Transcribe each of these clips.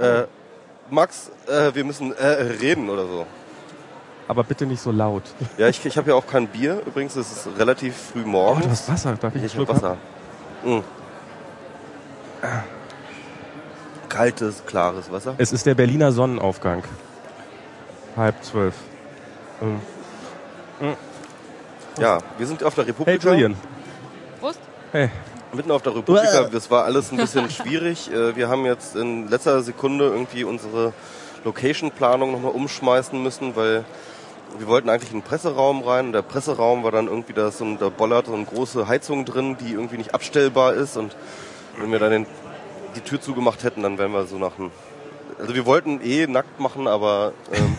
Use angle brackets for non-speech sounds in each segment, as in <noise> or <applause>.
Äh, Max, äh, wir müssen äh, reden oder so. Aber bitte nicht so laut. Ja, ich, ich habe ja auch kein Bier. Übrigens, es ist relativ früh Oh, morgens. du hast Wasser. Darf ich ich einen habe Wasser. Mm. Kaltes, klares Wasser. Es ist der Berliner Sonnenaufgang. Halb zwölf. Ähm, Ja, wir sind auf der Hey Republika. Julian. Prost. Hey. Mitten auf der Republika. Das war alles ein bisschen <laughs> schwierig. Äh, Wir haben jetzt in letzter Sekunde irgendwie unsere Location-Planung nochmal umschmeißen müssen, weil wir wollten eigentlich in den Presseraum rein und der Presseraum war dann irgendwie da so ein, da bollert so eine große Heizung drin, die irgendwie nicht abstellbar ist und wenn wir dann den, die Tür zugemacht hätten, dann wären wir so nach einem, also wir wollten eh nackt machen, aber ähm,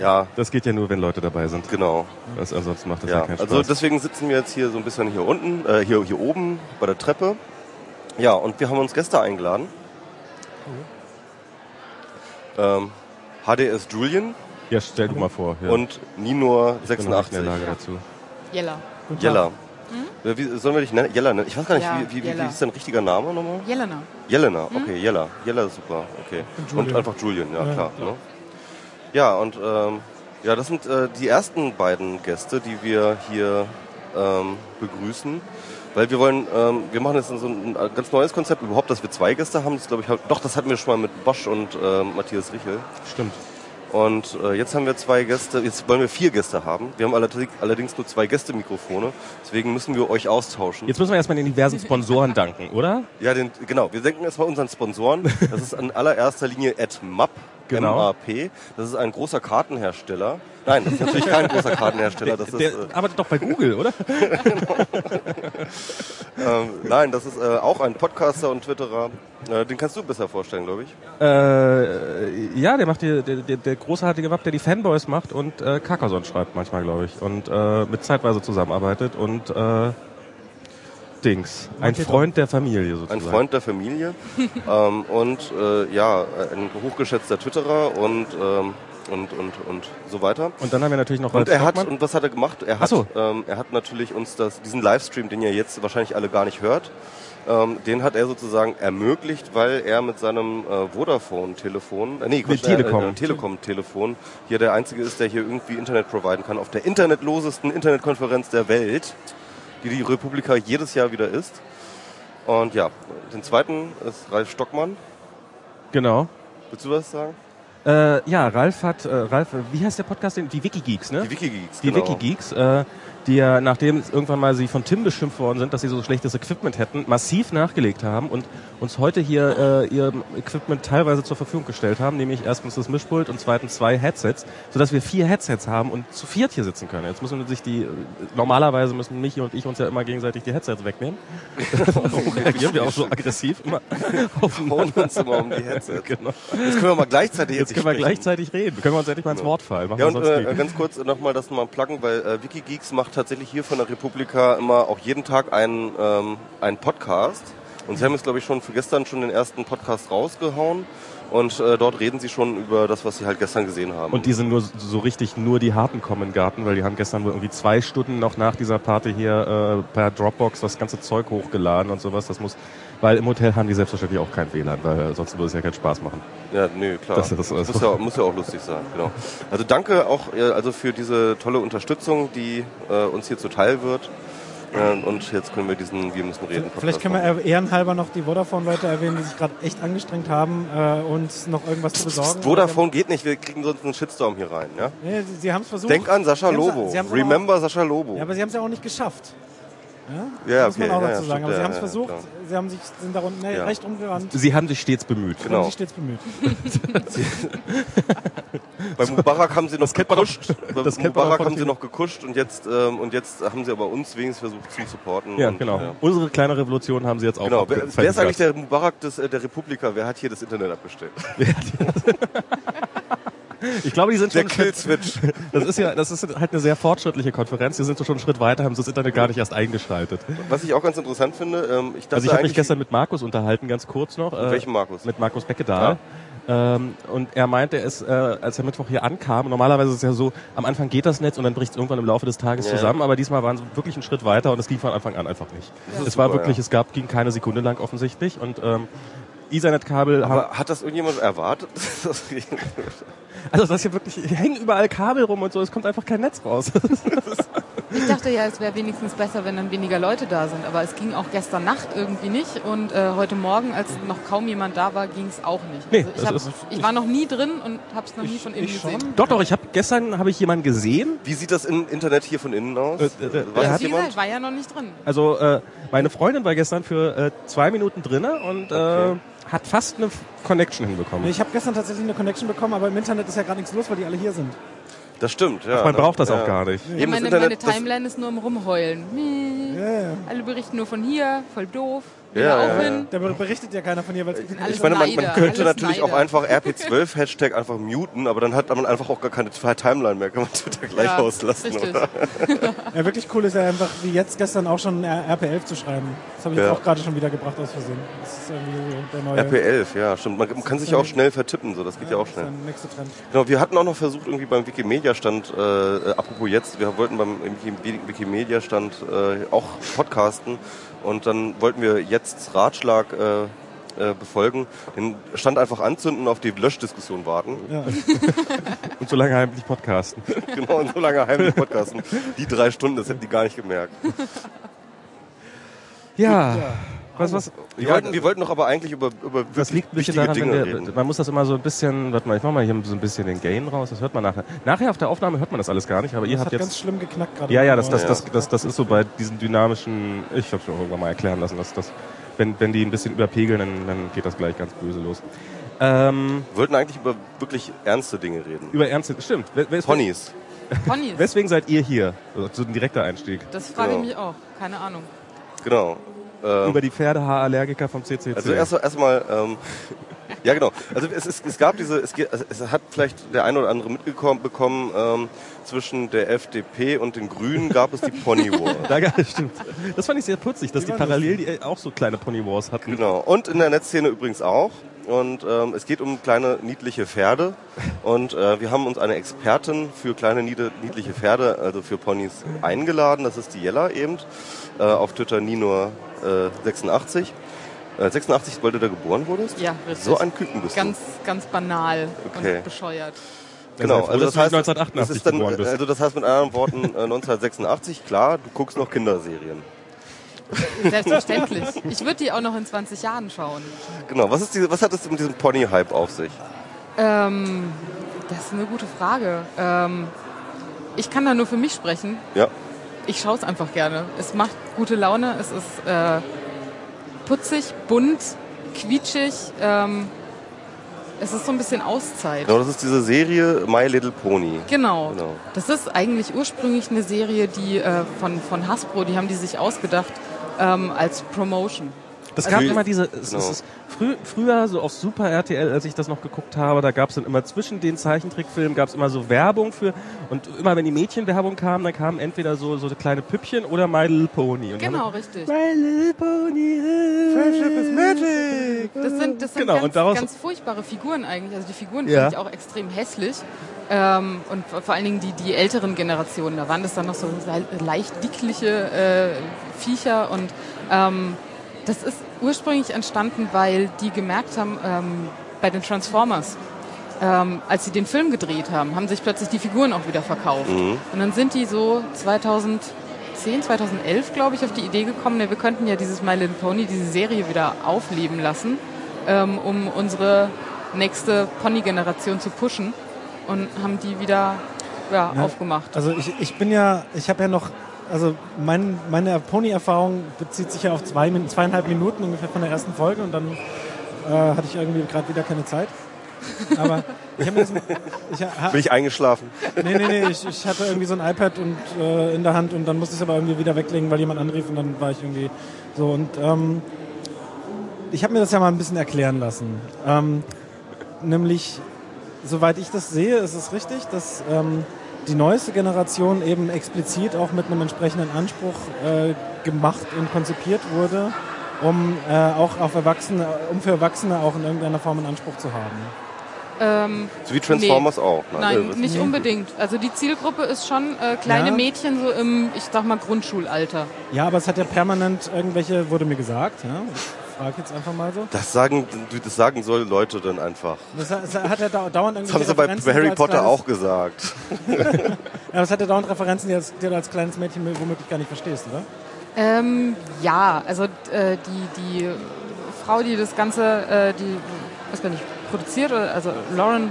ja, Das geht ja nur, wenn Leute dabei sind. genau. Das, ansonsten macht das ja, Ja, keinen Spaß. also deswegen sitzen wir jetzt hier so ein bisschen hier unten, äh, hier, hier oben bei der Treppe. Ja, und wir haben uns Gäste eingeladen. Ähm, HDS Julian ja, stell du mal vor. Ja. und Ninor Ich bin nicht 86. in der Lage dazu. Jella. Jella. Äh, Wie, sollen wir dich nennen? Jella, ne? Ich weiß gar nicht, Ja, wie, wie, wie, ist dein richtiger Name nochmal? Jelena. Jelena, okay, Jella. Jella ist super, okay. Und, Julian. einfach Julian, ja, klar. Ne? Ja, und ähm, ja, das sind äh, die ersten beiden Gäste, die wir hier ähm, begrüßen. Weil wir wollen, ähm, wir machen jetzt so ein äh, ganz neues Konzept, überhaupt, dass wir zwei Gäste haben. Das glaube ich, doch, das hatten wir schon mal mit Bosch und ähm, Matthias Richel. Stimmt. Und äh, jetzt haben wir zwei Gäste, jetzt wollen wir vier Gäste haben. Wir haben allerdings, nur zwei Gästemikrofone, deswegen müssen wir euch austauschen. Jetzt müssen wir erstmal den diversen Sponsoren danken, oder? Ja, den, genau. Wir denken erstmal unseren Sponsoren. Das ist in allererster Linie AdMap. Genau. MAP. Das ist ein großer Kartenhersteller. Nein, das ist natürlich kein großer Kartenhersteller. Das ist, Der äh, arbeitet doch bei Google, oder? <laughs> ähm, nein, das ist äh, auch ein Podcaster und Twitterer. Äh, den kannst du besser vorstellen, glaube ich. Äh, ja, der macht die, der, der, der großartige Wab, der die Fanboys macht und äh, Carcassonne schreibt manchmal, glaube ich. Und äh, mit zeitweise zusammenarbeitet und äh, Dings. Ein. Freund der Familie Ein sozusagen. Freund der Familie. <laughs> ähm, und äh, ja, ein hochgeschätzter Twitterer und, ähm, und, und, und so weiter. Und dann haben wir natürlich noch Und Ralf er hat, und was hat er gemacht? Er hat, so. ähm, er hat natürlich uns das, diesen Livestream, den ihr jetzt wahrscheinlich alle gar nicht hört, ähm, den hat er sozusagen ermöglicht, weil er mit seinem äh, Vodafone-Telefon, äh, nee, Quatsch, Telekom. Äh, äh, Telekom-Telefon hier der Einzige ist, der hier irgendwie Internet providen kann, auf der internetlosesten Internetkonferenz der Welt, die die Republika jedes Jahr wieder ist. Und ja, den zweiten ist Ralf Stockmann. Genau. Willst du was sagen? Äh, ja, Ralf hat, äh, Ralf, wie heißt der Podcast? denn? Die Wikigeeks, ne? Die Wikigeeks. Die genau. Wikigeeks, äh, die ja, nachdem irgendwann mal sie von Tim beschimpft worden sind, dass sie so schlechtes Equipment hätten, massiv nachgelegt haben und uns heute hier äh, ihr Equipment teilweise zur Verfügung gestellt haben, nämlich erstens das Mischpult und zweitens zwei Headsets, sodass wir vier Headsets haben und zu viert hier sitzen können. Jetzt müssen sich die, normalerweise müssen Michi und ich uns ja immer gegenseitig die Headsets wegnehmen. <laughs> Warum reagieren wir auch so aggressiv immer aufeinander? uns immer um die Headsets. <laughs> Genau. Jetzt können wir mal gleichzeitig Jetzt können wir sprechen. gleichzeitig reden. Können wir uns endlich mal ins Wort fallen. Machen Ja, und sonst äh, ganz kurz nochmal das mal pluggen, weil äh, Wikigeeks macht tatsächlich hier von der Republika immer auch jeden Tag einen, ähm, einen Podcast. Und sie haben jetzt, glaube ich, schon für gestern schon den ersten Podcast rausgehauen. Und äh, dort reden sie schon über das, was sie halt gestern gesehen haben. Und die sind nur so richtig nur die harten kommen in den Garten, weil die haben gestern wohl irgendwie zwei Stunden noch nach dieser Party hier äh, per Dropbox das ganze Zeug hochgeladen und sowas. Das muss, weil im Hotel haben die selbstverständlich auch kein WLAN, weil sonst würde es ja keinen Spaß machen. ja, nö, klar. Das ist also- muss, ja, muss ja auch lustig sein, genau. Also danke auch also für diese tolle Unterstützung, die äh, uns hier zuteil wird. Äh, und jetzt können wir diesen Wir müssen reden. Vielleicht können wir ehrenhalber noch die Vodafone-Leute erwähnen, die sich gerade echt angestrengt haben, äh, uns noch irgendwas zu besorgen. Vodafone geht nicht, wir kriegen sonst einen Shitstorm hier rein. Ja? Nee, sie, sie haben es versucht. Denk an Sascha Sie haben's- Lobo. sie haben's aber Remember Sascha Lobo. Ja, aber sie haben es ja auch nicht geschafft. Ja, Ja, muss man okay, auch ja, dazu ja, sagen. Aber sie ja, haben es ja, versucht, klar. sie haben sich, sind da unten Ja. recht umgerannt. Sie haben sich stets bemüht. Sie haben Genau. sich stets bemüht. <laughs> Bei Mubarak haben sie noch man doch- gekuscht. Bei das man Mubarak haben sie noch gekuscht und jetzt, ähm, und jetzt haben sie aber uns wenigstens versucht zu supporten. Ja, und, genau. Ja. Unsere kleine Revolution haben sie jetzt auch Genau. Wer, wer ist eigentlich der Mubarak des, äh, der Republika? Wer hat hier das Internet abgestellt? <laughs> Ich glaube, die sind Der schon Schritt, Killswitch. <laughs> das ist ja, das ist halt eine sehr fortschrittliche Konferenz. Die sind so schon einen Schritt weiter, haben sie das Internet gar nicht erst eingeschaltet. Was ich auch ganz interessant finde, ähm, ich dachte Also ich habe mich gestern mit Markus unterhalten, ganz kurz noch. Mit welchem Markus? Mit Markus Beckedahl. Ähm, und er meinte, es, äh, als er Mittwoch hier ankam, normalerweise ist es ja so, am Anfang geht das Netz und dann bricht es irgendwann im Laufe des Tages Ja. zusammen, aber diesmal waren sie wirklich einen Schritt weiter und es lief von Anfang an einfach nicht. es war super, wirklich, ja. es gab, ging keine Sekunde lang offensichtlich und ähm, Ethernet-Kabel haben. Aber hat das irgendjemand erwartet? <laughs> Also das ist hier wirklich, hier hängen überall Kabel rum und so, es kommt einfach kein Netz raus. <laughs> Ich dachte ja, es wäre wenigstens besser, wenn dann weniger Leute da sind. Aber es ging auch gestern Nacht irgendwie nicht. Und äh, heute Morgen, als noch kaum jemand da war, ging es auch nicht. Nee, also ich, das hab, ist- ich war noch nie drin und habe es noch nie von innen gesehen. schon. doch, doch, ich habe gestern habe ich jemanden gesehen. Wie sieht das im Internet hier von innen aus? Äh, äh, Weiß das hat- Wie gesagt, jemand? ich war ja noch nicht drin. Also äh, meine Freundin war gestern für äh, zwei Minuten drinne und äh, Okay. hat fast eine Connection hinbekommen. Nee, ich habe gestern tatsächlich eine Connection bekommen, aber im Internet ist ja gerade nichts los, weil die alle hier sind. Das stimmt, ja. Man braucht das ja. auch gar nicht. Eben meine, meine Timeline ist nur im Rumheulen. Alle berichten nur von hier, voll doof. Ja, da auch ja, hin. Da berichtet ja keiner von hier, weil es Alles Ich meine, man, man könnte alles natürlich auch Neider. einfach RP12-Hashtag einfach muten, aber dann hat man einfach auch gar keine Timeline mehr. Kann man Twitter gleich Ja, auslassen, richtig. oder? <laughs> Ja, wirklich cool ist ja einfach, wie jetzt gestern auch schon RP11 zu schreiben. Das habe ich Ja. jetzt auch gerade schon wieder gebracht aus Versehen. Das ist irgendwie so der neue. RP11, ja, stimmt. Man, man kann sich auch schnell vertippen, so, das geht ja auch das ist schnell. der nächste Trend. Genau, wir hatten auch noch versucht, irgendwie beim Wikimedia-Stand, äh, äh, apropos jetzt, wir wollten beim Wiki- Wikimedia-Stand äh, auch podcasten und dann wollten wir jetzt Ratschlag äh, äh, befolgen, den Stand einfach anzünden und auf die Löschdiskussion warten. Ja. <laughs> Und so lange heimlich podcasten. <laughs> genau, und so lange heimlich podcasten. Die drei Stunden, das hätten die gar nicht gemerkt. Ja. Was, was? Wir, wollten, wir wollten doch aber eigentlich über, über Das liegt ein bisschen daran, Dinge wir, reden. man muss das immer so ein bisschen, warte mal, ich mach mal hier so ein bisschen den Gain raus, das hört man nachher. Nachher auf der Aufnahme hört man das alles gar nicht, aber ihr Das habt hat ganz jetzt... schlimm geknackt gerade. Ja, ja, das, das, Ja. das, das, das ist so bei diesen dynamischen, ich habe schon irgendwann mal erklären lassen, dass das, wenn, wenn die ein bisschen überpegeln, dann, dann geht das gleich ganz böse los. Ähm, Wir wollten eigentlich über wirklich ernste Dinge reden. über Ernst, stimmt. Wer- wer ist- Ponys. Ponys. Weswegen seid ihr hier? Also, so ein direkter Einstieg. Das frage Genau. ich mich auch. Keine Ahnung. Genau. Ähm, Über die Pferdehaarallergiker vom CCC. Also erst erstmal, ähm, ja genau. Also es, es, es gab diese, es, es hat vielleicht der eine oder andere mitgekommen bekommen. Ähm, zwischen der FDP und den Grünen gab es die Pony War. <laughs> da, stimmt. Das fand ich sehr putzig, dass die parallel die auch so kleine Pony Wars hatten. Genau. Und in der Netzszene übrigens auch. Und ähm, es geht um kleine niedliche Pferde. Und äh, wir haben uns eine Expertin für kleine niedliche Pferde, also für Ponys, eingeladen. Das ist die Jella eben. Äh, auf Twitter Ninor äh, 86. Äh, 86, weil du da geboren wurdest? Ja, richtig. So ein Küken bist du. Ganz, ganz banal Okay. und bescheuert. Genau, froh, also dass das heißt, nicht 1988 das ist dann, also das heißt mit anderen Worten, äh, 1986, klar, du guckst noch Kinderserien. Selbstverständlich. <laughs> Ich würde die auch noch in 20 Jahren schauen. Genau, was, ist diese, was hat es mit diesem Pony-Hype auf sich? Ähm, das ist eine gute Frage. Ähm, ich kann da nur für mich sprechen. Ja, Ich schaue es einfach gerne. Es macht gute Laune. Es ist äh, putzig, bunt, quietschig. Ähm, es ist so ein bisschen Auszeit. genau, das ist diese Serie My Little Pony. Genau. Genau. Das ist eigentlich ursprünglich eine Serie, die äh, von, von Hasbro, die haben die sich ausgedacht ähm, als Promotion. Das Also gab wie- immer diese, es, genau. es ist frü früher so auf Super RTL, als ich das noch geguckt habe, da gab es dann immer zwischen den Zeichentrickfilmen gab es immer so Werbung für und immer wenn die Mädchenwerbung kam, dann kamen entweder so so kleine Püppchen oder My Little Pony. Und Genau, richtig. My Little Pony. Friendship is magic. Das sind, das sind Genau, ganz, und daraus- ganz furchtbare Figuren eigentlich. Also die Figuren Ja. finde ich auch extrem hässlich. Ähm, und vor vor allen Dingen die, die älteren Generationen, da waren das dann noch so le- leicht dickliche äh, Viecher und ähm, das ist ursprünglich entstanden, weil die gemerkt haben, ähm, bei den Transformers, ähm, als sie den Film gedreht haben, haben sich plötzlich die Figuren auch wieder verkauft. Und dann sind die so 2010, 2011, glaube ich, auf die Idee gekommen, ne, wir könnten ja dieses My Little Pony, diese Serie wieder aufleben lassen, ähm, um unsere nächste Pony-Generation zu pushen und haben die wieder ja, Ja. aufgemacht. Also ich, ich bin ja, ich habe ja noch, also mein, meine Pony-Erfahrung bezieht sich ja auf zwei, zweieinhalb Minuten ungefähr von der ersten Folge und dann äh, hatte ich irgendwie gerade wieder keine Zeit. Aber ich habe mir das, ich, ha, Bin ich eingeschlafen? nee, nee, nee, ich, ich hatte irgendwie so ein iPad und, äh, in der Hand und dann musste ich es aber irgendwie wieder weglegen, weil jemand anrief und dann war ich irgendwie so und ähm, ich habe mir das ja mal ein bisschen erklären lassen. Ähm, nämlich, soweit ich das sehe, ist es richtig, dass ähm, die neueste Generation eben explizit auch mit einem entsprechenden Anspruch äh, gemacht und konzipiert wurde, um äh, auch auf Erwachsene, um für Erwachsene auch in irgendeiner Form einen Anspruch zu haben. Ähm, So wie Transformers auch. Ne? Nein, Also, nicht unbedingt. Also die Zielgruppe ist schon äh, kleine Ja. Mädchen so im, ich sag mal, Grundschulalter. Ja, aber es hat ja permanent irgendwelche, wurde mir gesagt, ja, frage jetzt einfach mal so. Das sagen, das sagen soll Leute dann einfach. Das hat, das hat er dau- dauernd Das haben sie bei Referenzen, Harry Potter auch gesagt. <laughs> Ja, das hat er dauernd Referenzen, die, als, die du als kleines Mädchen womöglich gar nicht verstehst, oder? Ähm, ja, also äh, die, die Frau, die das Ganze, äh, die, weiß gar nicht, produziert, also Lauren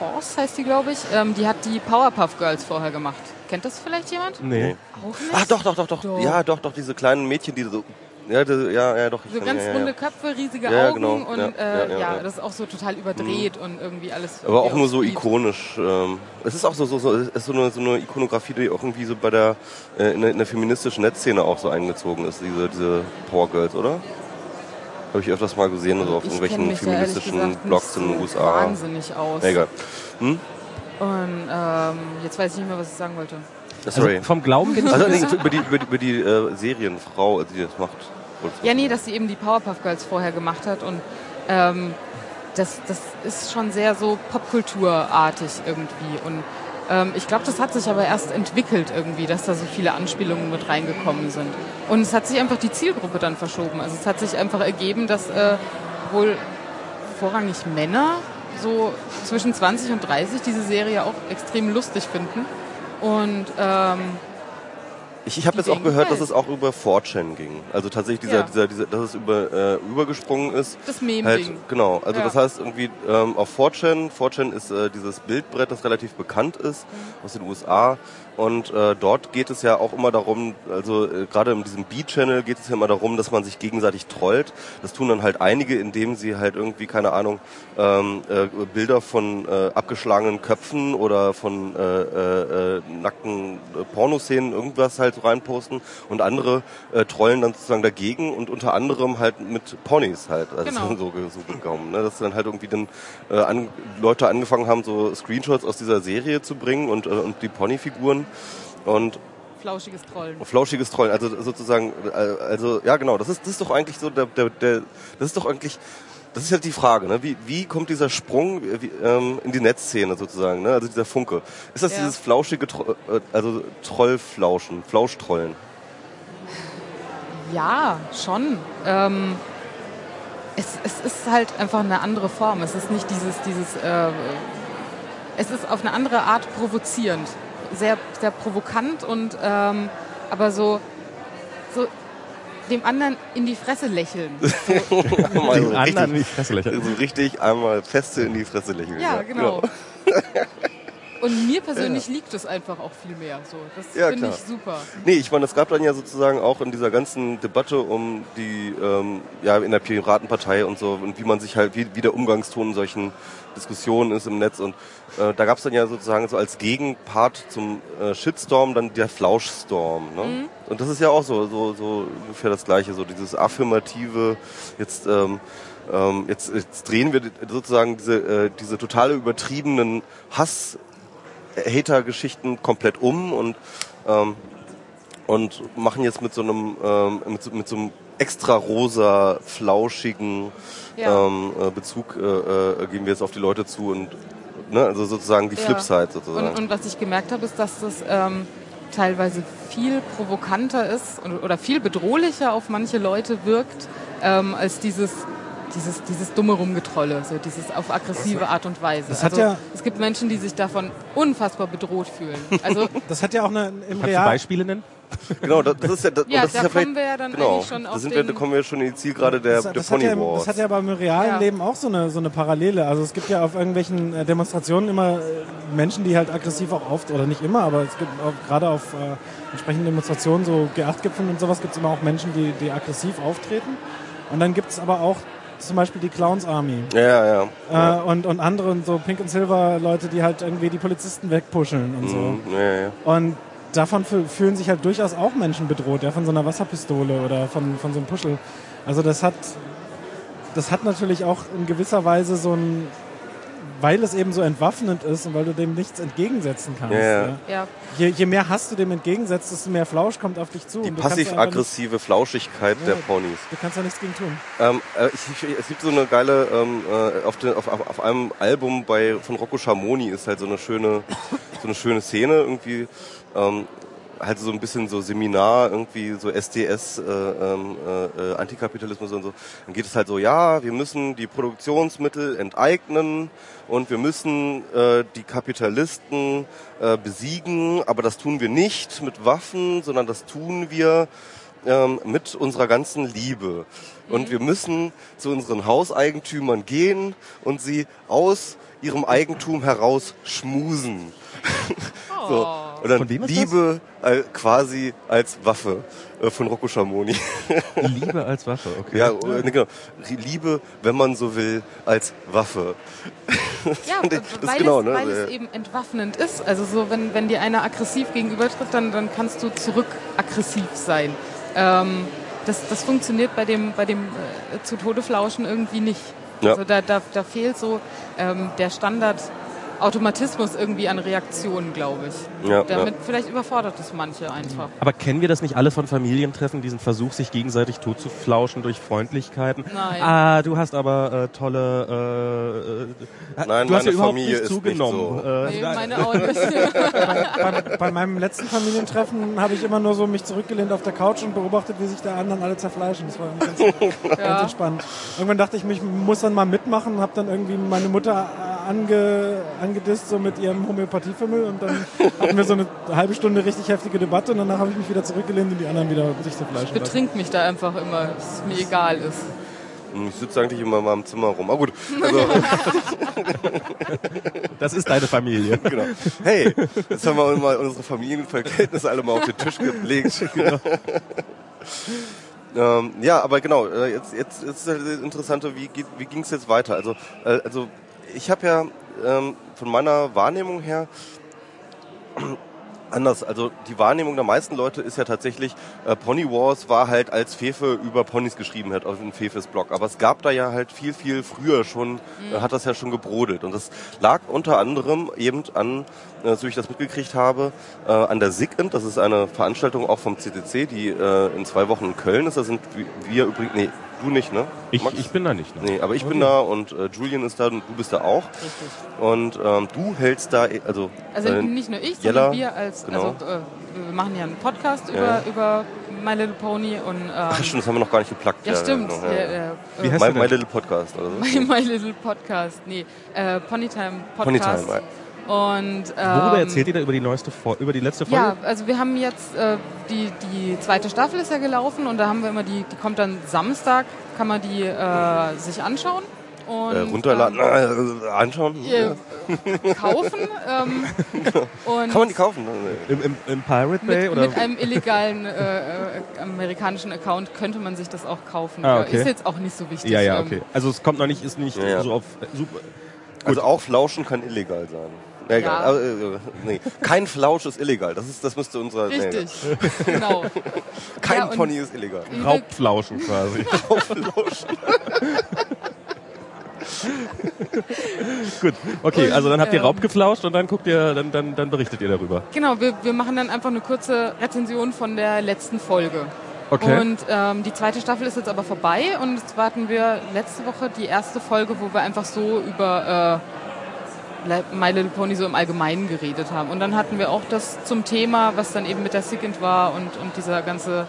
Force heißt die, glaube ich, ähm, die hat die Powerpuff Girls vorher gemacht. Kennt das vielleicht jemand? Nee. Auch nicht? Ach doch, doch, doch. Doch. Ja, doch, doch, diese kleinen Mädchen, die so. Ja, die, ja, ja, doch. Ich So kann- ganz ja, runde ja. Köpfe, riesige Augen genau. und Ja, äh, ja, ja, ja, ja. das ist auch so total überdreht und irgendwie alles. Aber auch nur so Speed. ikonisch. Ähm, es ist auch so, so, so, es ist so eine, so eine Ikonografie, die auch irgendwie so bei der, äh, in, der in der feministischen Netzszene auch so eingezogen ist, diese, diese Power Girls, oder? Habe ich öfters mal gesehen, so auf Ich irgendwelchen feministischen gesagt Blogs in den USA. wahnsinnig aus. Ja, egal. Hm? Und ähm, jetzt weiß ich nicht mehr, was ich sagen wollte. Sorry. Also vom Glauben bin ich Also, nee, über die, über die, über die äh, Serienfrau, die das macht. Ja, nee, dass sie eben die Powerpuff Girls vorher gemacht hat und ähm, das, das ist schon sehr so Popkulturartig irgendwie und ähm, ich glaube, das hat sich aber erst entwickelt irgendwie, dass da so viele Anspielungen mit reingekommen sind. Und es hat sich einfach die Zielgruppe dann verschoben. Also es hat sich einfach ergeben, dass äh, wohl vorrangig Männer so zwischen 20 und 30 diese Serie auch extrem lustig finden. Und ähm, Ich, ich habe jetzt auch gehört, dass halt. es auch über 4chan ging. Also tatsächlich dieser, Ja. dieser, dieser, dass es über, äh, übergesprungen ist. das Meme-Ding. Halt, genau, also Ja. das heißt irgendwie ähm, auf 4chan, 4chan ist äh, dieses Bildbrett, das relativ bekannt ist aus den USA und äh, dort geht es ja auch immer darum, also äh, gerade in diesem B-Channel geht es ja immer darum, dass man sich gegenseitig trollt. Das tun dann halt einige, indem sie halt irgendwie, keine Ahnung, ähm, äh, Bilder von äh, abgeschlagenen Köpfen oder von äh, äh, äh, nackten äh, Pornoszenen irgendwas halt so reinposten und andere äh, trollen dann sozusagen dagegen und unter anderem halt mit Ponys halt. Also Genau. <laughs> so, so gekommen, ne? dass dann halt irgendwie dann äh, an, Leute angefangen haben, so Screenshots aus dieser Serie zu bringen und, äh, und die Ponyfiguren und Flauschiges Trollen. flauschiges Trollen, also sozusagen, äh, also ja genau, das ist das ist doch eigentlich so der, der, der das ist doch eigentlich das ist halt die Frage, ne? wie, wie kommt dieser Sprung wie, ähm, in die Netzszene sozusagen, ne? also dieser Funke. Ist das Ja. dieses flauschige, äh, also Trollflauschen, Flauschtrollen? Ja, schon. Ähm, es, es ist halt einfach eine andere Form. Es ist nicht dieses, dieses, äh, es ist auf eine andere Art provozierend. Sehr, sehr provokant und, ähm, aber so, so dem anderen in die Fresse lächeln. <laughs> So den anderen in die Fresse lächeln. So richtig einmal feste in die Fresse lächeln. Ja, genau. <laughs> Und mir persönlich liegt es einfach auch viel mehr. So, das Ja, finde ich super. Nee, ich meine, es gab dann ja sozusagen auch in dieser ganzen Debatte um die, ähm, ja, in der Piratenpartei und so und wie man sich halt, wie, wie der Umgangston in solchen Diskussionen ist im Netz und äh, da gab es dann ja sozusagen so als Gegenpart zum äh, Shitstorm dann der Flauschstorm. Ne? Mhm. Und das ist ja auch so, so, so ungefähr das Gleiche, so dieses affirmative, jetzt, ähm, ähm, jetzt, jetzt drehen wir sozusagen diese, äh, diese totale übertriebenen Hass Hater-Geschichten komplett um und ähm, und machen jetzt mit so einem ähm, mit, so, mit so einem extra rosa flauschigen Ja. ähm, äh, Bezug äh, äh, gehen wir jetzt auf die Leute zu und ne, also sozusagen die Ja. Flipside sozusagen. Und, und was ich gemerkt habe, ist, dass das ähm, teilweise viel provokanter ist und, oder viel bedrohlicher auf manche Leute wirkt, ähm, als dieses, dieses, dieses dumme Rumgetrolle, so dieses auf aggressive Art und Weise. Das hat also, ja- es gibt Menschen, die sich davon unfassbar bedroht fühlen. Also <laughs> Das hat ja auch eine, im Kannst du Real... Beispiele nennen? <laughs> genau, das, das ist ja, das, Ja, das da ist ja kommen wir ja dann genau, eigentlich schon da auf sind wir, den- da kommen wir schon in die Zielgerade der, das, der das, hat Pony ja, Wars. das hat ja aber im realen Ja. Leben auch so eine, so eine Parallele. Also es gibt ja auf irgendwelchen äh, Demonstrationen immer äh, Menschen, die halt aggressiv auch auf, oder nicht immer, aber es gibt auch gerade auf äh, entsprechenden Demonstrationen, so G8-Gipfeln und sowas, gibt es immer auch Menschen, die, die aggressiv auftreten. Und dann gibt es aber auch zum Beispiel die Clowns Army. ja, ja, ja. Äh, und, und andere und so Pink und Silver Leute, die halt irgendwie die Polizisten wegpushen und so. Mhm, ja, ja. Und davon fü- fühlen sich halt durchaus auch Menschen bedroht, ja, von so einer Wasserpistole oder von, von so einem Puschel. Also das hat, das hat natürlich auch in gewisser Weise so ein, weil es eben so entwaffnend ist und weil du dem nichts entgegensetzen kannst. Ja, ja. Ja. ja, Je, je mehr Hass du dem entgegensetzt, desto mehr Flausch kommt auf dich zu. Die passiv-aggressive Flauschigkeit der Ja. Ponys. nicht- Du kannst da nichts gegen tun. Ähm, äh, ich, ich, es gibt so eine geile, ähm, äh, auf, den, auf auf einem Album bei, von Rocco Schamoni ist halt so eine schöne, so eine schöne Szene irgendwie. Ähm, halt so ein bisschen so Seminar, irgendwie so SDS, äh, ähm, äh, äh, Antikapitalismus und so, dann geht es halt so, ja, wir müssen die Produktionsmittel enteignen und wir müssen äh, die Kapitalisten äh, besiegen, aber das tun wir nicht mit Waffen, sondern das tun wir ähm, mit unserer ganzen Liebe. Und wir müssen zu unseren Hauseigentümern gehen und sie aus ihrem Eigentum heraus schmusen. <laughs> so. Dann Von wem ist Liebe äh, quasi als Waffe äh, von Rocco Schamoni. <laughs> Liebe als Waffe, okay. ja, äh, ne, genau. Liebe, wenn man so will, als Waffe. Ja, <laughs> Das ist weil, genau, es, ne? weil es eben entwaffnend ist. Also so, wenn, wenn dir einer aggressiv gegenübertritt, dann, dann kannst du zurück aggressiv sein. Ähm, das, das funktioniert bei dem, bei dem äh, zu Tode flauschen irgendwie nicht. Ja. Also da, da, da fehlt so ähm, der Standard Automatismus irgendwie an Reaktionen, glaube ich. Ja, Damit vielleicht überfordert es manche einfach. Aber kennen wir das nicht alle von Familientreffen, diesen Versuch, sich gegenseitig totzuflauschen durch Freundlichkeiten? Nein. Ah, du hast aber äh, tolle... Äh, äh, Nein, du hast ja meine überhaupt Familie nicht ist nicht zugenommen. so. Äh, Nee, meine auch nicht. <laughs> bei, bei meinem letzten Familientreffen habe ich immer nur so mich zurückgelehnt auf der Couch und beobachtet, wie sich der anderen alle zerfleischen. Das war irgendwie ganz, <laughs> ganz ja. entspannt. Irgendwann dachte ich, ich muss dann mal mitmachen, habe dann irgendwie meine Mutter äh, ange, angedisst so mit ihrem Homöopathiefimmel und dann hatten wir so eine halbe Stunde richtig heftige Debatte und danach habe ich mich wieder zurückgelehnt und die anderen wieder sich zerfleischen lassen. Betrink mich da einfach immer, dass es mir egal ist. Ich sitze eigentlich immer in meinem Zimmer rum. Aber gut, also, <laughs> Das ist deine Familie. <laughs> genau. Hey, jetzt haben wir mal unsere Familienverhältnisse alle mal auf den Tisch gelegt. <laughs> ähm, ja, aber genau, äh, jetzt, jetzt, jetzt ist das Interessante, wie, wie ging es jetzt weiter? Also, äh, also ich habe ja ähm, von meiner Wahrnehmung her anders. Also die Wahrnehmung der meisten Leute ist ja tatsächlich, äh, Pony Wars war halt als Fefe über Ponys geschrieben hat auf dem Fefes Blog. Aber es gab da ja halt viel, viel früher schon, äh, hat das ja schon gebrodelt. Und das lag unter anderem eben an, äh, so wie ich das mitgekriegt habe, äh, an der SIGINT. Das ist eine Veranstaltung auch vom CCC, die äh, in zwei Wochen in Köln ist. Da sind wir übrigens, nee, du nicht, ne? Ich, Max? ich bin da nicht. Ne? Nee, aber ich bin da und äh, Julian ist da und du bist da auch. Richtig. Und ähm, du hältst da, also, Also äh, nicht nur ich, Jella, sondern wir als, genau. also äh, wir machen ja einen Podcast über, Ja. über My Little Pony und ähm, Ach stimmt, das haben wir noch gar nicht geplackt. ja, stimmt. noch, Ja, ja. ja, Wie äh, heißt My? My Little Podcast oder so. My, <laughs> My Little Podcast, nee, äh, Ponytime Podcast. Ponytime, Und ähm, Worüber erzählt ihr da über die neueste Fol über die letzte Folge? Ja, also wir haben jetzt äh, die die zweite Staffel ist ja gelaufen und da haben wir immer die die kommt dann Samstag kann man die äh, sich anschauen und Äh, runterladen, ähm, äh, anschauen. äh, kaufen ähm, <laughs> und Kann man die kaufen? Im, im, Im Pirate Bay? mit, oder? mit einem illegalen äh, äh, amerikanischen Account könnte man sich das auch kaufen. Ah, okay. Ist jetzt auch nicht so wichtig. ja, ja, ähm, okay. Also es kommt noch nicht, ist nicht Ja, ja. so auf äh, super. Also auch Flauschen kann illegal sein. Ja, egal. Ja. Also, äh, nee. Kein Flausch ist illegal. Das ist, das müsste unser. Nee, Richtig, <laughs> genau. kein Ja, Pony ist illegal. Raubflauschen quasi. <laughs> <laughs> Gut, okay, also dann habt ihr ähm, Raub geflauscht und dann guckt ihr, dann, dann, dann berichtet ihr darüber. Genau, wir, wir machen dann einfach eine kurze Rezension von der letzten Folge. Okay. Und ähm, die zweite Staffel ist jetzt aber vorbei und jetzt warten wir letzte Woche die erste Folge, wo wir einfach so über äh, My Little Pony so im Allgemeinen geredet haben. Und dann hatten wir auch das zum Thema, was dann eben mit der Second war und, und dieser ganze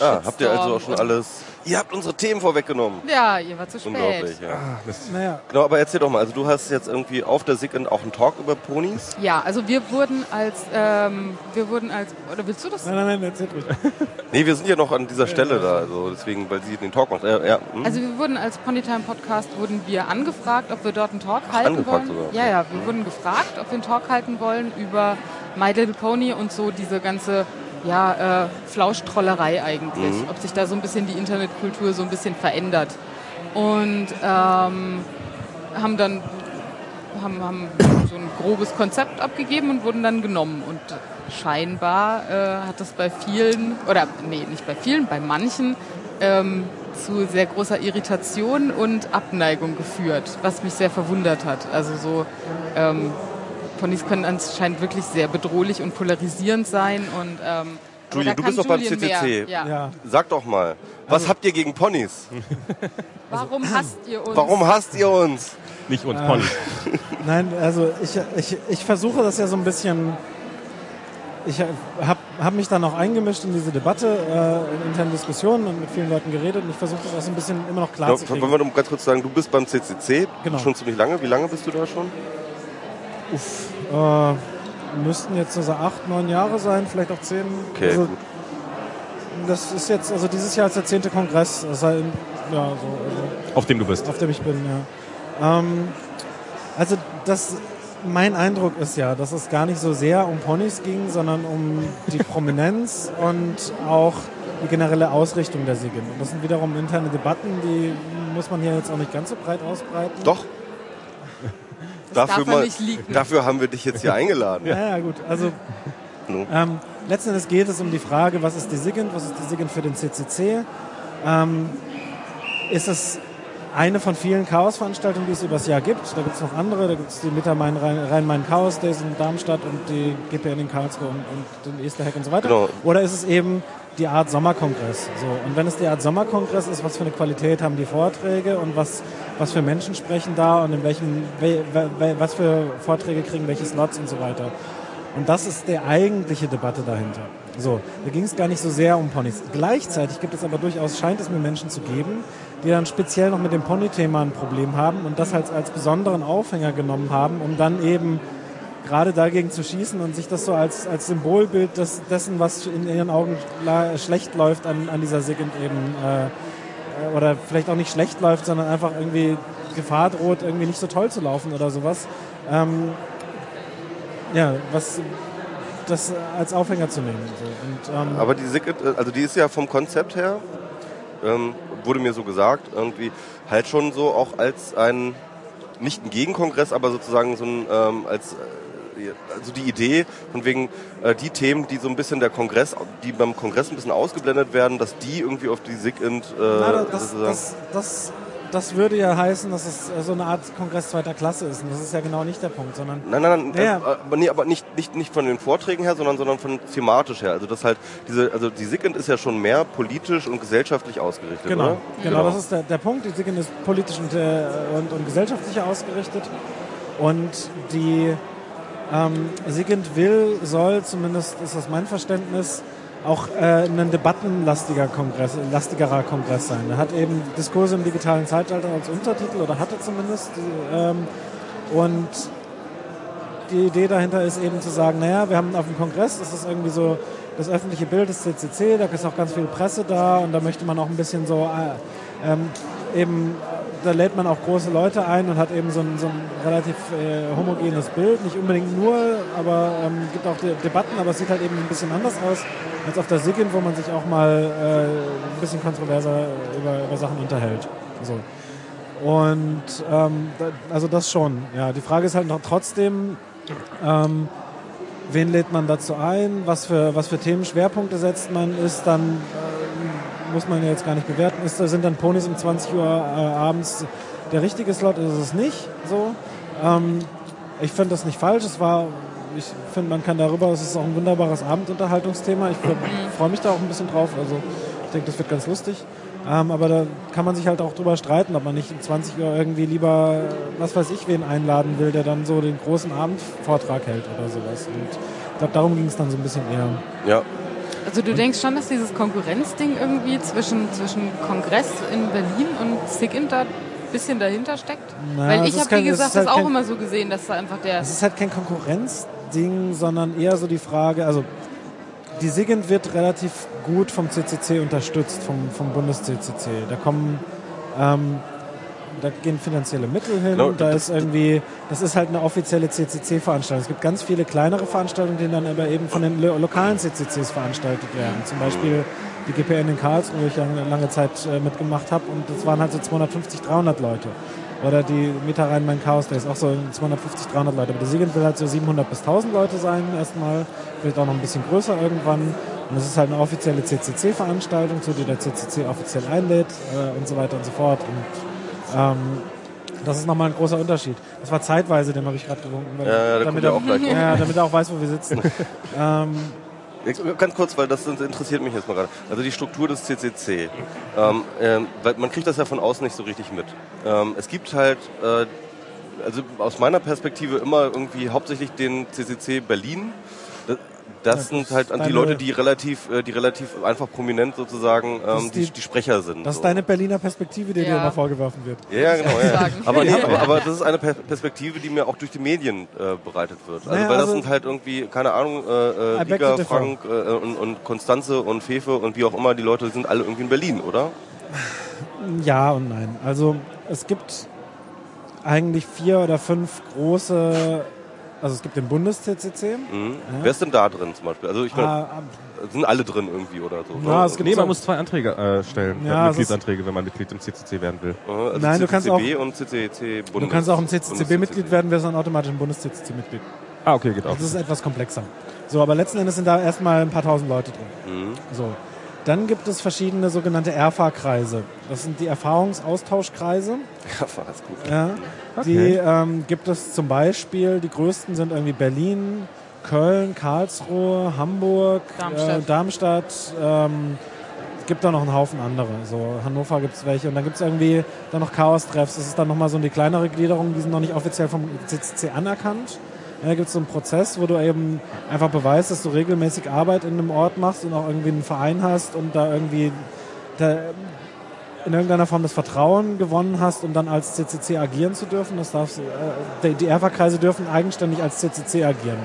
Ah, habt ihr also auch schon alles. Ihr habt unsere Themen vorweggenommen. Ja, ihr war zu spät. Unglaublich, ja. Naja, Genau, aber erzähl doch mal, also du hast jetzt irgendwie auf der SIGINT auch einen Talk über Ponys. Ja, also wir wurden als, ähm, wir wurden als, oder willst du das? nein, nein, nein, erzählt ruhig. <laughs> Nee, wir sind ja noch an dieser Stelle da, also deswegen, weil sie den Talk macht. Ja, ja, hm? Also wir wurden als Ponytime Podcast wurden wir angefragt, ob wir dort einen Talk halten angefragt wollen. sogar. Ja, ja, wir wurden gefragt, ob wir einen Talk halten wollen über My Little Pony und so diese ganze ja, äh, Flauschtrollerei eigentlich. Mhm. Ob sich da so ein bisschen die Internetkultur so ein bisschen verändert. Und ähm, haben dann haben, haben so ein grobes Konzept abgegeben und wurden dann genommen. Und scheinbar äh, hat das bei vielen, oder nee, nicht bei vielen, bei manchen ähm, zu sehr großer Irritation und Abneigung geführt, was mich sehr verwundert hat. Also so ähm, Ponys können anscheinend wirklich sehr bedrohlich und polarisierend sein und ähm, Julian, du bist doch beim CCC. Ja. Ja. Sag doch mal, was habt ihr gegen Ponys? <laughs> Warum hasst ihr uns? Warum hasst ihr uns? Nicht uns, Pony. Nein, also ich, ich, ich versuche das ja so ein bisschen. Ich habe habe mich dann auch eingemischt in diese Debatte, äh, in internen Diskussionen und mit vielen Leuten geredet und ich versuche das auch so ein bisschen immer noch klar Ja, zu kriegen. wollen wir ganz kurz sagen, du bist beim CCC Genau. schon ziemlich lange. Wie lange bist du da schon? Uff, äh, müssten jetzt so acht, neun Jahre sein, vielleicht auch zehn. Okay, also, gut. das ist jetzt, also dieses Jahr ist der zehnte Kongress, das heißt, ja, so, also, Auf dem du bist. auf dem ich bin, ja. Ähm, also das, mein Eindruck ist ja, dass es gar nicht so sehr um Ponys ging, sondern um die Prominenz <laughs> und auch die generelle Ausrichtung der SIGIN. Und das sind wiederum interne Debatten, die muss man hier jetzt auch nicht ganz so breit ausbreiten. Doch. Dafür, darf mal, nicht liegen. dafür haben wir dich jetzt hier <laughs> eingeladen. Ja, ja, gut. Also No. ähm, letzten Endes geht es um die Frage, was ist die SIGINT, was ist die SIGINT für den CCC? Ähm, ist es eine von vielen Chaos-Veranstaltungen, die es übers Jahr gibt? Da gibt es noch andere, da gibt es die Mittermain Rhein-Main-Chaos Days in Darmstadt und die GPN in Karlsruhe und, und den Easterhack und so weiter. Genau. Oder ist es eben die Art Sommerkongress? So. Und wenn es die Art Sommerkongress ist, was für eine Qualität haben die Vorträge und was, was für Menschen sprechen da und in welchem, we, we, was für Vorträge kriegen welche Slots und so weiter. Und das ist die eigentliche Debatte dahinter. So, da ging es gar nicht so sehr um Ponys. Gleichzeitig gibt es aber durchaus, scheint es mir Menschen zu geben, die dann speziell noch mit dem Pony-Thema ein Problem haben und das halt als besonderen Aufhänger genommen haben, um dann eben gerade dagegen zu schießen und sich das so als, als Symbolbild des, dessen, was in ihren Augen schlecht läuft an, an dieser Sigint eben, äh, oder vielleicht auch nicht schlecht läuft, sondern einfach irgendwie Gefahr droht, irgendwie nicht so toll zu laufen oder sowas. Ähm, ja, was das als Aufhänger zu nehmen. So. Und, ähm, Aber die Sicket, also die ist ja vom Konzept her, ähm, wurde mir so gesagt, irgendwie halt schon so auch als ein, nicht ein Gegenkongress, aber sozusagen so ein, ähm, als, also die Idee von wegen äh, die Themen, die so ein bisschen der Kongress, die beim Kongress ein bisschen ausgeblendet werden, dass die irgendwie auf die SIGINT äh, Na, das, das, das, das würde ja heißen, dass es äh, so eine Art Kongress zweiter Klasse ist. Und das ist ja genau nicht der Punkt, sondern Nein, nein, nein, Ja, äh, aber, nee, aber nicht, nicht, nicht von den Vorträgen her, sondern, sondern von thematisch her. Also das halt diese, also die SIGINT ist ja schon mehr politisch und gesellschaftlich ausgerichtet, Genau, oder? genau, das ist der, der Punkt. Die SIGIN ist politisch und, äh, und, und gesellschaftlich ausgerichtet. Und die ähm, SIGINT will, soll, zumindest ist das mein Verständnis, auch äh, ein debattenlastiger Kongress, lastigerer Kongress sein. Er hat eben Diskurse im digitalen Zeitalter als Untertitel oder hatte zumindest. Ähm, und die Idee dahinter ist eben zu sagen, naja, wir haben auf dem Kongress, das ist irgendwie so das öffentliche Bild des CCC, da ist auch ganz viel Presse da und da möchte man auch ein bisschen so äh, ähm, eben, da lädt man auch große Leute ein und hat eben so ein, so ein relativ äh, homogenes Bild, nicht unbedingt nur, aber ähm, gibt auch De Debatten, aber es sieht halt eben ein bisschen anders aus als auf der SIGIN, wo man sich auch mal äh, ein bisschen kontroverser über, über Sachen unterhält. So. Und ähm, also das schon. Ja, die Frage ist halt noch trotzdem, ähm, wen lädt man dazu ein, was für, was für Themenschwerpunkte setzt man, ist dann, äh, muss man ja jetzt gar nicht bewerten, ist, sind dann Ponys um 20 Uhr äh, abends der richtige Slot, ist es nicht so. Ähm, ich finde das nicht falsch, es war, ich finde, man kann darüber, es ist auch ein wunderbares Abendunterhaltungsthema, ich freue mich da auch ein bisschen drauf, also ich denke, das wird ganz lustig. Ähm, aber da kann man sich halt auch drüber streiten, ob man nicht um 20 Uhr irgendwie lieber, was weiß ich, wen einladen will, der dann so den großen Abendvortrag hält oder sowas. Und ich glaube, darum ging es dann so ein bisschen eher. Ja. Also du denkst schon, dass dieses Konkurrenzding irgendwie zwischen, zwischen Kongress in Berlin und SIGINT da ein bisschen dahinter steckt? Na, Weil ich habe, wie es gesagt, halt das auch kein- immer so gesehen, dass da einfach der... Es ist halt kein Konkurrenzding, sondern eher so die Frage, also die SIGINT wird relativ gut vom CCC unterstützt, vom, vom Bundes-CCC. Da kommen, ähm, da gehen finanzielle Mittel hin, Genau, da ist irgendwie, das ist halt eine offizielle CCC-Veranstaltung. Es gibt ganz viele kleinere Veranstaltungen, die dann aber eben von den lo lokalen CCCs veranstaltet werden. Zum Beispiel die GPN in Karlsruhe, wo ich eine lange Zeit äh, mitgemacht habe und das waren halt so 250, 300 Leute. Oder die Meta Rhein-Main Chaos Days, auch so 250, 300 Leute. Aber die Siegend will halt so 700 bis 1000 Leute sein erstmal, vielleicht auch noch ein bisschen größer irgendwann. Und es ist halt eine offizielle CCC-Veranstaltung, zu der der CCC offiziell einlädt äh, und so weiter und so fort. Und ähm, das ist nochmal ein großer Unterschied. Das war zeitweise, den habe ich gerade gewunken. weil- Ja, ja, damit er, auch gleich ja, damit er auch weiß, wo wir sitzen. <laughs> ähm, Ganz kurz, weil das interessiert mich jetzt mal gerade. Also die Struktur des CCC. Ähm, ähm, weil man kriegt das ja von außen nicht so richtig mit. Ähm, es gibt halt, äh, also aus meiner Perspektive immer irgendwie hauptsächlich den CCC Berlin. Das, Das Ja, sind halt deine- die Leute, die relativ, äh, die relativ einfach prominent sozusagen ähm, die, die- die Sprecher sind. Das so. ist deine Berliner Perspektive, die dir Ja. immer vorgeworfen wird. Ja, ja, genau. Ja. Aber, nee, aber, aber das ist eine Per- Perspektive, die mir auch durch die Medien äh, bereitet wird. Also, Naja, weil das also- sind halt irgendwie, keine Ahnung, äh, äh, Liga. Frank äh, und, und Konstanze und Fefe und wie auch immer, die Leute sind alle irgendwie in Berlin, oder? <laughs> Ja und nein. Also es gibt eigentlich vier oder fünf große, also es gibt den Bundes-CCC. Mhm. Wer ist denn da drin zum Beispiel? Also ich meine, Ah, sind alle drin irgendwie oder so? Ja, oder? es gibt Nee, so- man muss zwei Anträge äh, stellen, Ja, äh, Mitgliedsanträge, wenn man Mitglied im CCC werden will. Äh, also Nein, du kannst CCCB und CCC du Bundes. kannst auch im CCCB-Mitglied Bundes-CCC. werden, wirst dann automatisch ein Bundes-CCC-Mitglied. Ah, okay, geht auch. Das ist etwas komplexer. So, aber letzten Endes sind da erstmal ein paar tausend Leute drin. Mhm. So. Dann gibt es verschiedene sogenannte ERFA-Kreise. Das sind die Erfahrungsaustauschkreise. War das gut. Ja. Die ähm, gibt es zum Beispiel, die größten sind irgendwie Berlin, Köln, Karlsruhe, Hamburg, Darmstadt. Äh, Darmstadt ähm, es gibt da noch einen Haufen andere. So Hannover gibt es welche und dann gibt es irgendwie dann noch Chaos-Treffs. Das ist dann nochmal so die kleinere Gliederung, die sind noch nicht offiziell vom CCC anerkannt. Da gibt es so einen Prozess, wo du eben einfach beweist, dass du regelmäßig Arbeit in einem Ort machst und auch irgendwie einen Verein hast und da irgendwie da in irgendeiner Form das Vertrauen gewonnen hast, um dann als CCC agieren zu dürfen. Das darfst, äh, die- ERFA-Kreise dürfen eigenständig als CCC agieren.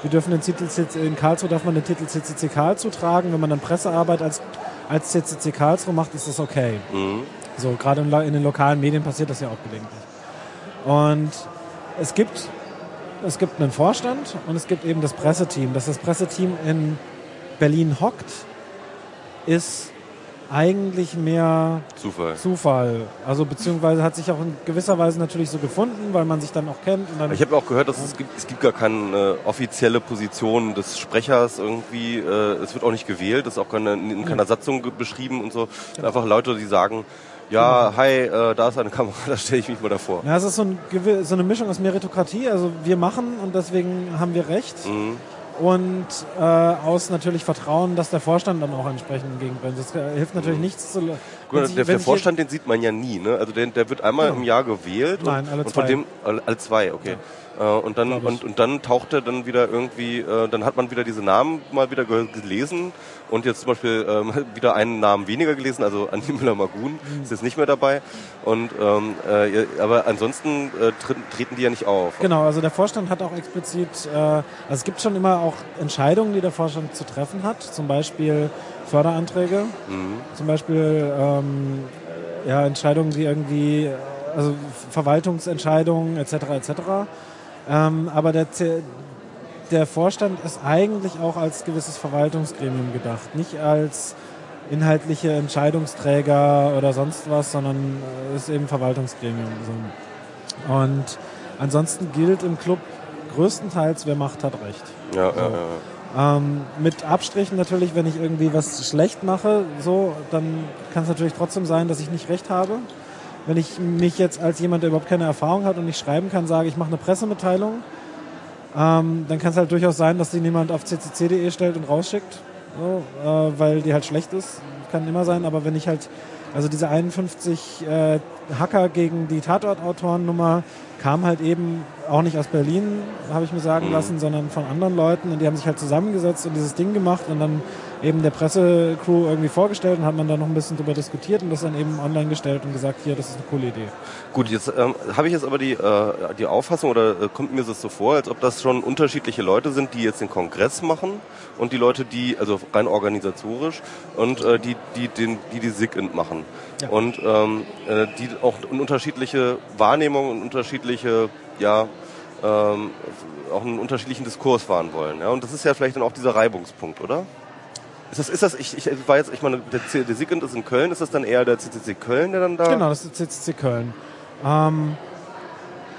Wir dürfen den Titel in Karlsruhe darf man den Titel CCC Karlsruhe tragen. Wenn man dann Pressearbeit als, als CCC Karlsruhe macht, ist das okay. Mhm. So, gerade in, in den lokalen Medien passiert das ja auch gelegentlich. Und es gibt, es gibt einen Vorstand und es gibt eben das Presseteam. Dass das Presseteam in Berlin hockt, ist eigentlich mehr Zufall. Zufall. Also beziehungsweise hat sich auch in gewisser Weise natürlich so gefunden, weil man sich dann auch kennt. Dann Ich habe auch gehört, dass es gibt, es gibt gar keine äh, offizielle Position des Sprechers irgendwie. Äh, es wird auch nicht gewählt, das ist auch keine, in keiner Satzung beschrieben und so. Es sind einfach Leute, die sagen, ja, hi, äh, da ist eine Kamera, <laughs> da stelle ich mich mal davor. ja, es ist so, ein, so eine Mischung aus Meritokratie. Also wir machen und deswegen haben wir Recht. Mhm. Und äh, aus natürlich Vertrauen, dass der Vorstand dann auch entsprechend entgegenbringt. Das äh, hilft natürlich nichts zu. Gut, sich- der, der Vorstand, den sieht man ja nie, ne? Also der, der wird einmal Genau. im Jahr gewählt Nein, und, alle und zwei. von dem alle, zwei, okay. Äh, und dann und, und dann taucht er dann wieder irgendwie, äh, dann hat man wieder diese Namen mal wieder ge- gelesen und jetzt zum Beispiel ähm, <laughs> wieder einen Namen weniger gelesen, also Andi Müller-Magun Mhm. ist jetzt nicht mehr dabei. Und ähm, äh, aber ansonsten äh, treten, die ja nicht auf. Genau, also der Vorstand hat auch explizit, äh, also es gibt schon immer auch Entscheidungen, die der Vorstand zu treffen hat, zum Beispiel Förderanträge, Mhm. zum Beispiel ähm, ja, Entscheidungen, die irgendwie, äh, also Verwaltungsentscheidungen etc. etc. Ähm, aber der, der Vorstand ist eigentlich auch als gewisses Verwaltungsgremium gedacht, nicht als inhaltliche Entscheidungsträger oder sonst was, sondern äh, ist eben Verwaltungsgremium. So. Und ansonsten gilt im Club größtenteils, wer Macht hat Recht. Ja, ja, ja, ja. Ähm, mit Abstrichen natürlich, wenn ich irgendwie was schlecht mache, so, dann kann es natürlich trotzdem sein, dass ich nicht recht habe. Wenn ich mich jetzt als jemand, der überhaupt keine Erfahrung hat und nicht schreiben kann, sage, ich mache eine Pressemitteilung, ähm, dann kann es halt durchaus sein, dass die niemand auf ccc.de stellt und rausschickt, so, äh, weil die halt schlecht ist. Kann immer sein, aber wenn ich halt, also diese 51 äh, Hacker gegen die Tatortautorennummer kam halt eben auch nicht aus Berlin, habe ich mir sagen Mhm. lassen, sondern von anderen Leuten und die haben sich halt zusammengesetzt und dieses Ding gemacht und dann eben der Pressecrew irgendwie vorgestellt und hat man da noch ein bisschen drüber diskutiert und das dann eben online gestellt und gesagt, hier, das ist eine coole Idee. Gut, jetzt ähm, habe ich jetzt aber die, äh, die Auffassung oder äh, kommt mir das so vor, als ob das schon unterschiedliche Leute sind, die jetzt den Kongress machen und die Leute, die, also rein organisatorisch und äh, die, die, den, die die SIG machen. Ja. Und ähm, äh, die auch eine unterschiedliche Wahrnehmung und unterschiedliche, ja, ähm, auch einen unterschiedlichen Diskurs fahren wollen. Ja? Und das ist ja vielleicht dann auch dieser Reibungspunkt, oder? Ist das, ist das, ich, ich war jetzt, ich meine, der, der SIG ist in Köln, ist das dann eher der CCC Köln, der dann da? Genau, das ist CCC Köln. Ähm,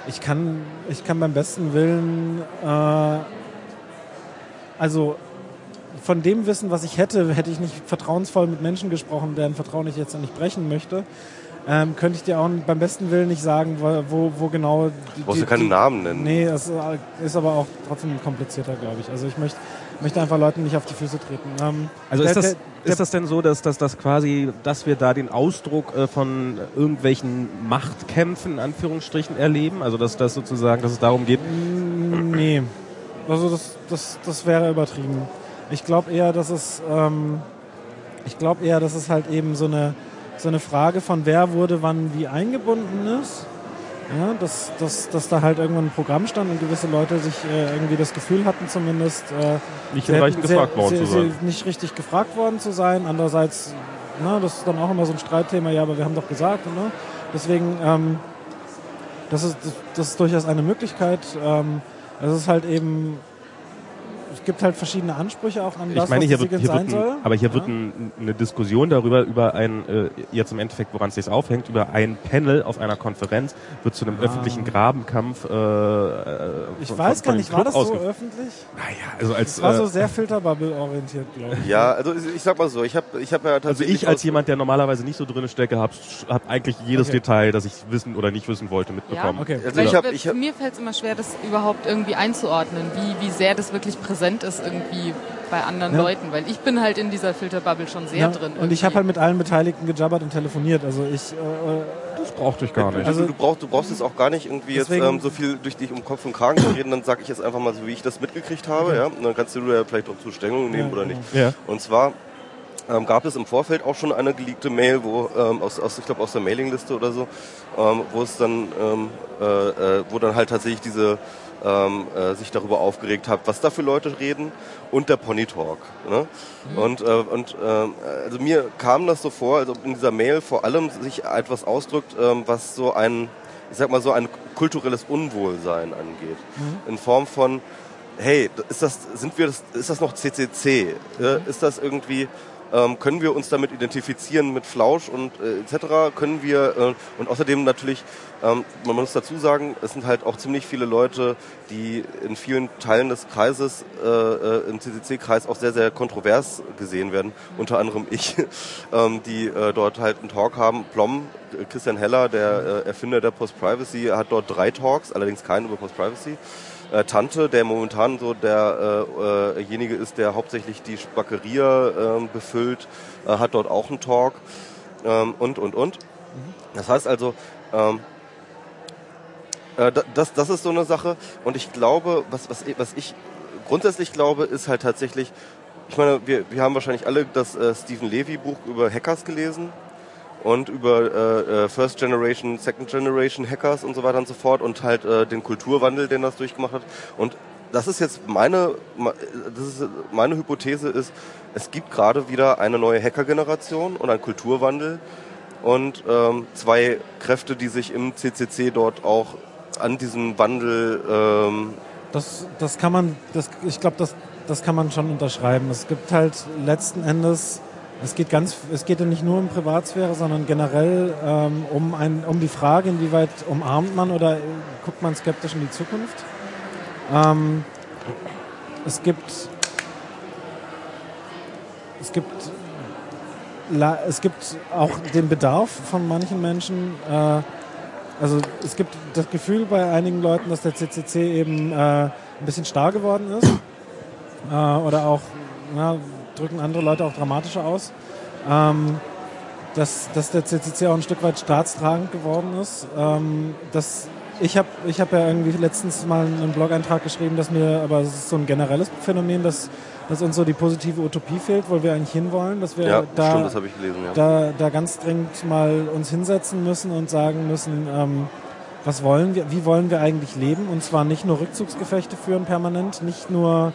ich, kann, ich kann beim besten Willen, äh, also von dem Wissen, was ich hätte, hätte ich nicht vertrauensvoll mit Menschen gesprochen, deren Vertrauen ich jetzt nicht brechen möchte. Ähm, könnte ich dir auch beim besten Willen nicht sagen, wo, wo, wo genau. Die, Du brauchst ja keine Namen nennen. Nee, das ist aber auch trotzdem komplizierter, glaube ich. Also ich möchte, möchte einfach Leuten nicht auf die Füße treten. Ähm, Also der- ist das, der- der- ist das denn so, dass, dass das quasi, dass wir da den Ausdruck äh, von irgendwelchen Machtkämpfen in Anführungsstrichen erleben? Also dass das sozusagen, dass es darum geht, Nee. Also das, das, das wäre übertrieben. Ich glaube eher, dass es, ähm, ich glaube eher, dass es halt eben so eine, so eine Frage von wer wurde wann wie eingebunden ist. Ja, dass, dass, dass da halt irgendwann ein Programm stand und gewisse Leute sich äh, irgendwie das Gefühl hatten zumindest äh, Nicht hinreichend gefragt worden sie, zu sein. nicht richtig gefragt worden zu sein. Andererseits, na, das ist dann auch immer so ein Streitthema, ja, aber wir haben doch gesagt. Ne? Deswegen, ähm, das, ist, das, ist durchaus eine Möglichkeit. Ähm, es ist halt eben, gibt halt verschiedene Ansprüche auch an das, ich meine, was hier die wird, hier sein wird soll. ein, aber hier Ja. wird ein, eine Diskussion darüber, über ein, äh, jetzt im Endeffekt, woran es sich aufhängt, über ein Panel auf einer Konferenz, wird zu einem Ah. öffentlichen Grabenkampf. Äh, äh, Ich von- weiß von gar dem nicht, war Club das so öffentlich? Naja, also als, Es war so äh, sehr Filterbubble orientiert, glaube ich. Ja, also ich sag mal so, ich habe ich hab ja also tatsächlich... ich als jemand, der normalerweise nicht so drin stecke, habe hab eigentlich jedes Okay. Detail, das ich wissen oder nicht wissen wollte, mitbekommen. Okay. Also ich hab, ich hab, mir fällt es immer schwer, das überhaupt irgendwie einzuordnen, wie, wie sehr das wirklich präsent ist irgendwie bei anderen Ja. Leuten, weil ich bin halt in dieser Filterbubble schon sehr Ja, drin. und ich irgendwie. habe halt mit allen Beteiligten gejabbert und telefoniert. Also ich, äh, Das brauchte ich gar nicht. also, also- du, brauchst, du brauchst jetzt auch gar nicht irgendwie jetzt ähm, so viel durch dich um Kopf und Kragen zu reden, dann sage ich jetzt einfach mal so, wie ich das mitgekriegt habe, ja. Und dann kannst du ja vielleicht auch zu Stellung nehmen Ja, oder genau. nicht. Ja. Und zwar ähm, gab es im Vorfeld auch schon eine geleakte Mail, wo ähm, aus, aus ich glaube aus der Mailingliste oder so, ähm, wo es dann, ähm, äh, äh, wo dann halt tatsächlich diese ähm, äh, sich darüber aufgeregt hat, was da für Leute reden und der Pony Talk. Ne? Und, äh, und ähm, also mir kam das so vor, als ob in dieser Mail vor allem sich etwas ausdrückt, ähm, was so ein, ich sag mal so ein kulturelles Unwohlsein angeht, in Form von hey, ist das, sind wir das, ist das noch CCC? Äh, ist das irgendwie, ähm, können wir uns damit identifizieren mit Flausch und äh, etc.? Können wir, äh, und außerdem natürlich, ähm, man muss dazu sagen, es sind halt auch ziemlich viele Leute, die in vielen Teilen des Kreises, äh, äh, im CCC-Kreis auch sehr, sehr kontrovers gesehen werden, unter anderem ich, <laughs> ähm, die äh, dort halt einen Talk haben. Plom, äh, Christian Heller, der äh, Erfinder der Post-Privacy, hat dort drei Talks, allerdings keinen über Post-Privacy äh, Tante, der momentan so derjenige äh, derjenige ist, der hauptsächlich die Spackeria ähm, befüllt, äh, hat dort auch einen Talk ähm, und, und, und. Das heißt also, ähm, äh, da- das, das ist so eine Sache und ich glaube, was, was, was ich grundsätzlich glaube, ist halt tatsächlich, ich meine, wir, wir haben wahrscheinlich alle das äh, Stephen Levy Buch über Hackers gelesen und über äh, äh, First Generation, Second Generation Hackers und so weiter und so fort und halt äh, den Kulturwandel, den das durchgemacht hat. Und das ist jetzt meine, das ist meine Hypothese ist, es gibt gerade wieder eine neue Hackergeneration und einen Kulturwandel und ähm, zwei Kräfte, die sich im CCC dort auch an diesem Wandel ähm, Das, das kann man, das, ich glaube, das, das kann man schon unterschreiben. Es gibt halt letzten Endes, es geht ganz, es geht ja nicht nur um Privatsphäre, sondern generell ähm, um, ein, um die Frage, inwieweit umarmt man oder äh, guckt man skeptisch in die Zukunft. Ähm, es gibt, es gibt, es gibt auch den Bedarf von manchen Menschen. Äh, also es gibt das Gefühl bei einigen Leuten, dass der CCC eben äh, ein bisschen starr geworden ist. Äh, oder auch, ja, drücken andere Leute auch dramatischer aus. Ähm, dass, dass der CCC auch ein Stück weit staatstragend geworden ist. Ähm, dass ich habe ich hab ja irgendwie letztens mal einen Blog-Eintrag geschrieben, dass mir, aber es ist so ein generelles Phänomen, dass, dass uns so die positive Utopie fehlt, wo wir eigentlich hinwollen, dass wir ja, da stimmt, das habe ich gelesen, ja. da, da ganz dringend mal uns hinsetzen müssen und sagen müssen, ähm, was wollen wir, wie wollen wir eigentlich leben? Und zwar nicht nur Rückzugsgefechte führen permanent, nicht nur,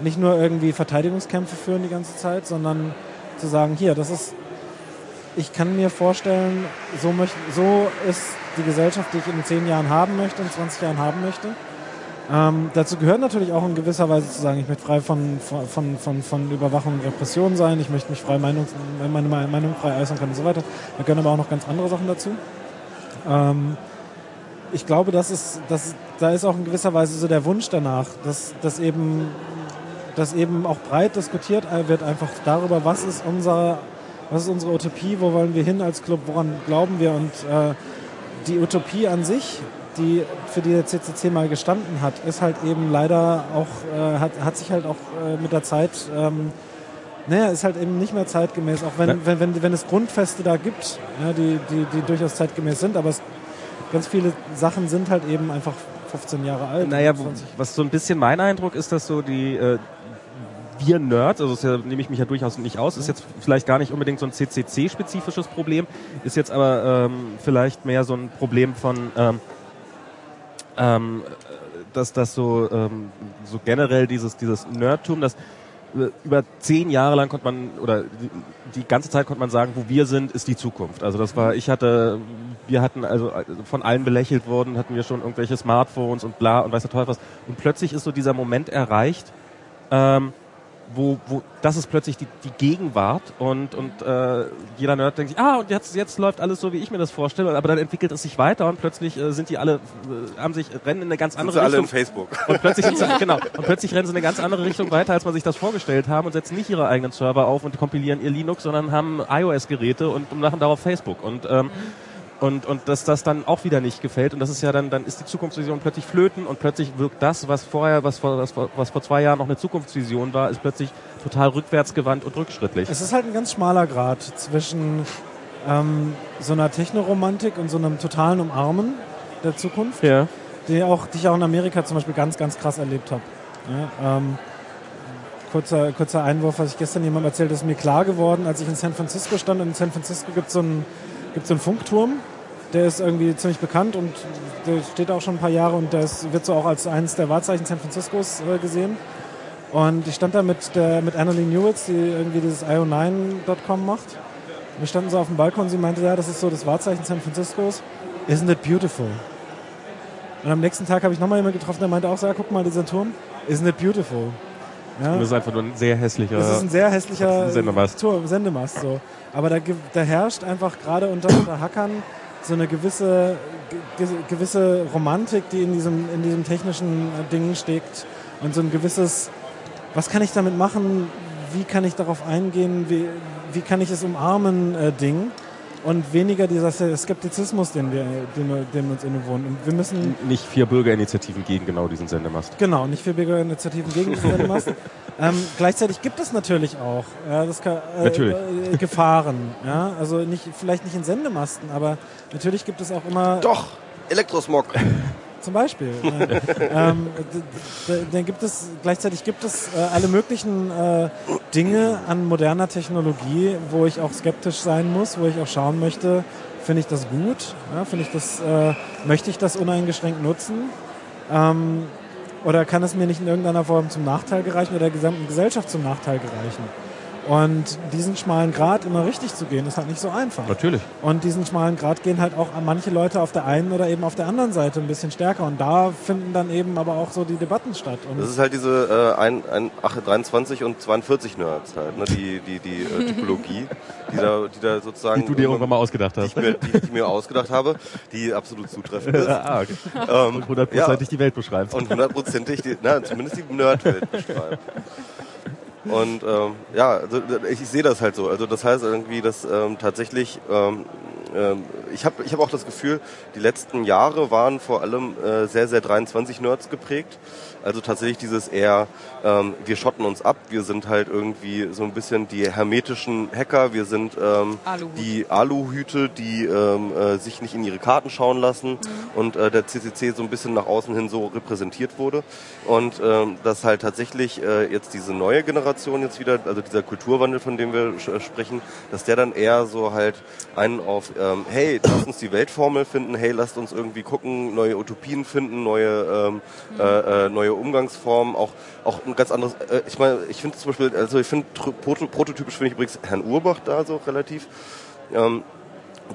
nicht nur irgendwie Verteidigungskämpfe führen die ganze Zeit, sondern zu sagen, hier, das ist, ich kann mir vorstellen, so, möcht, so ist die Gesellschaft, die ich in zehn Jahren haben möchte, in 20 Jahren haben möchte. Ähm, dazu gehört natürlich auch in gewisser Weise zu sagen, ich möchte frei von, von, von, von Überwachung und Repression sein, ich möchte mich frei Meinung, meine Meinung frei äußern können und so weiter. Da gehören aber auch noch ganz andere Sachen dazu. Ähm, ich glaube, das ist, das, da ist auch in gewisser Weise so der Wunsch danach, dass, dass, eben, dass eben auch breit diskutiert wird, einfach darüber, was ist unser, was ist unsere Utopie, wo wollen wir hin als Club, woran glauben wir und äh, die Utopie an sich, die für die der CCC mal gestanden hat, ist halt eben leider auch, äh, hat, hat sich halt auch äh, mit der Zeit, ähm, naja, ist halt eben nicht mehr zeitgemäß, auch wenn, Ja. wenn, wenn, wenn es Grundfeste da gibt, ja, die, die, die durchaus zeitgemäß sind, aber es, ganz viele Sachen sind halt eben einfach 15 Jahre alt. Naja, wo, was so ein bisschen mein Eindruck ist, dass so die äh, wir Nerds, also das ja, nehme ich mich ja durchaus nicht aus, ist jetzt vielleicht gar nicht unbedingt so ein CCC-spezifisches Problem, ist jetzt aber ähm, vielleicht mehr so ein Problem von ähm, ähm, dass das so, ähm, so generell dieses, dieses Nerdtum, das äh, über zehn Jahre lang konnte man, oder die, ganze Zeit konnte man sagen, wo wir sind, ist die Zukunft. Also das war, ich hatte, wir hatten also von allen belächelt worden, hatten wir schon irgendwelche Smartphones und bla und weiß der Teufel was. Und plötzlich ist so dieser Moment erreicht, ähm, wo, wo das ist plötzlich die, die Gegenwart und, und äh, jeder Nerd denkt sich, ah, und jetzt, jetzt läuft alles so, wie ich mir das vorstelle, aber dann entwickelt es sich weiter und plötzlich äh, sind die alle, äh, haben sich, rennen in eine ganz andere sind Richtung. alle in Facebook. Und plötzlich, <laughs> genau, und plötzlich rennen sie in eine ganz andere Richtung weiter, als man sich das vorgestellt haben und setzen nicht ihre eigenen Server auf und kompilieren ihr Linux, sondern haben iOS-Geräte und machen darauf Facebook. Und ähm, und, und dass das dann auch wieder nicht gefällt und das ist ja dann dann ist die Zukunftsvision plötzlich flöten und plötzlich wirkt das was vorher was vor was was vor zwei Jahren noch eine Zukunftsvision war ist plötzlich total rückwärtsgewandt und rückschrittlich Es ist halt ein ganz schmaler Grad zwischen ähm, so einer Technoromantik und so einem totalen Umarmen der Zukunft, ja die, auch, die ich auch in Amerika zum Beispiel ganz, ganz krass erlebt habe. Ja, ähm, kurzer, kurzer Einwurf, was ich gestern jemandem erzählt, ist mir klar geworden, als ich in San Francisco stand. Und in San Francisco gibt es so einen so einen Funkturm, der ist irgendwie ziemlich bekannt und der steht auch schon ein paar Jahre und das wird so auch als eines der Wahrzeichen San Franciscos äh, gesehen. Und ich stand da mit, der, mit Annalie Newitz, die irgendwie dieses io9.com macht. Wir standen so auf dem Balkon und sie meinte, ja, das ist so das Wahrzeichen San Franciscos. Isn't it beautiful? Und am nächsten Tag habe ich nochmal jemanden getroffen, der meinte auch so, ja, guck mal, dieser Turm. Isn't it beautiful? Ja. Das ist einfach nur ein sehr hässlicher Das ist ein sehr hässlicher Sendemast. Turm, Sendemast so. Aber da, da herrscht einfach gerade unter, unter Hackern so eine gewisse, ge, gewisse Romantik, die in diesem, in diesem technischen Ding steckt. Und so ein gewisses, was kann ich damit machen? Wie kann ich darauf eingehen? Wie, wie kann ich es umarmen? Äh, Ding und weniger dieser Skeptizismus, den wir, den, wir, den wir uns innewohnen. Und wir müssen nicht vier Bürgerinitiativen gegen genau diesen Sendemast. Genau, nicht vier Bürgerinitiativen gegen diesen Sendemast. <laughs> ähm, gleichzeitig gibt es natürlich auch ja, das kann, äh, natürlich. Äh, Gefahren. Ja, also nicht vielleicht nicht in Sendemasten, aber natürlich gibt es auch immer. Doch Elektrosmog. <laughs> Zum Beispiel. ähm, dann gibt es gleichzeitig gibt es äh, alle möglichen äh, Dinge an moderner Technologie, wo ich auch skeptisch sein muss, wo ich auch schauen möchte, finde ich das gut, ja, finde ich das, äh, möchte ich das uneingeschränkt nutzen, ähm, oder kann es mir nicht in irgendeiner Form zum Nachteil gereichen oder der gesamten Gesellschaft zum Nachteil gereichen? Und diesen schmalen Grad immer richtig zu gehen, ist halt nicht so einfach. Natürlich. Und diesen schmalen Grad gehen halt auch manche Leute auf der einen oder eben auf der anderen Seite ein bisschen stärker. Und da finden dann eben aber auch so die Debatten statt. Und das ist halt diese äh, ein, ein, ach, 23 und 42 Nerds halt, ne? die, die, die äh, <laughs> Typologie, die da, die da sozusagen... Die du dir irgendwann mal ausgedacht hast. Die ich, mir, die ich mir ausgedacht habe, die absolut zutreffend <laughs> ist. ah, okay. ähm, und hundertprozentig ja, die Welt beschreibt. Und hundertprozentig, die, na, zumindest die Nerdwelt beschreibt. <laughs> Und ähm, ja, also, ich, ich sehe das halt so. Also das heißt irgendwie, dass ähm, tatsächlich ähm, ähm, ich habe ich hab auch das Gefühl, die letzten Jahre waren vor allem äh, sehr, sehr 23 Nerds geprägt. Also tatsächlich dieses eher, ähm, wir schotten uns ab, wir sind halt irgendwie so ein bisschen die hermetischen Hacker, wir sind ähm, Aluhut. die Aluhüte, die ähm, äh, sich nicht in ihre Karten schauen lassen mhm. und äh, der CCC so ein bisschen nach außen hin so repräsentiert wurde. Und ähm, dass halt tatsächlich äh, jetzt diese neue Generation jetzt wieder, also dieser Kulturwandel, von dem wir sprechen, dass der dann eher so halt einen auf ähm, hey, lasst uns die Weltformel finden, hey, lasst uns irgendwie gucken, neue Utopien finden, neue, ähm, äh, äh, neue Umgangsformen, auch, auch ein ganz anderes, äh, ich meine, ich finde zum Beispiel, also ich finde, prototypisch finde ich übrigens Herrn Urbach da so relativ, ähm,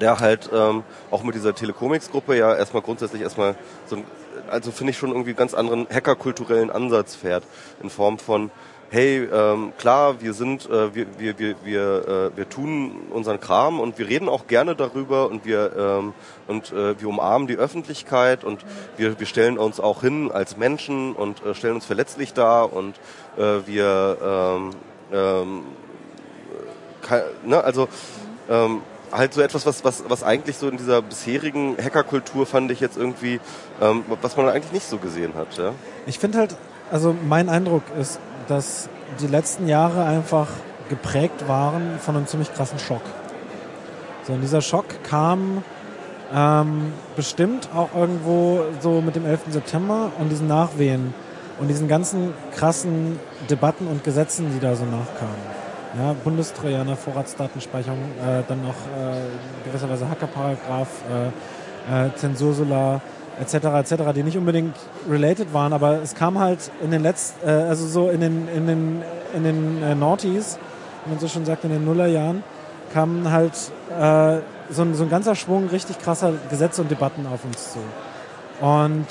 der halt ähm, auch mit dieser Telecomics-Gruppe ja erstmal grundsätzlich erstmal so ein, also finde ich schon irgendwie ganz anderen hackerkulturellen Ansatz fährt, in Form von, hey, ähm, klar, wir sind, äh, wir, wir, wir, wir, äh, wir tun unseren Kram und wir reden auch gerne darüber und wir ähm, und äh, wir umarmen die Öffentlichkeit und wir, wir stellen uns auch hin als Menschen und äh, stellen uns verletzlich dar und äh, wir ähm, ähm, ne, also ähm, halt so etwas, was, was, was eigentlich so in dieser bisherigen Hackerkultur fand ich jetzt irgendwie, ähm, was man eigentlich nicht so gesehen hat. Ja? Ich finde halt, also mein Eindruck ist, dass die letzten Jahre einfach geprägt waren von einem ziemlich krassen Schock. So, und dieser Schock kam ähm, bestimmt auch irgendwo so mit dem 11. September und diesen Nachwehen und diesen ganzen krassen Debatten und Gesetzen, die da so nachkamen. Ja, Bundestrojaner, Vorratsdatenspeicherung, äh, dann noch äh, gewisserweise Hackerparagraph, äh, äh, Zensursula, etc. etc., die nicht unbedingt related waren, aber es kam halt in den letzten, äh, also so in den in den in den äh, Naughties, wie man so schon sagt, in den Nullerjahren, kamen halt äh, so, ein, so ein ganzer Schwung richtig krasser Gesetze und Debatten auf uns zu. Und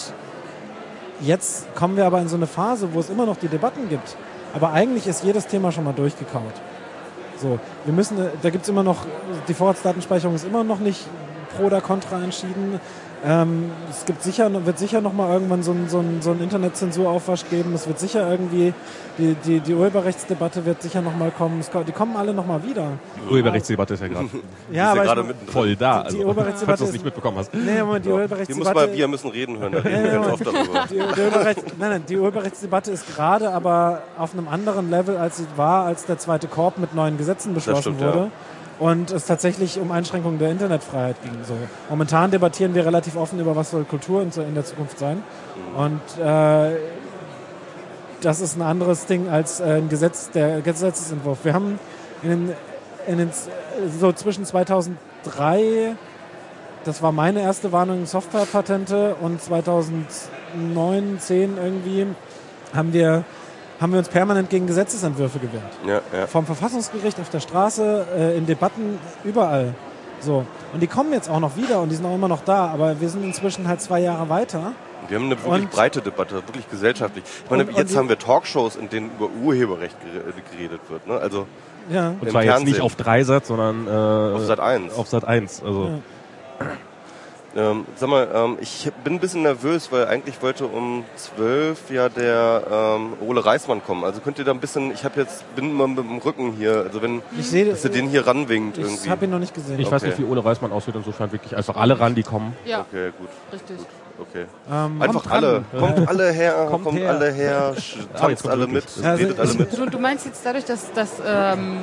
jetzt kommen wir aber in so eine Phase, wo es immer noch die Debatten gibt, aber eigentlich ist jedes Thema schon mal durchgekaut. So, wir müssen, da gibt es immer noch, die Vorratsdatenspeicherung ist immer noch nicht pro oder contra entschieden. Ähm, es gibt sicher, wird sicher noch mal irgendwann so ein, so ein, so ein Internetzensuraufwasch geben. Es wird sicher irgendwie, die, die, die Urheberrechtsdebatte wird sicher noch mal kommen. Es, die kommen alle noch mal wieder. Die Urheberrechtsdebatte ist ja gerade <laughs> ja, gerade ich, voll da. Die, die also, Urheberrechtsdebatte falls du es nicht mitbekommen hast. Nee, Moment, die Wir Urheberrechtsdebatte... müssen mal, wir müssen reden hören, da reden wir Ja, ganz ja, oft darüber. Die, die, Urheberrechts, <laughs> nein, nein, die Urheberrechtsdebatte ist gerade aber auf einem anderen Level, als sie war, als der zweite Korb mit neuen Gesetzen beschlossen stimmt, wurde. ja. Und es tatsächlich um Einschränkungen der Internetfreiheit ging. So. Momentan debattieren wir relativ offen über, was soll Kultur in der Zukunft sein. Und äh, das ist ein anderes Ding als äh, ein Gesetz, der Gesetzesentwurf. Wir haben in den, in den, so zwischen 2003 das war meine erste Warnung Softwarepatente und 2009, 10 irgendwie haben wir, haben wir uns permanent gegen Gesetzesentwürfe gewehrt. Ja, ja. Vom Verfassungsgericht, auf der Straße, äh, in Debatten, überall. So. Und die kommen jetzt auch noch wieder und die sind auch immer noch da, aber wir sind inzwischen halt zwei Jahre weiter. Wir haben eine wirklich Und- breite Debatte, wirklich gesellschaftlich. Ich meine, Und- und jetzt haben wir Talkshows, in denen über Urheberrecht gere- geredet wird. Ne? Also Ja. Und zwar jetzt nicht auf Dreisat, sondern äh, auf Sat 1. auf Sat 1. Also Ja. Ähm, sag mal, ähm, ich bin ein bisschen nervös, weil eigentlich wollte um 12 ja der ähm, Ole Reismann kommen. Also könnt ihr da ein bisschen, ich habe jetzt, bin immer mit dem Rücken hier, also wenn, Ich sehe, dass ihr den hier ranwinkt ich irgendwie. habe ihn noch nicht gesehen. ich weiß Okay. nicht, wie Ole Reismann aussieht. Insofern wirklich einfach alle ran, die kommen. Ja, Okay, gut, richtig. okay. ähm, Einfach alle, kommt alle her, Kommt kommt, her. alle her, <laughs> Ah, tanzt alle mit, Also redet alle ich- mit. Du, du meinst jetzt dadurch, dass, dass ähm,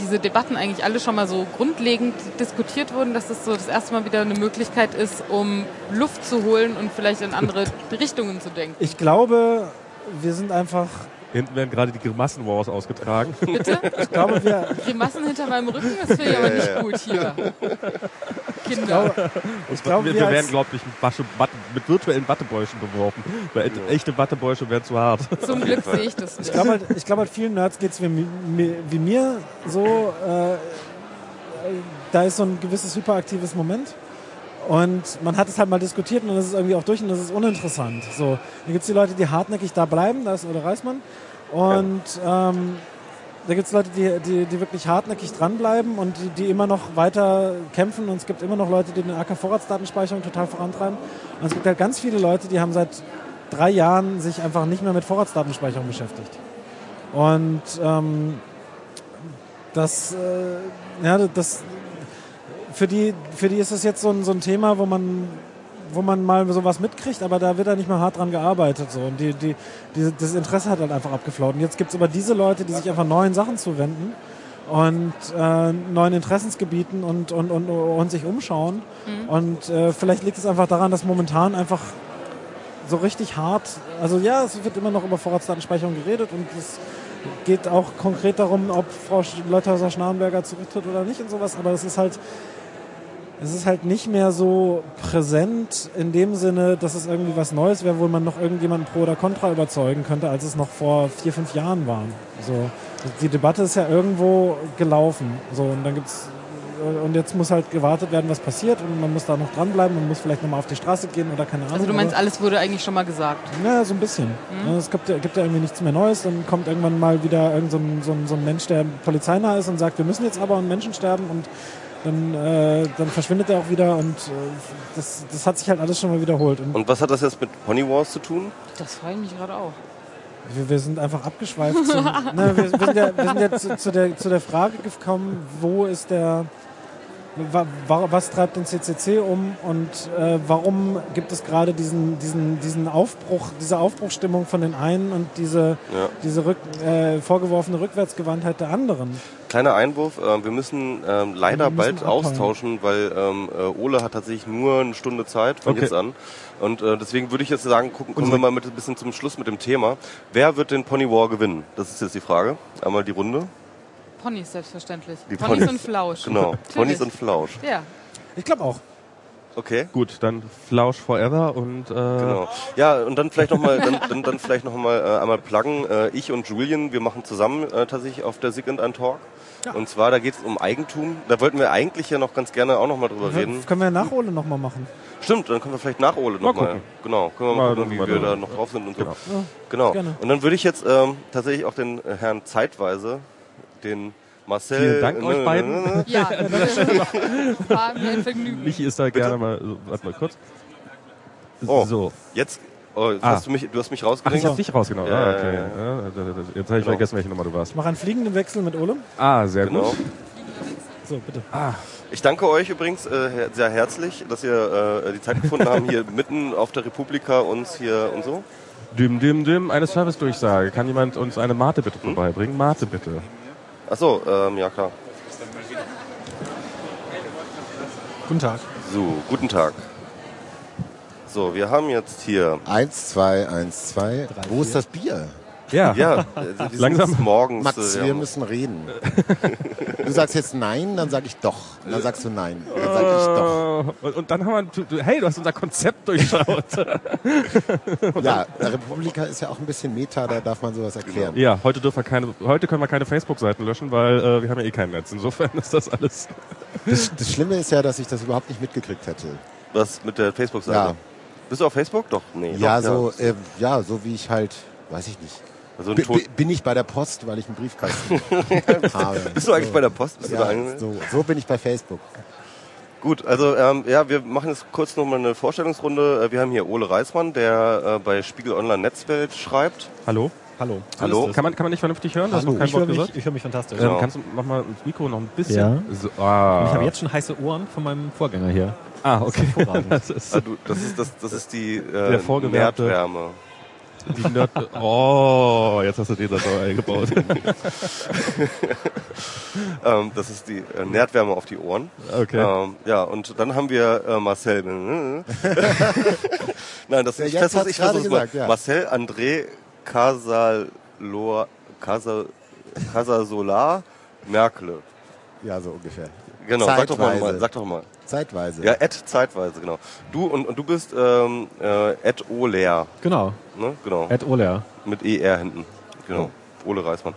diese Debatten eigentlich alle schon mal so grundlegend diskutiert wurden, dass das so das erste Mal wieder eine Möglichkeit ist, um Luft zu holen und vielleicht in andere <laughs> Richtungen zu denken. ich glaube, wir sind einfach, Hinten werden gerade die Grimassenwars ausgetragen. Bitte? <laughs> ich glaube, wir, Grimassen hinter meinem Rücken, das finde ich aber nicht gut hier. <laughs> Kinder. ich glaube, wir, wir wir werden, glaube ich, mit, Wasche, Watte, mit virtuellen Wattebäuschen beworfen. Weil echte Wattebäusche wären zu hart. Zum Glück sehe ich das Ich nicht. glaube halt, ich glaube halt vielen Nerds geht es wie, mi- wie mir so, äh, äh, da ist so ein gewisses hyperaktives Moment. Und man hat es halt mal diskutiert und dann ist es irgendwie auch durch und das ist uninteressant. So, dann gibt es die Leute, die hartnäckig da bleiben, da ist Ole Reismann. Und ähm, da gibt es Leute, die, die, die wirklich hartnäckig dranbleiben und die, die immer noch weiter kämpfen. Und es gibt immer noch Leute, die den AK-Vorratsdatenspeicherung total vorantreiben. Und es gibt halt ganz viele Leute, die haben seit drei Jahren sich einfach nicht mehr mit Vorratsdatenspeicherung beschäftigt. Und ähm, das, äh, ja, das, für die, für die ist es jetzt so ein, so ein Thema, wo man, wo man mal sowas mitkriegt, aber da wird da nicht mehr hart dran gearbeitet. So. Und die, die, die, das Interesse hat halt einfach abgeflaut. Und jetzt gibt es aber diese Leute, die sich einfach neuen Sachen zuwenden und äh, neuen Interessensgebieten und, und, und, und sich umschauen. Und äh, vielleicht liegt es einfach daran, dass momentan einfach so richtig hart, also ja, es wird immer noch über Vorratsdatenspeicherung geredet und es geht auch konkret darum, ob Frau Sch- Leuthauser-Schnarrenberger zurücktritt oder nicht und sowas, aber es ist halt, es ist halt nicht mehr so präsent in dem Sinne, dass es irgendwie was Neues wäre, wo man noch irgendjemanden pro oder contra überzeugen könnte, als es noch vor vier, fünf Jahren war. So, die Debatte ist ja irgendwo gelaufen. So, und dann gibt's und jetzt muss halt gewartet werden, was passiert und man muss da noch dranbleiben, man muss vielleicht nochmal auf die Straße gehen oder keine Ahnung. Also du meinst, alles wurde eigentlich schon mal gesagt. ja, so ein bisschen. Ja, Es gibt, ja- gibt ja irgendwie nichts mehr Neues. Dann kommt irgendwann mal wieder irgend so ein, so, ein, so ein Mensch, der polizeinah ist und sagt, wir müssen jetzt aber an Menschen sterben und dann, äh, dann verschwindet er auch wieder und äh, das, das hat sich halt alles schon mal wiederholt. Und Und was hat das jetzt mit Pony Wars zu tun? Das freue ich mich gerade auch. wir, wir sind einfach abgeschweift. Zum, <laughs> ne, wir, wir sind ja, wir sind ja zu, zu, der, zu der Frage gekommen, wo ist der, was treibt den CCC um und äh, warum gibt es gerade diesen, diesen, diesen Aufbruch, diese Aufbruchstimmung von den einen und diese, Ja. diese rück, äh, vorgeworfene Rückwärtsgewandtheit der anderen? Kleiner Einwurf, äh, wir müssen ähm, leider Wir müssen bald abhauen. austauschen, weil ähm, äh, Ole hat tatsächlich nur eine Stunde Zeit von Okay. jetzt an. Und äh, deswegen würde ich jetzt sagen, gucken, kommen wir mal mit ein bisschen zum Schluss mit dem Thema. Wer wird den Pony War gewinnen? Das ist jetzt die Frage. Einmal die Runde. Ponys selbstverständlich. Die Ponys, Ponys. und Flausch. Genau. <laughs> Natürlich. Ponys und Flausch. Ja. Ich glaube auch. Okay. Gut, dann Flausch Forever und äh, Genau. Ja, und dann vielleicht nochmal, dann, dann, dann vielleicht noch mal äh, einmal pluggen. Äh, ich und Julian, wir machen zusammen äh, tatsächlich auf der Sig and ein Talk. Und zwar, da geht es um Eigentum. Da wollten wir eigentlich ja noch ganz gerne auch nochmal drüber reden. Können wir nach Ole nochmal machen. Stimmt, dann können wir vielleicht nach Ole nochmal. gucken. Genau, können wir mal, Mal gucken, wie wir mal da noch drauf sind und so. Genau. Genau. gerne. Und dann würde ich jetzt ähm, tatsächlich auch den äh, Herrn zeitweise, den Marcel. Vielen Dank äh, euch beiden. Ja, war <laughs> mir ein Vergnügen. Michi ist da gerne mal, so, warte mal kurz. Oh, So. jetzt, oh, Ah. hast du mich, du hast mich Ach, ich hab dich rausgenommen. Ja, ah, okay. ja, jetzt habe ich Genau. vergessen, welche Nummer du warst. Ich mache einen fliegenden Wechsel mit Ole. Ah, sehr Genau. gut. So, bitte. Ich danke euch übrigens äh, sehr herzlich, dass ihr äh, die Zeit gefunden haben, hier <laughs> mitten auf der Republika uns hier und so. Dim, dim, dim, eine Service-Durchsage. Kann jemand uns eine Mate bitte Hm? vorbeibringen? Mate bitte. Achso, ähm, ja klar. Guten Tag. So, guten Tag. So, wir haben jetzt hier, Eins, zwei, eins, zwei. Wo ist das Bier? Ja. ja, <laughs> sind Langsam. morgens. Max, äh, wir müssen reden. <laughs> Du sagst jetzt nein, dann sag ich doch. Und dann sagst du nein. Dann sag ich doch. Und, und dann haben wir, hey, du hast unser Konzept durchschaut. <laughs> Ja, der Republika ist ja auch ein bisschen Meta, da darf man sowas erklären. ja, heute dürfen wir keine, heute können wir keine Facebook-Seiten löschen, weil äh, wir haben ja eh kein Netz. Insofern ist das alles. Das, das Schlimme ist ja, dass ich das überhaupt nicht mitgekriegt hätte. was mit der Facebook-Seite? Ja. Bist du auf Facebook? Doch, nee. Ja, doch, so, äh, ja, so wie ich halt, weiß ich nicht. Also ein B Tod- bin ich bei der Post, weil ich einen Briefkasten <laughs> habe. Bist du eigentlich so. bei der Post? Bist du da Ja, so, so bin ich bei Facebook. Gut, also ähm, ja, wir machen jetzt kurz nochmal eine Vorstellungsrunde. Äh, Wir haben hier Ole Reismann, der äh, bei Spiegel Online Netzwelt schreibt. Hallo? Hallo. Hallo. Kann man, kann man nicht vernünftig hören? Du hast Hallo. noch kein Ich höre Wort mich, gesagt. ich höre mich fantastisch. Genau. Ähm, kannst du mach mal das Mikro noch ein bisschen? Ja. So, ah. Ich habe jetzt schon heiße Ohren von meinem Vorgänger hier. Ah, okay. Das ist <laughs> Ah, du, das ist das, das ist die äh, Der. Die Nerd Oh, jetzt hast du den Satz eingebaut. <laughs> Ähm, das ist die äh, Nerdwärme auf die Ohren. Okay. Ähm, ja, und dann haben wir äh, Marcel. <laughs> Nein, das Ja, ich jetzt versuch's- hat's ich mal. gesagt, ja. Marcel André Casalor Casa, Casasolar Merkle. Ja, so ungefähr. Genau, sag doch Zeitweise. mal, sag doch mal. Zeitweise. Ja, Ed zeitweise, genau. Du und, und du bist ähm, äh, Ed Oler, Genau. ne? Genau. Ed Oler. Mit ER hinten. Genau. Ole Reismann.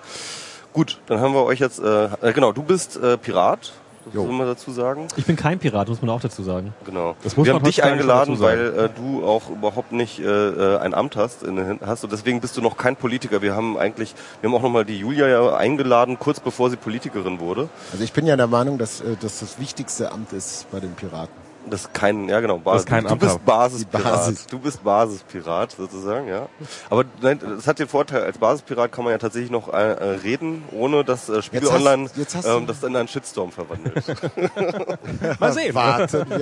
Gut, dann haben wir euch jetzt, äh, äh, genau, du bist äh, Pirat, das müssen wir dazu sagen. Ich bin kein Pirat, muss man auch dazu sagen. Genau. Das muss wir man haben dich eingeladen, weil äh, du auch überhaupt nicht äh, äh, ein Amt hast, in, hast und deswegen bist du noch kein Politiker. Wir haben eigentlich, wir haben auch nochmal die Julia ja eingeladen, kurz bevor sie Politikerin wurde. Also ich bin ja der Meinung, dass äh, das das wichtigste Amt ist bei den Piraten. Das ist kein, ja genau, Das ist kein du bist. Basispirat. Basis. Du bist Basispirat sozusagen, ja. Aber nein, das hat den Vorteil, als Basispirat kann man ja tatsächlich noch äh, äh, reden, ohne dass äh, Spiegel Jetzt hast- Online jetzt hast du- ähm, das in einen Shitstorm verwandelt. <laughs> Mal sehen. Warten wir.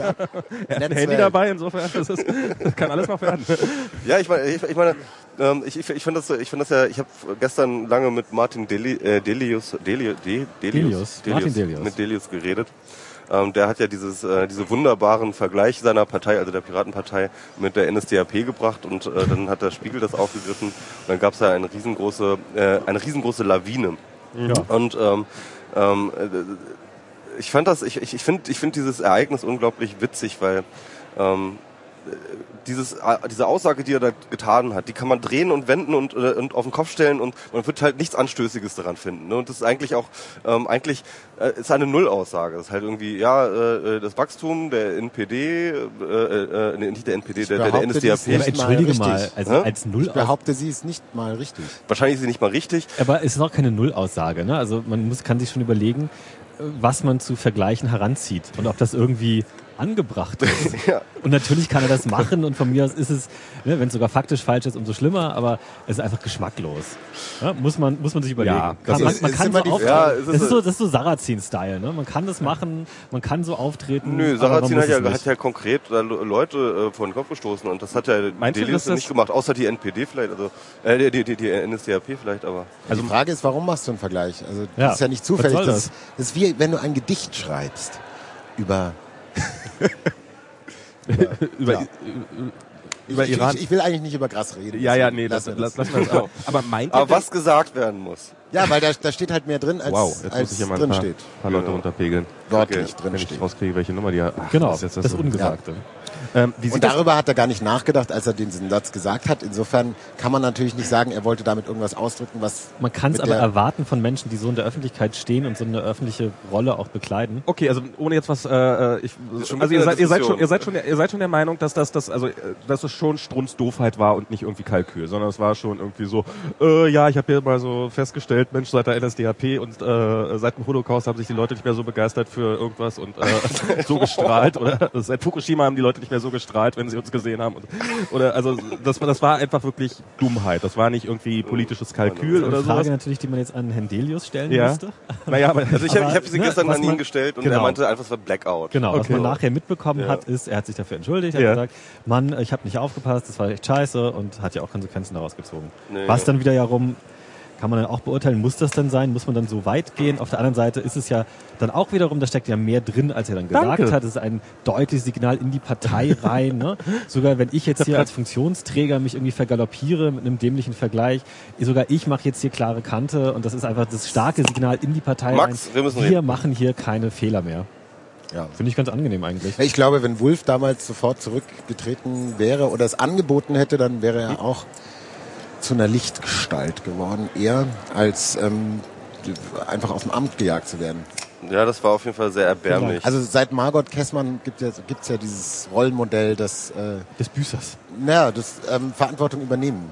Er hat ein Handy dabei, insofern das ist, das kann alles noch werden. Ja, ich meine, ich, ich meine, ähm, ich, ich, ich finde das, ich finde das ja, ich habe gestern lange mit Martin Deli, äh, Delius, Deli, De, Delius, Martin Delius. mit Delius geredet. Ähm, der hat ja dieses, äh, diese wunderbaren Vergleich seiner Partei, also der Piratenpartei, mit der NSDAP gebracht und äh, dann hat der Spiegel das aufgegriffen und dann gab es ja eine riesengroße, äh, eine riesengroße Lawine. Und ähm, ähm, äh, ich fand das, ich, ich, ich finde ich find dieses Ereignis unglaublich witzig, weil ähm, dieses, äh, diese Aussage, die er da getan hat, die kann man drehen und wenden und, äh, und auf den Kopf stellen und man wird halt nichts Anstößiges daran finden. Ne? Und das ist eigentlich auch, ähm, eigentlich äh, ist eine Nullaussage. Das ist halt irgendwie, ja, äh, äh, das Wachstum der NPD, äh, äh, nee, nicht der NPD, der, der, der NSDAP. Aber mal entschuldige richtig. mal, also Hä? als Null Ich behaupte, sie ist nicht mal richtig. Wahrscheinlich ist sie nicht mal richtig. Aber es ist auch keine Nullaussage. Ne? Also man muss, kann sich schon überlegen, was man zu Vergleichen heranzieht und ob das irgendwie angebracht ist. <laughs> Ja. Und natürlich kann er das machen und von mir aus ist es, ne, wenn es sogar faktisch falsch ist, umso schlimmer, aber es ist einfach geschmacklos. Ja, muss, man, muss man sich überlegen. Ja, kann, das man, ist- man ist kann immer so die auftreten. Frage. Ja, es ist das, ist so- so, das ist so Sarrazin-Style. Ne? Man kann das machen, man kann so auftreten. Nö, Sarrazin hat ja, hat ja konkret Le- Leute äh, vor den Kopf gestoßen und das hat ja Meinst du, Delius nicht gemacht, außer die NPD vielleicht, also äh, die, die, die, die NSDAP vielleicht, aber Also die Frage ist, warum machst du einen Vergleich? Also das Ja, ist ja nicht zufällig. Das, das ist wie wenn du ein Gedicht schreibst über <laughs> über, Ja. über ich, Iran. Ich, ich will eigentlich nicht über Gras reden. ja, ja, nee, das, wir lass, lassen wir das. Aber, aber meint aber denn- was gesagt werden muss. Ja, weil da, da steht halt mehr drin, als, Wow, jetzt muss als ich ja mal ein drin paar, steht. paar Leute Genau. runterpegeln, Wörtlich Okay, drin wenn ich rauskriege, welche Nummer die hat. Ach, Genau, das das, ist jetzt so- Ungesagte. Ähm, Und das darüber hat er gar nicht nachgedacht, als er diesen Satz gesagt hat. Insofern kann man natürlich nicht sagen, er wollte damit irgendwas ausdrücken, was Man kann es aber erwarten von Menschen, die so in der Öffentlichkeit stehen und so eine öffentliche Rolle auch bekleiden. Okay, also ohne jetzt was, äh, äh, ich, also ihr in seid, ihr seid schon, ihr seid schon, der- ihr seid schon der Meinung, dass das, das, also, äh, dass es schon Strunzdoofheit war und nicht irgendwie Kalkül, sondern es war schon irgendwie so, äh, ja, ich habe hier mal so festgestellt, Mensch, seit der NSDAP und äh, seit dem Holocaust haben sich die Leute nicht mehr so begeistert für irgendwas und äh, <laughs> so gestrahlt oder seit Fukushima haben die Leute nicht mehr so gestrahlt, wenn sie uns gesehen haben oder also das, war- das war einfach wirklich Dummheit, das war nicht irgendwie politisches Kalkül Eine oder Frage sowas. natürlich, die man jetzt an Herrn Delius stellen Ja. müsste. Naja, aber Also ich habe hab sie ne, gestern was an ihn man- gestellt und genau. er meinte einfach, es war Blackout. Genau, was Okay. man nachher mitbekommen Ja. hat, ist, er hat sich dafür entschuldigt, er Ja. hat gesagt, Mann, ich habe nicht aufgepasst, das war echt scheiße und hat ja auch Konsequenzen daraus gezogen. Nee, Was dann wieder ja rum, kann man dann auch beurteilen, muss das denn sein, muss man dann so weit gehen? Auf der anderen Seite ist es ja dann auch wiederum, da steckt ja mehr drin, als er dann gesagt Danke. hat. Es ist ein deutliches Signal in die Partei <laughs> rein. Ne? Sogar wenn ich jetzt hier als Funktionsträger mich irgendwie vergaloppiere mit einem dämlichen Vergleich, sogar ich mache jetzt hier klare Kante und das ist einfach das starke Signal in die Partei Max, rein. wir müssen wir machen hier keine Fehler mehr. Ja. Finde ich ganz angenehm eigentlich. Ich glaube, wenn Wulff damals sofort zurückgetreten wäre oder es angeboten hätte, dann wäre er auch zu einer Lichtgestalt geworden, eher als ähm, einfach aus dem Amt gejagt zu werden. Ja, das war auf jeden Fall sehr erbärmlich. Also seit Margot Kessmann gibt es ja, gibt's ja dieses Rollenmodell, das, äh, Des Büßers. naja, das ähm, Verantwortung übernehmen.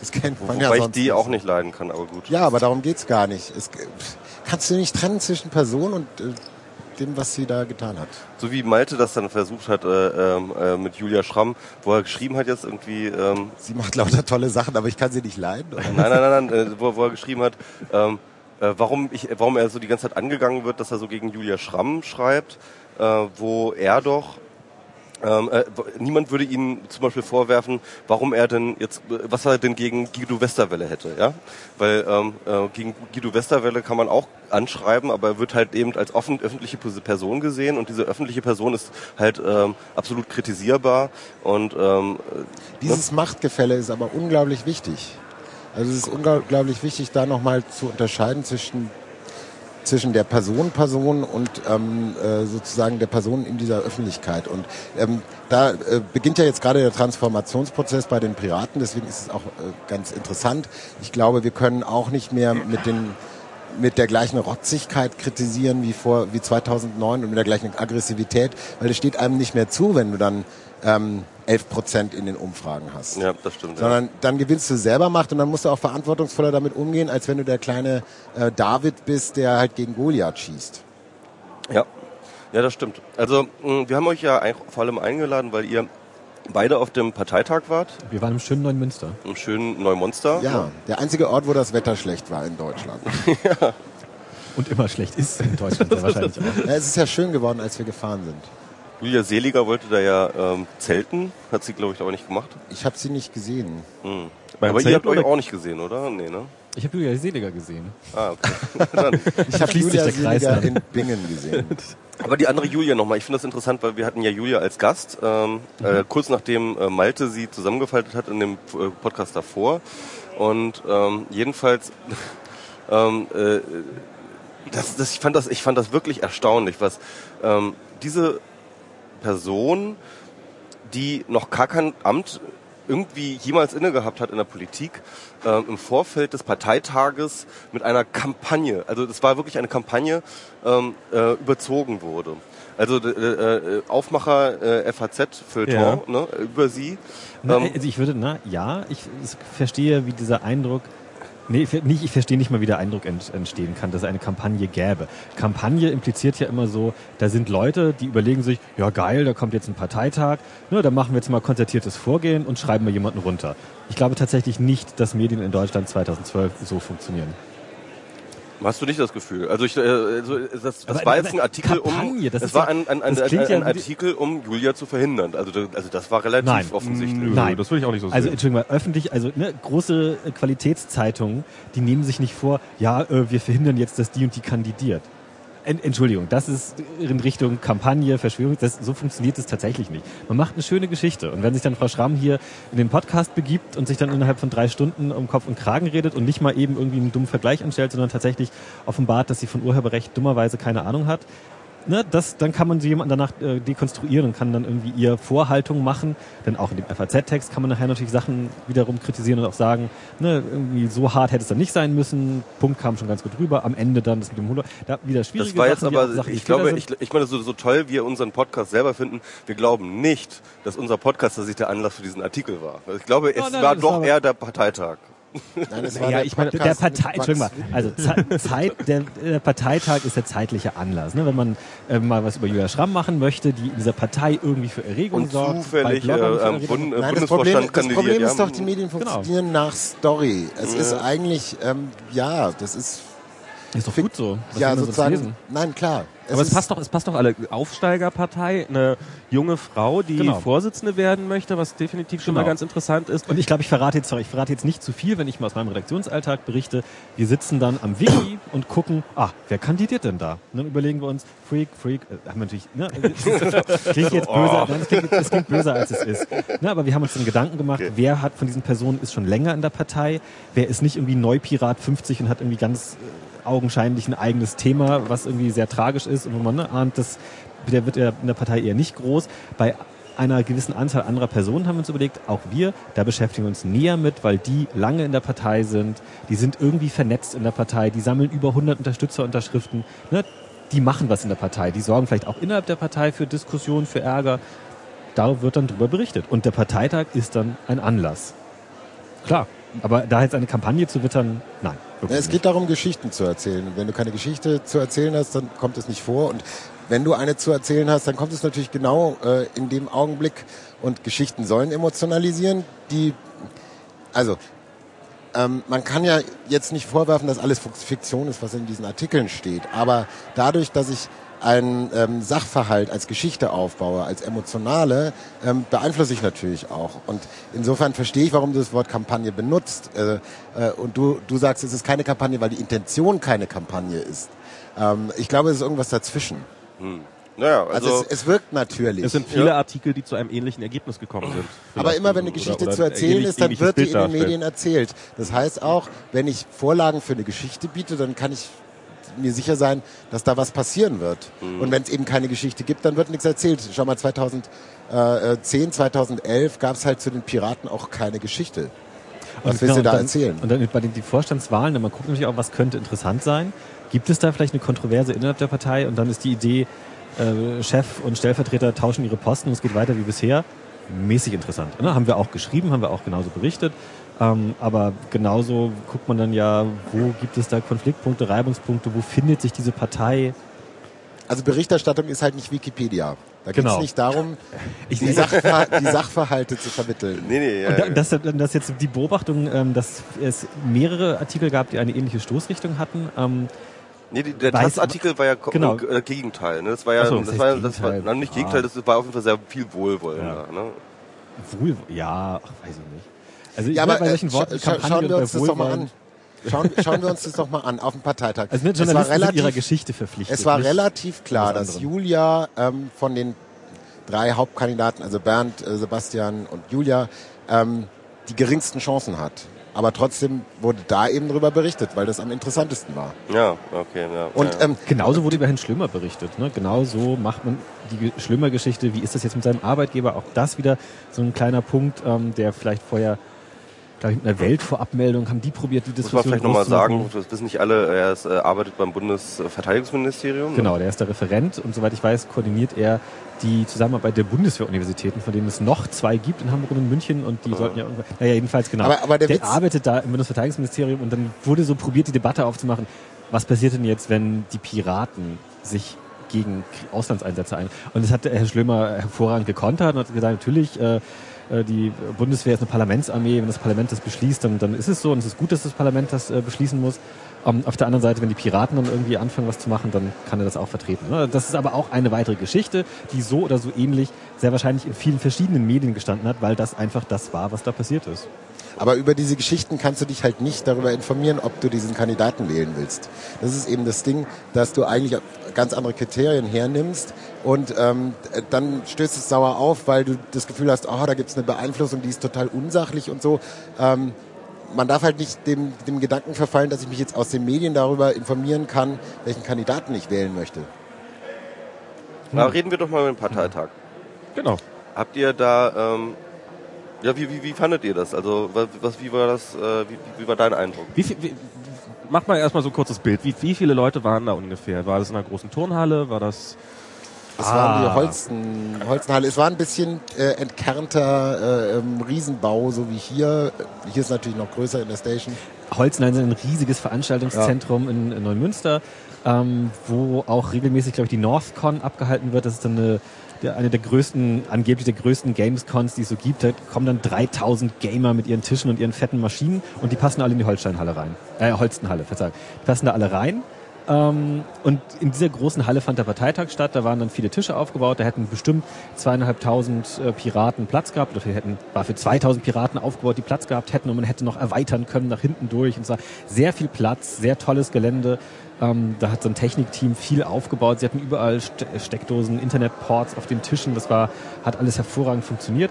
Das kennt man ja Wobei ich die nicht. auch nicht leiden kann, aber gut. Ja, aber darum geht's gar nicht. Es, kannst du nicht trennen zwischen Person und äh, dem, was sie da getan hat. So wie Malte das dann versucht hat äh, ähm, äh, mit Julia Schramm, wo er geschrieben hat jetzt irgendwie, ähm, Sie macht lauter tolle Sachen, aber ich kann sie nicht leiden. Nein, nein, nein, nein äh, wo, wo er geschrieben hat, ähm, äh, warum, ich, warum er so die ganze Zeit angegangen wird, dass er so gegen Julia Schramm schreibt, äh, wo er doch ähm, äh, niemand würde ihm zum Beispiel vorwerfen, warum er denn jetzt, äh, was er denn gegen Guido Westerwelle hätte, ja? Weil ähm, äh, gegen Guido Westerwelle kann man auch anschreiben, aber er wird halt eben als offen, öffentliche Person gesehen und diese öffentliche Person ist halt ähm, absolut kritisierbar und ähm, äh, Dieses Machtgefälle ist aber unglaublich wichtig. Also es ist unglaublich wichtig, da nochmal zu unterscheiden zwischen, zwischen der Person Person und ähm, äh, sozusagen der Person in dieser Öffentlichkeit. Und ähm, da äh, beginnt ja jetzt gerade der Transformationsprozess bei den Piraten, deswegen ist es auch äh, ganz interessant. Ich glaube, wir können auch nicht mehr mit den mit der gleichen Rotzigkeit kritisieren wie vor wie 2009 und mit der gleichen Aggressivität, weil es steht einem nicht mehr zu, wenn du dann ähm, 11 Prozent in den Umfragen hast. ja, das stimmt. Ja. Sondern dann gewinnst du selber Macht und dann musst du auch verantwortungsvoller damit umgehen, als wenn du der kleine äh, David bist, der halt gegen Goliath schießt. Ja, ja, das stimmt. Also mh, wir haben euch ja vor allem eingeladen, weil ihr beide auf dem Parteitag wart, Wir waren im schönen neuen Münster. im schönen Neumonster. Ja, der einzige Ort, wo das Wetter schlecht war in Deutschland. <laughs> Und immer schlecht ist in Deutschland ja <laughs> wahrscheinlich auch. ja, es ist ja schön geworden, als wir gefahren sind. Julia Seliger wollte da ja ähm, zelten, hat sie glaube ich aber nicht gemacht. Ich habe sie nicht gesehen. Hm. Aber ihr habt euch auch nicht gesehen, oder? Nee, ne? Ich habe Julia Seliger gesehen. Ah, okay. <laughs> Dann. Ich habe Julia der Kreis Seliger dann. in Bingen gesehen. <laughs> Aber die andere Julia nochmal, ich finde das interessant, weil wir hatten ja Julia als Gast, ähm, äh, kurz nachdem äh, Malte sie zusammengefaltet hat in dem äh, Podcast davor. Und ähm, jedenfalls, <laughs> ähm, äh, das, das, ich, fand das, ich fand das wirklich erstaunlich, was ähm, diese Person, die noch gar kein Amt irgendwie jemals inne gehabt hat in der Politik, ähm, im Vorfeld des Parteitages mit einer Kampagne, also das war wirklich eine Kampagne, ähm, äh, überzogen wurde. Also äh, äh, Aufmacher äh, FAZ Feuilleton Ja. ne, über sie. Na, Ähm, also ich würde, na ja, ich, ich verstehe, wie dieser Eindruck Nee, ich, nicht, ich verstehe nicht mal, wie der Eindruck ent, entstehen kann, dass es eine Kampagne gäbe. Kampagne impliziert ja immer so, da sind Leute, die überlegen sich, ja geil, da kommt jetzt ein Parteitag, ne, da machen wir jetzt mal konzertiertes Vorgehen und schreiben mal jemanden runter. Ich glaube tatsächlich nicht, dass Medien in Deutschland 2012 so funktionieren. Hast du nicht das Gefühl? Also, ich, äh, also das, das Aber- war jetzt ein Artikel Kampagne, um, das es ist war ja- ein, ein, ein, das ein, ein, ja- Artikel, um Julia zu verhindern. Also, das- also das war relativ Nein. offensichtlich. Nein. das würde ich auch nicht so Also sehen. Entschuldigung mal, öffentlich, also ne, große äh, Qualitätszeitungen, die nehmen sich nicht vor, ja, äh, wir verhindern jetzt, dass die und die kandidiert. En Entschuldigung, das ist in Richtung Kampagne, Verschwörung, das, so funktioniert es tatsächlich nicht. Man macht eine schöne Geschichte und wenn sich dann Frau Schramm hier in den Podcast begibt und sich dann innerhalb von drei Stunden um Kopf und Kragen redet und nicht mal eben irgendwie einen dummen Vergleich anstellt, sondern tatsächlich offenbart, dass sie von Urheberrecht dummerweise keine Ahnung hat, ne, das, dann kann man so jemanden danach äh, dekonstruieren und kann dann irgendwie ihr Vorhaltungen machen. Denn auch in dem FAZ-Text kann man nachher natürlich Sachen wiederum kritisieren und auch sagen, ne, irgendwie so hart hätte es dann nicht sein müssen. Punkt kam schon ganz gut rüber. Am Ende dann das mit dem Holo. Da wieder schwierige Das war jetzt Sachen, aber, Sachen, ich glaube, ich, ich meine, so, so toll wir unseren Podcast selber finden, wir glauben nicht, dass unser Podcast tatsächlich der Anlass für diesen Artikel war. Ich glaube, es Oh, nein, war doch eher der Parteitag. Nein, es ja, ich meine, der Partei, Entschuldigung mal, also Ze- Zeit, der, der Parteitag ist der zeitliche Anlass. Ne? Wenn man äh, mal was über Julia Schramm machen möchte, die in dieser Partei irgendwie für Erregung Und sorgt, zufällig äh, bei Bloggern am Erregung Bund, äh, Nein, das Problem, das. Problem ist doch, die Medien Genau. funktionieren nach Story. Es ist eigentlich, ähm, ja, das ist, ist doch gut so. Was ja, sozusagen, nein, klar. Aber es passt doch, es passt doch alle. Aufsteigerpartei, eine junge Frau, die Genau. Vorsitzende werden möchte, was definitiv schon Genau. mal ganz interessant ist. Und ich glaube, ich verrate jetzt, sorry, ich verrate jetzt nicht zu viel, wenn ich mal aus meinem Redaktionsalltag berichte. Wir sitzen dann am Wiki <coughs> und gucken, ah, wer kandidiert denn da? Und dann überlegen wir uns, Freak, Freak, äh, haben wir natürlich, ne, <laughs> klingt jetzt böser, nein, es klingt, es klingt böser als es ist. Ne, aber wir haben uns dann Gedanken gemacht, Okay. wer hat von diesen Personen ist schon länger in der Partei, wer ist nicht irgendwie Neupirat 50 und hat irgendwie ganz äh, augenscheinlich ein eigenes Thema, was irgendwie sehr tragisch ist und wo man ne, ahnt, das, der wird ja in der Partei eher nicht groß. Bei einer gewissen Anzahl anderer Personen haben wir uns überlegt, auch wir, da beschäftigen wir uns näher mit, weil die lange in der Partei sind, die sind irgendwie vernetzt in der Partei, die sammeln über 100 Unterstützerunterschriften, ne? die machen was in der Partei, die sorgen vielleicht auch innerhalb der Partei für Diskussionen, für Ärger. Da wird dann drüber berichtet. Und der Parteitag ist dann ein Anlass. Klar. Aber da jetzt eine Kampagne zu wittern, nein. Ja, es nicht. geht darum, Geschichten zu erzählen. Und wenn du keine Geschichte zu erzählen hast, dann kommt es nicht vor. Und wenn du eine zu erzählen hast, dann kommt es natürlich genau äh, in dem Augenblick. Und Geschichten sollen emotionalisieren. Die, also ähm, man kann ja jetzt nicht vorwerfen, dass alles Fiktion ist, was in diesen Artikeln steht. Aber dadurch, dass ich einen ähm, Sachverhalt als Geschichte aufbaue, als emotionale, ähm, beeinflusse ich natürlich auch. Und insofern verstehe ich, warum du das Wort Kampagne benutzt. Äh, äh, und du, du sagst, es ist keine Kampagne, weil die Intention keine Kampagne ist. Ähm, ich glaube, es ist irgendwas dazwischen. Naja, Also, also, es, es wirkt natürlich. Es sind viele Artikel, die zu einem ähnlichen Ergebnis gekommen sind. Aber immer wenn eine oder- Geschichte oder zu ein erzählen ähnlich- ist, dann wird die in den darstellt. Medien erzählt. Das heißt auch, wenn ich Vorlagen für eine Geschichte biete, dann kann ich mir sicher sein, dass da was passieren wird. Mhm. Und wenn es eben keine Geschichte gibt, dann wird nichts erzählt. Schau mal, 2010, 2011 gab es halt zu den Piraten auch keine Geschichte. Was Und willst du genau, da und dann, erzählen? Und dann bei den die Vorstandswahlen, man guckt natürlich auch, was könnte interessant sein. Gibt es da vielleicht eine Kontroverse innerhalb der Partei und dann ist die Idee, äh, Chef und Stellvertreter tauschen ihre Posten und es geht weiter wie bisher. Mäßig interessant. Ne? Haben wir auch geschrieben, haben wir auch genauso berichtet. Ähm, aber genauso guckt man dann ja, wo gibt es da Konfliktpunkte, Reibungspunkte, wo findet sich diese Partei? Also Berichterstattung ist halt nicht Wikipedia. Da geht es Genau. nicht darum, Ich- die, <laughs> Sachver die Sachverhalte zu vermitteln. nee, nee, ja, Und da, ja. das, das jetzt die Beobachtung, ähm, dass es mehrere Artikel gab, die eine ähnliche Stoßrichtung hatten. Ähm, Nee, die, der Taz-Artikel war ja Genau. äh, Gegenteil. Ne? Das war ja, so, das, das war, das war Gegenteil. nein, nicht Ah. Gegenteil, das war auf jeden Fall sehr viel wohlwollender. Ja. Ne? Wohl, ja, ach, weiß ich nicht. Also ich Ja, aber bei äh, solchen Worten scha schauen wir uns das doch mal an. Schauen, schauen wir uns <laughs> das doch mal an, auf dem Parteitag. Also ne, Es war sind ihrer relativ- Geschichte verpflichtet. Es war nicht- relativ klar, dass. Julia ähm, von den drei Hauptkandidaten, also Bernd, äh, Sebastian und Julia, ähm, die geringsten Chancen hat. Aber trotzdem wurde da eben drüber berichtet, weil das am interessantesten war. Ja, okay. Ja, Und ja. ähm, Genauso wurde über Herrn Schlümmer berichtet. Ne? Genau so macht man die Schlümmer-Geschichte. Wie ist das jetzt mit seinem Arbeitgeber? Auch das wieder so ein kleiner Punkt, ähm, der vielleicht vorher glaube ich, mit einer Weltvorabmeldung haben die probiert, die Muss man Diskussion vielleicht nochmal sagen, das wissen nicht alle, er ist, äh, arbeitet beim Bundesverteidigungsministerium. ne? Genau, der ist der Referent und soweit ich weiß, koordiniert er die Zusammenarbeit der Bundeswehruniversitäten, von denen es noch zwei gibt in Hamburg und in München und die sollten ja irgendwann, naja, jedenfalls genau. Aber- aber der Witz- arbeitet da im Bundesverteidigungsministerium und dann wurde so probiert, die Debatte aufzumachen, was passiert denn jetzt, wenn die Piraten sich gegen Auslandseinsätze ein. Und das hat der Herr Schlömer hervorragend gekontert und hat gesagt, natürlich, äh, die Bundeswehr ist eine Parlamentsarmee, wenn das Parlament das beschließt, dann, dann ist es so und es ist gut, dass das Parlament das äh, beschließen muss. Ähm, auf der anderen Seite, wenn die Piraten dann irgendwie anfangen, was zu machen, dann kann er das auch vertreten. ne? Das ist aber auch eine weitere Geschichte, die so oder so ähnlich sehr wahrscheinlich in vielen verschiedenen Medien gestanden hat, weil das einfach das war, was da passiert ist. Aber über diese Geschichten kannst du dich halt nicht darüber informieren, ob du diesen Kandidaten wählen willst. Das ist eben das Ding, dass du eigentlich ganz andere Kriterien hernimmst und ähm, dann stößt es sauer auf, weil du das Gefühl hast, oh, da gibt es eine Beeinflussung, die ist total unsachlich und so. Ähm, man darf halt nicht dem, dem Gedanken verfallen, dass ich mich jetzt aus den Medien darüber informieren kann, welchen Kandidaten ich wählen möchte. Na, reden wir doch mal mit dem Parteitag. Genau. Habt ihr da, ähm, ja, wie, wie, wie fandet ihr das? Also, was, wie war das, äh, wie, wie war dein Eindruck? Wie viel, wie, mach mal erstmal so ein kurzes Bild. Wie, wie viele Leute waren da ungefähr? War das in einer großen Turnhalle? War das. Es Ah. waren die Holsten, Holstenhalle. Es war ein bisschen äh, entkernter äh, ähm, Riesenbau, so wie hier. Hier ist natürlich noch größer in der Station. Holzenhain ist ein riesiges Veranstaltungszentrum in, in Neumünster, ähm, wo auch regelmäßig, glaube ich, die NorthCon abgehalten wird. Das ist dann eine, der, eine der größten, angeblich der größten Gamescons, die es so gibt. Da kommen dann 3000 Gamer mit ihren Tischen und ihren fetten Maschinen und die passen alle in die Holsteinhalle rein. Äh, Holstenhalle, verzeihung. Die passen da alle rein. Ähm, und in dieser großen Halle fand der Parteitag statt. Da waren dann viele Tische aufgebaut. Da hätten bestimmt zweieinhalbtausend äh, Piraten Platz gehabt. Oder hätten, war für 2000 Piraten aufgebaut, die Platz gehabt hätten. Und man hätte noch erweitern können nach hinten durch. Und zwar sehr viel Platz, sehr tolles Gelände. Ähm, da hat so ein Technikteam viel aufgebaut. Sie hatten überall Ste Steckdosen, Internetports auf den Tischen. Das war, hat alles hervorragend funktioniert.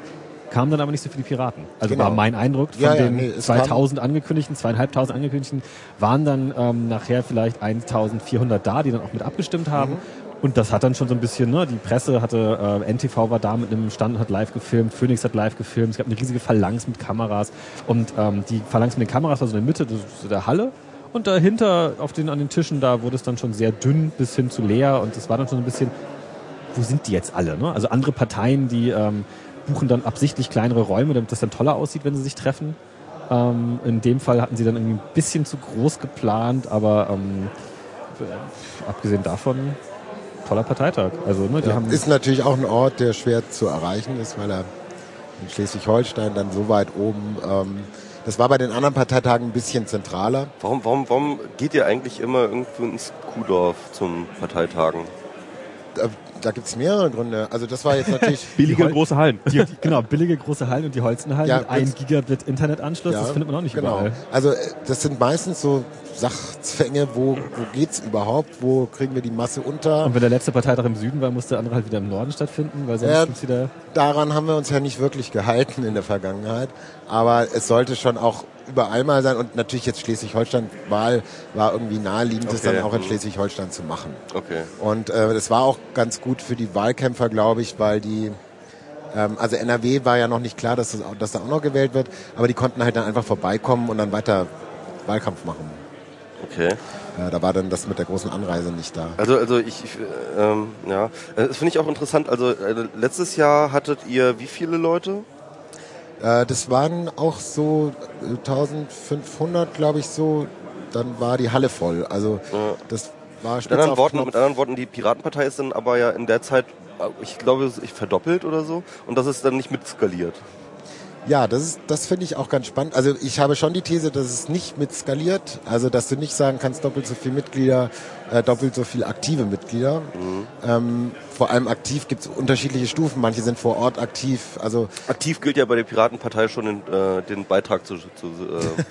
Kam dann aber nicht so viele Piraten. Also Genau. war mein Eindruck von Ja, ja, den nee, es 2000 angekündigten, zweieinhalbtausend angekündigten, waren dann ähm, nachher vielleicht 1400 da, die dann auch mit abgestimmt haben. Mhm. Und das hat dann schon so ein bisschen, ne, die Presse hatte, äh, NTV war da mit einem Stand und hat live gefilmt, Phoenix hat live gefilmt, es gab eine riesige Phalanx mit Kameras und ähm, die Phalanx mit den Kameras war so in der Mitte der Halle und dahinter auf den, an den Tischen, da wurde es dann schon sehr dünn bis hin zu leer und es war dann schon ein bisschen, wo sind die jetzt alle? Ne? Also andere Parteien, die ähm, buchen dann absichtlich kleinere Räume, damit das dann toller aussieht, wenn sie sich treffen. Ähm, in dem Fall hatten sie dann irgendwie ein bisschen zu groß geplant, aber ähm, äh, abgesehen davon, toller Parteitag. Also ne, die Ja, haben ist natürlich auch ein Ort, der schwer zu erreichen ist, weil er in Schleswig-Holstein dann so weit oben. Ähm, das war bei den anderen Parteitagen ein bisschen zentraler. Warum, warum, warum geht ihr eigentlich immer irgendwo ins Kuhdorf zum Parteitagen? Da, da gibt es mehrere Gründe. Also das war jetzt natürlich. <laughs> Billige Hol- große Hallen. die, die, genau, billige große Hallen und die Holzenhallen Ja, mit 1 das- Gigabit Internetanschluss, das findet man auch nicht genau. überall. Also äh, das sind meistens so Sachzwänge, wo, wo geht's überhaupt, wo kriegen wir die Masse unter. Und wenn der letzte Parteitag im Süden war, musste der andere halt wieder im Norden stattfinden, weil sonst Ja. gibt's wieder Daran haben wir uns ja nicht wirklich gehalten in der Vergangenheit. Aber es sollte schon auch überall mal sein. Und natürlich jetzt Schleswig-Holstein-Wahl war irgendwie naheliegend, das Okay. dann auch in Mhm. Schleswig-Holstein zu machen. Okay. Und äh, das war auch ganz gut für die Wahlkämpfer, glaube ich, weil die, ähm, also NRW war ja noch nicht klar, dass, das, dass da auch noch gewählt wird, aber die konnten halt dann einfach vorbeikommen und dann weiter Wahlkampf machen. Okay. Äh, da war dann das mit der großen Anreise nicht da. Also, also ich, ich äh, ähm, ja, Äh, das finde ich auch interessant. Also äh, letztes Jahr hattet ihr wie viele Leute? Äh, das waren auch so äh, 1500, glaube ich, so. Dann war die Halle voll. Also Ja. das war Mit anderen, Worten, mit anderen Worten, die Piratenpartei ist dann aber ja in der Zeit, äh, ich glaube, ich verdoppelt oder so. Und das ist dann nicht mit skaliert. Ja, das ist, das finde ich auch ganz spannend. Also ich habe schon die These, dass es nicht mit skaliert. Also dass du nicht sagen kannst, doppelt so viel Mitglieder, äh, doppelt so viel aktive Mitglieder. Ähm, vor allem aktiv gibt es unterschiedliche Stufen. Manche sind vor Ort aktiv. Also Aktiv gilt ja bei der Piratenpartei schon den, äh, den Beitrag zu, zu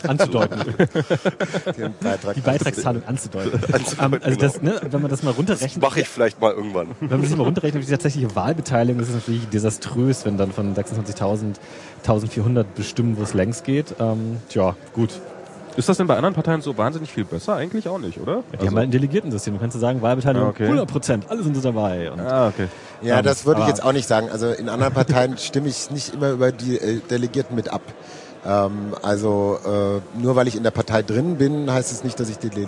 äh, <laughs> anzudeuten. <laughs> den Beitrag. die Beitragszahlung anzudeuten. <laughs> Anzudeuten, Ähm, also das, genau. ne, wenn man das mal runterrechnet, mache ich vielleicht mal irgendwann. wenn man sich mal runterrechnet, die tatsächliche Wahlbeteiligung, ist es natürlich desaströs, wenn dann von 26.000 1400 bestimmen, wo es längs geht. Ähm, tja, gut. Ist das denn bei anderen Parteien so wahnsinnig viel besser? Eigentlich auch nicht, oder? Die haben halt ein Delegiertensystem. Du kannst du sagen, Wahlbeteiligung Ah, okay. 100 Prozent, alle sind so dabei. Und ah, okay. Ja, Ähm, das würde ich jetzt auch nicht sagen. Also in anderen Parteien stimme ich nicht immer über die äh, Delegierten mit ab. Ähm, also äh, nur weil ich in der Partei drin bin, heißt es nicht, dass ich die, die,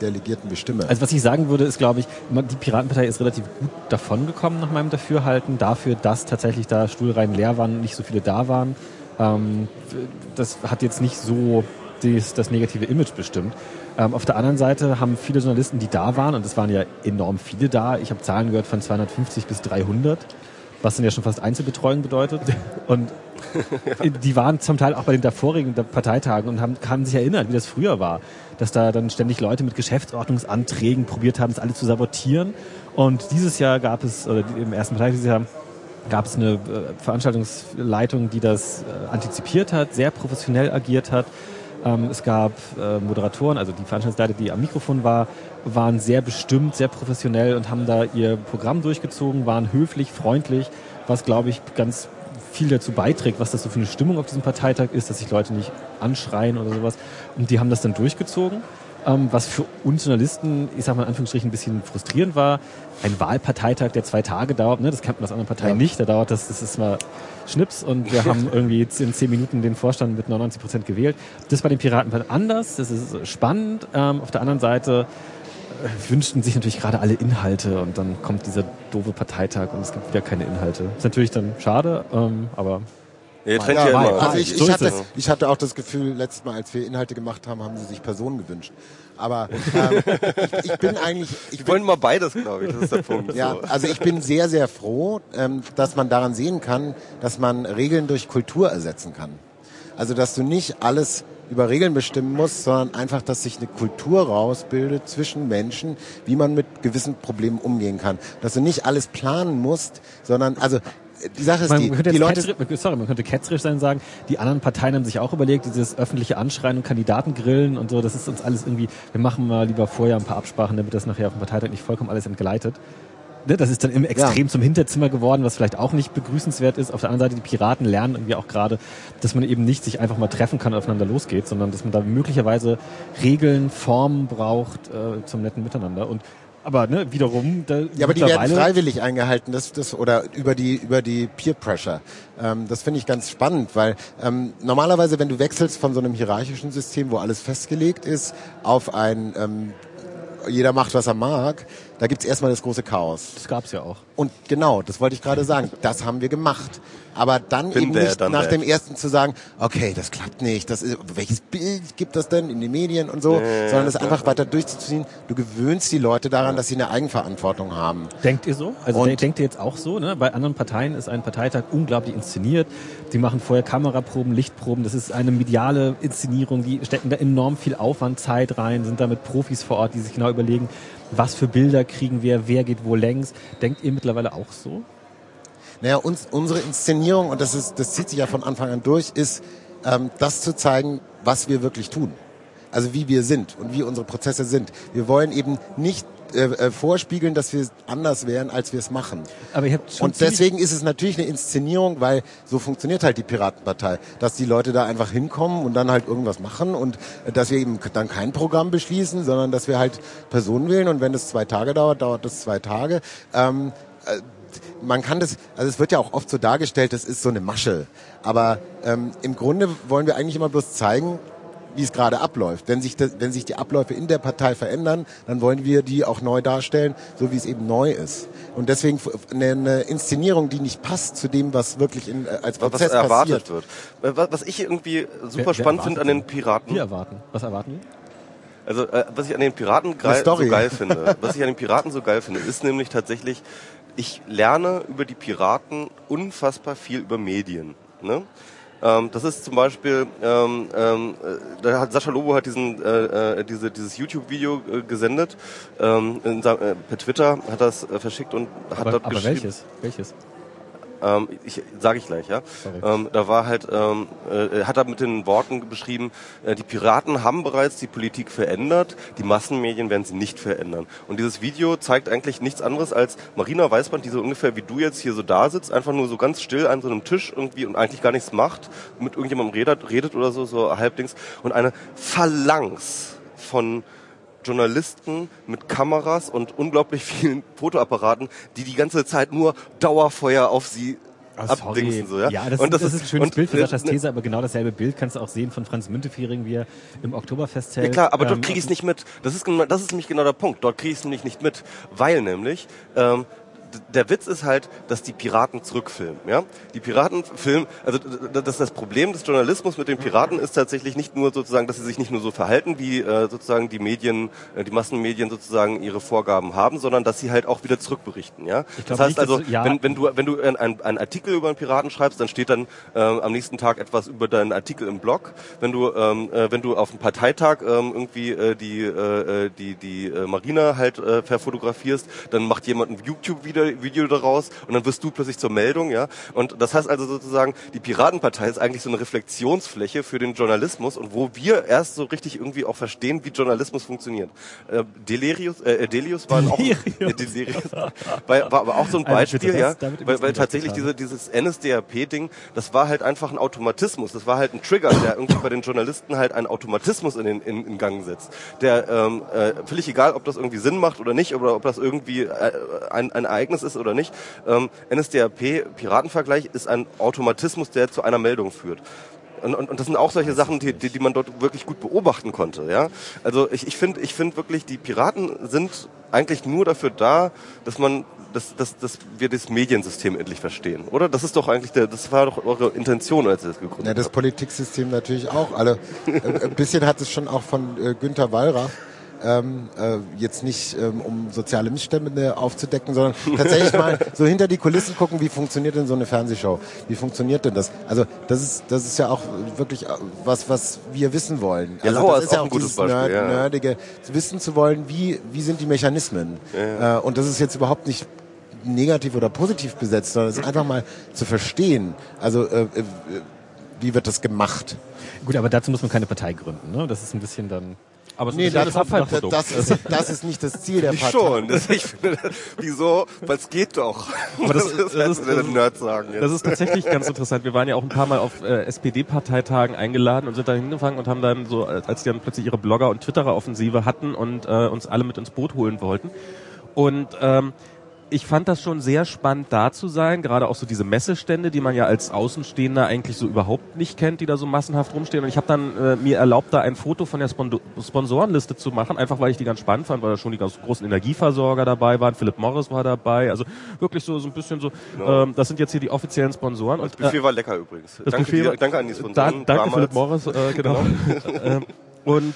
Delegierten bestimme. Also was ich sagen würde, ist, glaube ich, die Piratenpartei ist relativ gut davongekommen nach meinem Dafürhalten, dafür, dass tatsächlich da Stuhlreihen leer waren, nicht so viele da waren. Ähm, das hat jetzt nicht so das, das negative Image bestimmt. Ähm, auf der anderen Seite haben viele Journalisten, die da waren, und es waren ja enorm viele da, ich habe Zahlen gehört von 250 bis 300, was dann ja schon fast Einzelbetreuung bedeutet. Und die waren zum Teil auch bei den davorigen Parteitagen und haben, haben sich erinnert, wie das früher war. Dass da dann ständig Leute mit Geschäftsordnungsanträgen probiert haben, das alle zu sabotieren. Und dieses Jahr gab es, oder im ersten Parteitag dieses Jahr, gab es eine äh, Veranstaltungsleitung, die das äh, antizipiert hat, sehr professionell agiert hat. Ähm, es gab äh, Moderatoren, also die Veranstaltungsleiter, die am Mikrofon war, waren sehr bestimmt, sehr professionell und haben da ihr Programm durchgezogen, waren höflich, freundlich, was glaube ich ganz viel dazu beiträgt, was das so für eine Stimmung auf diesem Parteitag ist, dass sich Leute nicht anschreien oder sowas. Und die haben das dann durchgezogen. Ähm, was für uns Journalisten, ich sag mal in Anführungsstrichen, ein bisschen frustrierend war. Ein Wahlparteitag, der zwei Tage dauert, ne, das kennt man aus anderen Parteien ja. nicht. Da dauert das, das ist mal Schnips und wir <laughs> haben irgendwie in zehn Minuten den Vorstand mit 99 Prozent gewählt. Das bei den Piraten anders, das ist spannend. Ähm, auf der anderen Seite äh, wünschten sich natürlich gerade alle Inhalte und dann kommt dieser doofe Parteitag und es gibt wieder keine Inhalte. Ist natürlich dann schade, ähm, aber ja, ja, ja Also ich, ich, hatte, ich hatte auch das Gefühl, letztes Mal, als wir Inhalte gemacht haben, haben sie sich Personen gewünscht. Aber ähm, ich, ich, bin eigentlich... Ich Wir wollen mal beides, glaube ich, das ist der Punkt. ja, so. also ich bin sehr, sehr froh, ähm, dass man daran sehen kann, dass man Regeln durch Kultur ersetzen kann. Also dass du nicht alles über Regeln bestimmen musst, sondern einfach, dass sich eine Kultur rausbildet zwischen Menschen, wie man mit gewissen Problemen umgehen kann. Dass du nicht alles planen musst, sondern, also die Sache ist man die, könnte die Leute... Ketzrisch, sorry, man könnte ketzerisch sein und sagen, die anderen Parteien haben sich auch überlegt, dieses öffentliche Anschreien und Kandidatengrillen und so, das ist uns alles irgendwie, wir machen mal lieber vorher ein paar Absprachen, damit das nachher auf dem Parteitag nicht vollkommen alles entgleitet. Ne, das ist dann im Extrem ja. zum Hinterzimmer geworden, was vielleicht auch nicht begrüßenswert ist. Auf der anderen Seite, die Piraten lernen irgendwie auch gerade, dass man eben nicht sich einfach mal treffen kann und aufeinander losgeht, sondern dass man da möglicherweise Regeln, Formen braucht äh, zum netten Miteinander. Und aber ne, wiederum. Da ja, aber die werden freiwillig eingehalten, das, das oder über die über die Peer Pressure. Ähm, das finde ich ganz spannend, weil ähm, normalerweise, wenn du wechselst von so einem hierarchischen System, wo alles festgelegt ist, auf ein ähm, jeder macht, was er mag, da gibt's erstmal das große Chaos. Das gab's ja auch. Und genau, das wollte ich gerade sagen. Das haben wir gemacht. Aber dann Bin eben nicht dann nach dem ersten zu sagen, okay, das klappt nicht, das ist, welches Bild gibt das denn in den Medien und so, äh, sondern das einfach weiter durchzuziehen. Du gewöhnst die Leute daran, dass sie eine Eigenverantwortung haben. Denkt ihr so? Also und denkt ihr jetzt auch so? Ne? Bei anderen Parteien ist ein Parteitag unglaublich inszeniert. Die machen vorher Kameraproben, Lichtproben. Das ist eine mediale Inszenierung. Die stecken da enorm viel Aufwand, Zeit rein, sind da mit Profis vor Ort, die sich genau überlegen, was für Bilder kriegen wir, wer geht wo längs. Denkt ihr mittlerweile auch so? Naja, uns, unsere Inszenierung, und das, ist, das zieht sich ja von Anfang an durch, ist, ähm, das zu zeigen, was wir wirklich tun. Also wie wir sind und wie unsere Prozesse sind. Wir wollen eben nicht äh, äh, vorspiegeln, dass wir anders wären, als wir es machen. Aber ihr habt schon und deswegen ist es natürlich eine Inszenierung, weil so funktioniert halt die Piratenpartei, dass die Leute da einfach hinkommen und dann halt irgendwas machen und äh, dass wir eben dann kein Programm beschließen, sondern dass wir halt Personen wählen und wenn es zwei Tage dauert, dauert es zwei Tage. Ähm, äh, man kann das, also es wird ja auch oft so dargestellt, das ist so eine Masche. Aber ähm, im Grunde wollen wir eigentlich immer bloß zeigen, wie es gerade abläuft. Wenn sich, das, wenn sich die Abläufe in der Partei verändern, dann wollen wir die auch neu darstellen, so wie es eben neu ist. Und deswegen eine, Inszenierung, die nicht passt zu dem, was wirklich in, äh, als Prozess was erwartet passiert. wird. Was ich irgendwie super wer, spannend finde an den Piraten. Wir erwarten. Was erwarten wir? Also äh, was ich an den Piraten geil, so geil finde, <laughs> was ich an den Piraten so geil finde, ist nämlich tatsächlich, ich lerne über die Piraten unfassbar viel über Medien. Ne? Ähm, das ist zum Beispiel, ähm, ähm, äh, da hat Sascha Lobo hat diesen, äh, äh, diese, dieses YouTube-Video äh, gesendet, ähm, in, äh, per Twitter hat das äh, verschickt und hat aber, dort aber geschrieben. welches? Welches? Ähm, ich sage ich gleich, ja. Ähm, da war halt, ähm, äh, hat er mit den Worten beschrieben, äh, die Piraten haben bereits die Politik verändert, die Massenmedien werden sie nicht verändern. Und dieses Video zeigt eigentlich nichts anderes als Marina Weißband, die so ungefähr wie du jetzt hier so da sitzt, einfach nur so ganz still an so einem Tisch irgendwie und eigentlich gar nichts macht, mit irgendjemandem redet, redet oder so, so halbdings und eine Phalanx von Journalisten mit Kameras und unglaublich vielen <laughs> Fotoapparaten, die die ganze Zeit nur Dauerfeuer auf sie Oh, abdingsen. So, ja? ja, das, und das, ist, ein schönes und- Bild für ne- Saschas ne- These, aber genau dasselbe Bild kannst du auch sehen von Franz Müntefering, wie er im Oktoberfestzelt... Ja klar, aber dort ähm, kriege ich es nicht mit. Das ist, das ist nämlich genau der Punkt. Dort kriege ich es nämlich nicht mit, weil nämlich ähm, der Witz ist halt, dass die Piraten zurückfilmen. Ja, die Piraten filmen. Also d- d- das, Problem des Journalismus mit den Piraten ist tatsächlich nicht nur sozusagen, dass sie sich nicht nur so verhalten, wie äh, sozusagen die Medien, äh, die Massenmedien sozusagen ihre Vorgaben haben, sondern dass sie halt auch wieder zurückberichten. Ja, das heißt nicht, dass also, du- ja. wenn, wenn du wenn du ein, ein, einen Artikel über einen Piraten schreibst, dann steht dann äh, am nächsten Tag etwas über deinen Artikel im Blog. Wenn du ähm, äh, wenn du auf einem Parteitag ähm, irgendwie äh, die äh, äh, die die äh, Marina halt äh, verfotografierst, dann macht jemand ein YouTube Video, Video daraus und dann wirst du plötzlich zur Meldung, ja. Und das heißt also sozusagen, die Piratenpartei ist eigentlich so eine Reflexionsfläche für den Journalismus und wo wir erst so richtig irgendwie auch verstehen, wie Journalismus funktioniert. Äh, Delirius, äh, Delius war auch äh, Delirius <laughs> war, war aber auch so ein Also Beispiel, ja, das- damit weil, weil tatsächlich diese, dieses NSDAP-Ding, das war halt einfach ein Automatismus, das war halt ein Trigger, der irgendwie bei den Journalisten halt einen Automatismus in, den, in, in Gang setzt. Der ähm, äh, völlig egal, ob das irgendwie Sinn macht oder nicht, oder ob das irgendwie äh, ein, ein Ereignis ist oder nicht. Ähm, NSDAP-Piratenvergleich ist ein Automatismus, der zu einer Meldung führt. Und, und, und das sind auch solche Sachen, die, die, die man dort wirklich gut beobachten konnte. Ja? Also ich, ich finde ich find wirklich, die Piraten sind eigentlich nur dafür da, dass man dass, dass, dass wir das Mediensystem endlich verstehen, oder? Das ist doch eigentlich der, das war doch eure Intention, als ihr das gegründet Ja, das habt. Politiksystem natürlich auch. Alle, äh, ein bisschen hat es schon auch von äh, Günter Wallraff. Ähm, äh, jetzt nicht ähm, um soziale Missstände aufzudecken, sondern tatsächlich mal so hinter die Kulissen gucken, wie funktioniert denn so eine Fernsehshow? Wie funktioniert denn das? Also das ist das ist ja auch wirklich äh, was was wir wissen wollen. Ja, also Lauer das ist ist ja auch ein gutes dieses Beispiel, Nerd, ja. nerdige wissen zu wollen, wie wie sind die Mechanismen? Äh, und das ist jetzt überhaupt nicht negativ oder positiv besetzt, sondern es ist einfach mal zu verstehen. Also äh, äh, wie wird das gemacht? Gut, aber dazu muss man keine Partei gründen, ne? Das ist ein bisschen dann... Aber es Nee, ist das, schönes Abfallprodukt. das, ist, das ist nicht das Ziel der Partei. schon. Das, <laughs> ich finde, das, wieso? Weil es geht doch. Aber das- <laughs> ist, das ist- das ist- Nerd sagen. Jetzt. Das ist tatsächlich ganz interessant. Wir waren ja auch ein paar Mal auf äh, SPD-Parteitagen eingeladen und sind da hingefangen und haben dann so, als als die dann plötzlich ihre Blogger- und Twitterer-Offensive hatten und äh, uns alle mit ins Boot holen wollten. Und ähm, ich fand das schon sehr spannend da zu sein, gerade auch so diese Messestände, die man ja als Außenstehender eigentlich so überhaupt nicht kennt, die da so massenhaft rumstehen. Und ich habe dann äh, mir erlaubt, da ein Foto von der Spondo Sponsorenliste zu machen, einfach weil ich die ganz spannend fand, weil da schon die ganz großen Energieversorger dabei waren. Philip Morris war dabei, also wirklich so, so ein bisschen so, ähm, das sind jetzt hier die offiziellen Sponsoren. das Und, äh, Buffet war lecker übrigens. das danke, Buffet dir, danke an die da, Sponsoren. danke damals. Philipp Morris, äh, genau. <laughs> ähm, und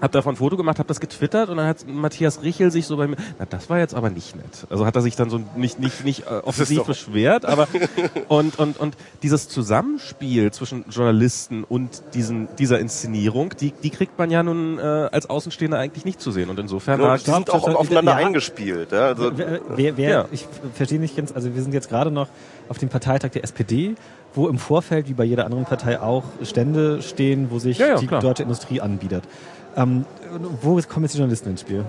hab davon ein Foto gemacht, hab das getwittert und dann hat Matthias Richel sich so bei mir, na das war jetzt aber nicht nett. Also hat er sich dann so nicht nicht nicht äh, offensiv beschwert, aber <laughs> und und und dieses Zusammenspiel zwischen Journalisten und diesen dieser Inszenierung, die die kriegt man ja nun äh, als Außenstehender eigentlich nicht zu sehen und insofern Genau, war die sind auch aufeinander Ja. eingespielt. Ja, also, Wer, wer, wer Ja. ich verstehe nicht ganz, also wir sind jetzt gerade noch auf dem Parteitag der SPD, wo im Vorfeld, wie bei jeder anderen Partei auch, Stände stehen, wo sich Ja, ja, die klar. deutsche Industrie anbietet. Ähm, wo kommen jetzt die Journalisten ins Spiel?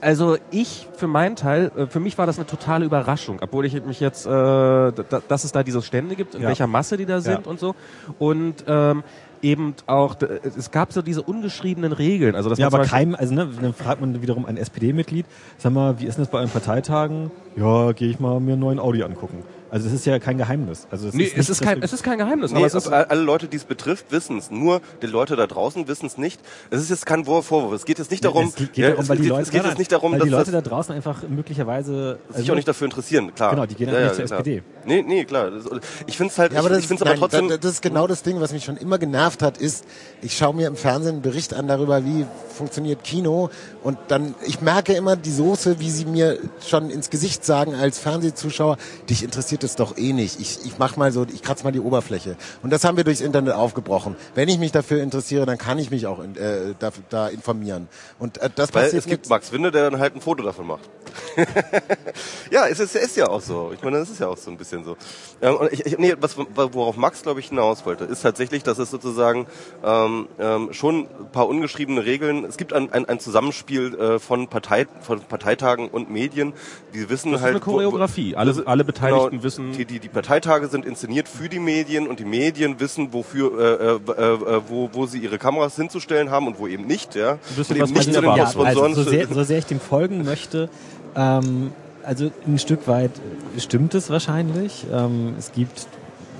Also ich für meinen Teil, äh, für mich war das eine totale Überraschung, obwohl ich mich jetzt, äh, da, dass es da diese Stände gibt, in Ja. welcher Masse die da sind Ja. und so. Und ähm, eben auch, d- es gab so diese ungeschriebenen Regeln. Also das Ja, aber keinem, also ne, dann fragt man wiederum ein SPD-Mitglied, sag mal, wie ist denn das bei euren Parteitagen? Ja, gehe ich mal mir einen neuen Audi angucken. Also das ist ja kein Geheimnis. Also es Nee, ist es nicht, ist kein, es ist kein Geheimnis, Nee, aber es ist, aber alle Leute, die es betrifft, wissen es. Nur die Leute da draußen wissen es nicht. Es ist jetzt kein Vor- Vorwurf. Es geht jetzt nicht darum, es geht, ja, darum, es, weil die Leute, es geht jetzt nicht darum, weil dass die Leute da draußen einfach möglicherweise sich also auch nicht dafür interessieren, klar. Genau, die gehen einfach nicht zur klar. SPD. Nee, nee, klar. Das- Ich finde es halt, Ja, aber ich, das, ich finde es aber nein, trotzdem, da- das ist genau das Ding, was mich schon immer genervt hat, ist, ich schaue mir im Fernsehen einen Bericht an darüber, wie funktioniert Kino und dann, ich merke immer die Soße, wie sie mir schon ins Gesicht sagen als Fernsehzuschauer, dich interessiert es doch eh nicht. Ich, ich mach mal so, ich kratze mal die Oberfläche. Und das haben wir durchs Internet aufgebrochen. Wenn ich mich dafür interessiere, dann kann ich mich auch in, äh, da, da informieren. Und äh, das weil passiert es gibt mit- Max Winde, der dann halt ein Foto davon macht. <laughs> ja, es ist, ist ja auch so. Ich meine, das ist ja auch so ein bisschen so. Ähm, und ich, ich, nee, was, worauf Max, glaube ich, hinaus wollte, ist tatsächlich, dass es sozusagen ähm, ähm, schon ein paar ungeschriebene Regeln, es gibt ein, ein, ein Zusammenspiel äh, von, Partei, von Parteitagen und Medien, die wissen Das ist halt... eine Choreografie. Alle- das- alle Beteiligten genau, wissen- Die, die, die Parteitage sind inszeniert für die Medien und die Medien wissen, wofür, äh, äh, äh, wo, wo sie ihre Kameras hinzustellen haben und wo eben nicht. Ja? und eben nicht zu den ja, also so sehr, so sehr ich dem folgen möchte, ähm, also ein Stück weit stimmt es wahrscheinlich. Ähm, es gibt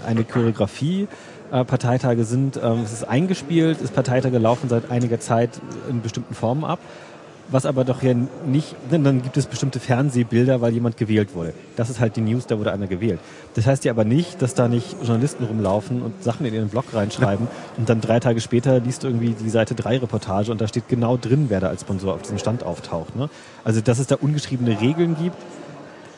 eine Choreografie. Äh, Parteitage sind, ähm, es ist eingespielt, ist Parteitage laufen seit einiger Zeit in bestimmten Formen ab. Was aber doch ja nicht, denn dann gibt es bestimmte Fernsehbilder, weil jemand gewählt wurde. Das ist halt die News, da wurde einer gewählt. Das heißt ja aber nicht, dass da nicht Journalisten rumlaufen und Sachen in ihren Blog reinschreiben und dann drei Tage später liest du irgendwie die Seite 3 Reportage und da steht genau drin, wer da als Sponsor auf diesem Stand auftaucht. Ne? Also, dass es da ungeschriebene Regeln gibt,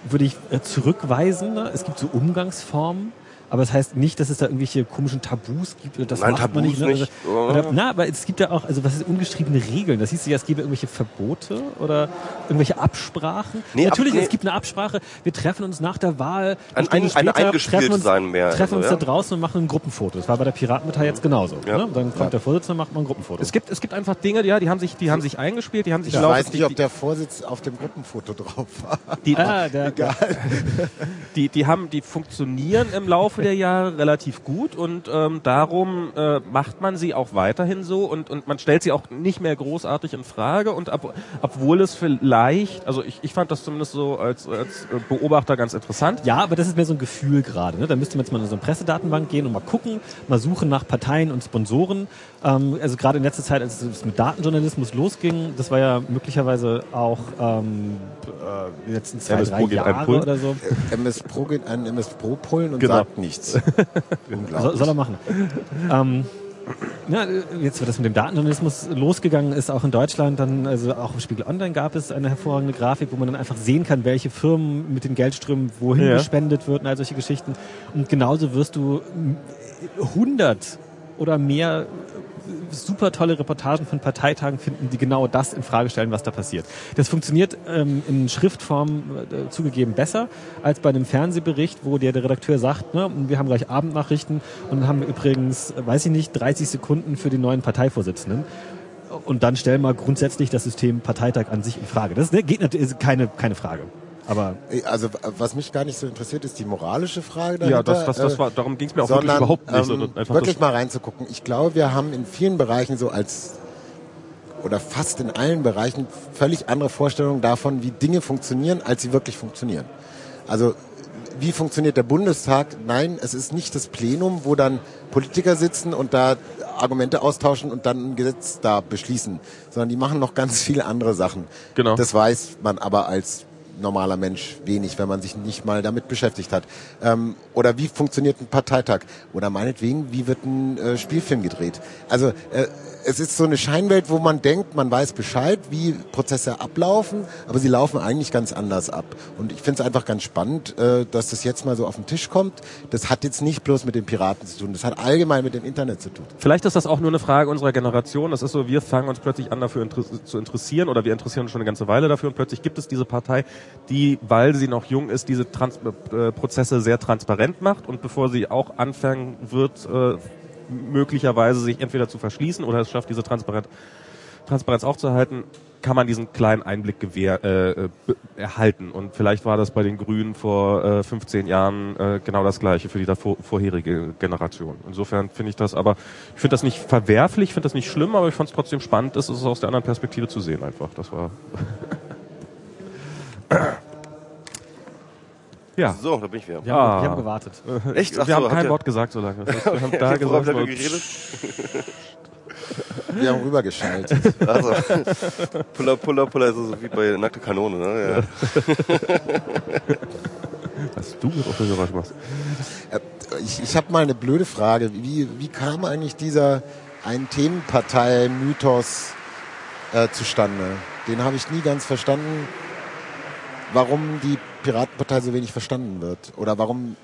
würde ich äh, zurückweisen. Ne? Es gibt so Umgangsformen aber es das heißt nicht, dass es da irgendwelche komischen Tabus gibt. Das Nein, macht Tabus man nicht. Ne? nicht. Oder, oder, na, aber es gibt ja auch, also was ist ungeschriebene Regeln? Das hieß ja, es gäbe irgendwelche Verbote oder irgendwelche Absprachen. Nee, Natürlich, ab, nee. es gibt eine Absprache. Wir treffen uns nach der Wahl. Ein, eine ein, später, eingespielt treffen uns, sein mehr. Treffen uns also, da draußen und machen ein Gruppenfoto. Das war bei der Piratenpartei jetzt genauso. Ja. Ne? Dann kommt der Vorsitzende, macht man ein Gruppenfoto. Es gibt, es gibt einfach Dinge, ja, die haben sich, die haben sich eingespielt, die haben sich Ich weiß nicht, die, ob der Vorsitz auf dem Gruppenfoto drauf war. die, ah, <laughs> der, <laughs> die, die haben, die funktionieren im Laufe der Jahre relativ gut und ähm, darum äh, macht man sie auch weiterhin so und, und man stellt sie auch nicht mehr großartig in Frage und ob, obwohl es vielleicht, also ich, ich fand das zumindest so als, als Beobachter ganz interessant. Ja, aber das ist mehr so ein Gefühl gerade. Ne? Da müsste man jetzt mal in so eine Pressedatenbank gehen und mal gucken, mal suchen nach Parteien und Sponsoren. Ähm, also gerade in letzter Zeit, als es mit Datenjournalismus losging, das war ja möglicherweise auch ähm, äh, die letzten zwei, MS drei Pro Jahre oder so. MS Pro geht einen MS Pro pullen und Genau. sagt nichts. <laughs> So, soll er machen. ähm, ja, jetzt, wo das mit dem Datenjournalismus losgegangen ist, auch in Deutschland, dann, also auch im Spiegel Online gab es eine hervorragende Grafik, wo man dann einfach sehen kann, welche Firmen mit den Geldströmen wohin Ja. gespendet wird und all solche Geschichten. Und genauso wirst du m, 100 oder mehr super tolle Reportagen von Parteitagen finden, die genau das in Frage stellen, was da passiert. Das funktioniert ähm, in Schriftform äh, zugegeben besser als bei einem Fernsehbericht, wo der, der Redakteur sagt, ne, wir haben gleich Abendnachrichten und haben übrigens, weiß ich nicht, 30 Sekunden für den neuen Parteivorsitzenden. Und dann stellen wir grundsätzlich das System Parteitag an sich in Frage. Das ne, geht natürlich keine, keine Frage. Aber Also was mich gar nicht so interessiert, ist die moralische Frage dahinter. Ja, das, das, das äh, war, darum ging es mir auch wirklich sondern überhaupt nicht. ähm, sondern wirklich mal reinzugucken. Ich glaube, wir haben in vielen Bereichen so als oder fast in allen Bereichen völlig andere Vorstellungen davon, wie Dinge funktionieren, als sie wirklich funktionieren. Also wie funktioniert der Bundestag? Nein, es ist nicht das Plenum, wo dann Politiker sitzen und da Argumente austauschen und dann ein Gesetz da beschließen, sondern die machen noch ganz viele andere Sachen. Genau. Das weiß man aber als normaler Mensch wenig, wenn man sich nicht mal damit beschäftigt hat. Ähm, oder wie funktioniert ein Parteitag? Oder meinetwegen, wie wird ein äh, Spielfilm gedreht? Also äh, es ist so eine Scheinwelt, wo man denkt, man weiß Bescheid, wie Prozesse ablaufen, aber sie laufen eigentlich ganz anders ab. Und ich finde es einfach ganz spannend, äh, dass das jetzt mal so auf den Tisch kommt. Das hat jetzt nicht bloß mit den Piraten zu tun, das hat allgemein mit dem Internet zu tun. Vielleicht ist das auch nur eine Frage unserer Generation. Das ist so, wir fangen uns plötzlich an dafür zu interessieren oder wir interessieren uns schon eine ganze Weile dafür und plötzlich gibt es diese Partei, die, weil sie noch jung ist, diese Trans äh, Prozesse sehr transparent macht und bevor sie auch anfangen wird, äh, möglicherweise sich entweder zu verschließen oder es schafft, diese Transparenz, Transparenz aufzuhalten, kann man diesen kleinen Einblick gewähr, äh, erhalten. Und vielleicht war das bei den Grünen vor äh, 15 Jahren äh, genau das Gleiche für die davor, vorherige Generation. Insofern finde ich das aber, ich finde das nicht verwerflich, ich finde das nicht schlimm, aber ich fand es trotzdem spannend, es ist aus der anderen Perspektive zu sehen einfach. Das war. <coughs> ja. So, da bin ich wieder. wir haben, Ah. wir haben gewartet. Echt? Ach wir so, haben kein Wort gesagt so lange. <laughs> Wir haben da vorher gesagt, mit mir geredet. <laughs> Wir haben rübergeschaltet. Also, Puller, Puller, Puller ist so wie bei Nackte Kanone, ne? Ja. <laughs> was du mit auf der Geräusch machst. Äh, Ich, ich habe mal eine blöde Frage. Wie, wie kam eigentlich dieser Ein-Themenpartei-Mythos äh, zustande? Den habe ich nie ganz verstanden, warum die Piratenpartei so wenig verstanden wird. Oder warum,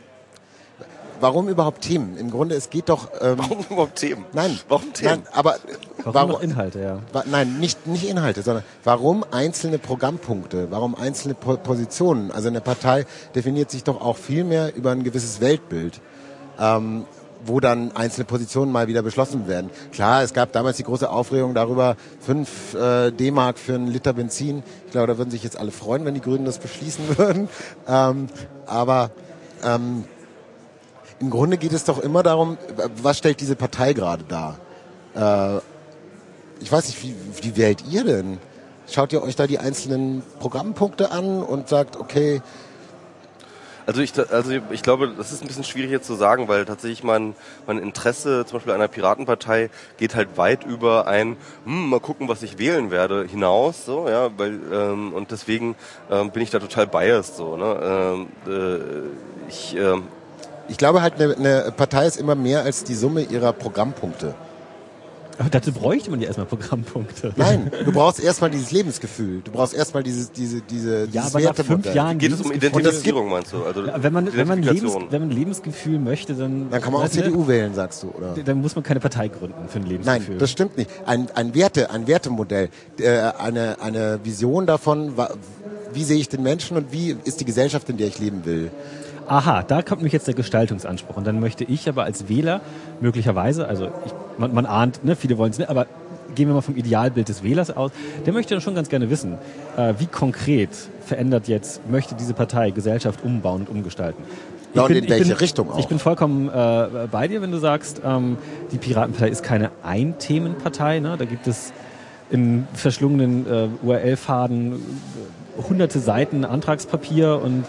warum überhaupt Themen? Im Grunde, es geht doch... Ähm, <laughs> Warum überhaupt Themen? Nein, Warum Themen? Nein, aber Warum, noch Inhalte, ja. Wa- Nein, nicht, nicht Inhalte, sondern warum einzelne Programmpunkte, warum einzelne po Positionen? Also eine Partei definiert sich doch auch viel mehr über ein gewisses Weltbild, ähm, wo dann einzelne Positionen mal wieder beschlossen werden. Klar, es gab damals die große Aufregung darüber, 5 äh, D-Mark für einen Liter Benzin. Ich glaube, da würden sich jetzt alle freuen, wenn die Grünen das beschließen <laughs> würden. Ähm, aber ähm, im Grunde geht es doch immer darum, was stellt diese Partei gerade dar? Äh, ich weiß nicht, wie, wie wählt ihr denn? schaut ihr euch da die einzelnen Programmpunkte an und sagt, okay, Also ich, also ich glaube, das ist ein bisschen schwierig jetzt zu sagen, weil tatsächlich mein, mein Interesse zum Beispiel einer Piratenpartei geht halt weit über ein, hm, mal gucken, was ich wählen werde, hinaus, so, ja, weil, ähm, und deswegen ähm, bin ich da total biased, so, ne, ähm, äh, ich, ähm, ich glaube halt, eine, eine Partei ist immer mehr als die Summe ihrer Programmpunkte. Aber dazu bräuchte man ja erstmal Programmpunkte. Nein, du brauchst erstmal dieses Lebensgefühl. Du brauchst erstmal dieses, diese, diese, Ja, dieses aber nach fünf Wertemodell. Jahren geht es um Identifizierung, meinst du? Also Wenn man, wenn, man Lebens, Identifikation. wenn man Lebensgefühl möchte, dann, Dann kann man auch CDU wählen, sagst du, oder? Dann muss man keine Partei gründen für ein Lebensgefühl. Nein, das stimmt nicht. Ein, ein Werte, ein Wertemodell, äh, eine, eine Vision davon, wie sehe ich den Menschen und wie ist die Gesellschaft, in der ich leben will. Aha, da kommt nämlich jetzt der Gestaltungsanspruch. Und dann möchte ich aber als Wähler möglicherweise, also ich, man, man ahnt, ne, viele wollen es nicht, aber gehen wir mal vom Idealbild des Wählers aus, der möchte dann schon ganz gerne wissen, äh, wie konkret verändert jetzt, möchte diese Partei Gesellschaft umbauen und umgestalten. Ja, und in ich welche Richtung auch? Ich bin vollkommen äh, bei dir, wenn du sagst, ähm, die Piratenpartei ist keine Ein-Themenpartei. Ne? Da gibt es in verschlungenen äh, URL-Faden hunderte Seiten Antragspapier und äh,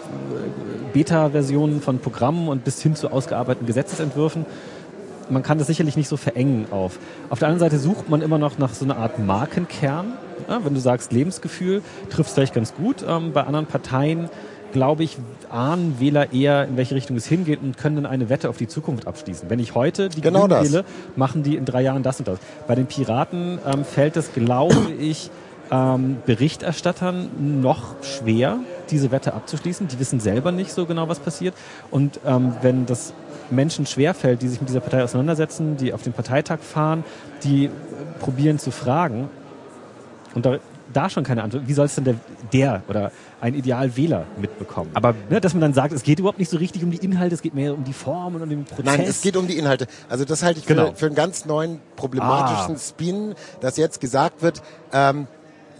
Beta-Versionen von Programmen und bis hin zu ausgearbeiteten Gesetzesentwürfen. Man kann das sicherlich nicht so verengen auf. Auf der anderen Seite sucht man immer noch nach so einer Art Markenkern. Ja, wenn du sagst Lebensgefühl, trifft es vielleicht ganz gut. Ähm, bei anderen Parteien, glaube ich, ahnen Wähler eher, in welche Richtung es hingeht und können dann eine Wette auf die Zukunft abschließen. Wenn ich heute die Genau wähle, machen die in drei Jahren das und das. Bei den Piraten ähm, fällt es, glaube ich, ähm, Berichterstattern noch schwer, diese Wette abzuschließen. Die wissen selber nicht so genau, was passiert. Und ähm, wenn das Menschen schwerfällt, die sich mit dieser Partei auseinandersetzen, die auf den Parteitag fahren, die äh, probieren zu fragen und da, da schon keine Antwort, wie soll es denn der, der oder ein Idealwähler mitbekommen? Aber- ne, dass man dann sagt, es geht überhaupt nicht so richtig um die Inhalte, es geht mehr um die Form und um den Prozess. Nein, es geht um die Inhalte. Also das halte ich für, Genau. für einen ganz neuen problematischen Ah. Spin, dass jetzt gesagt wird, ähm,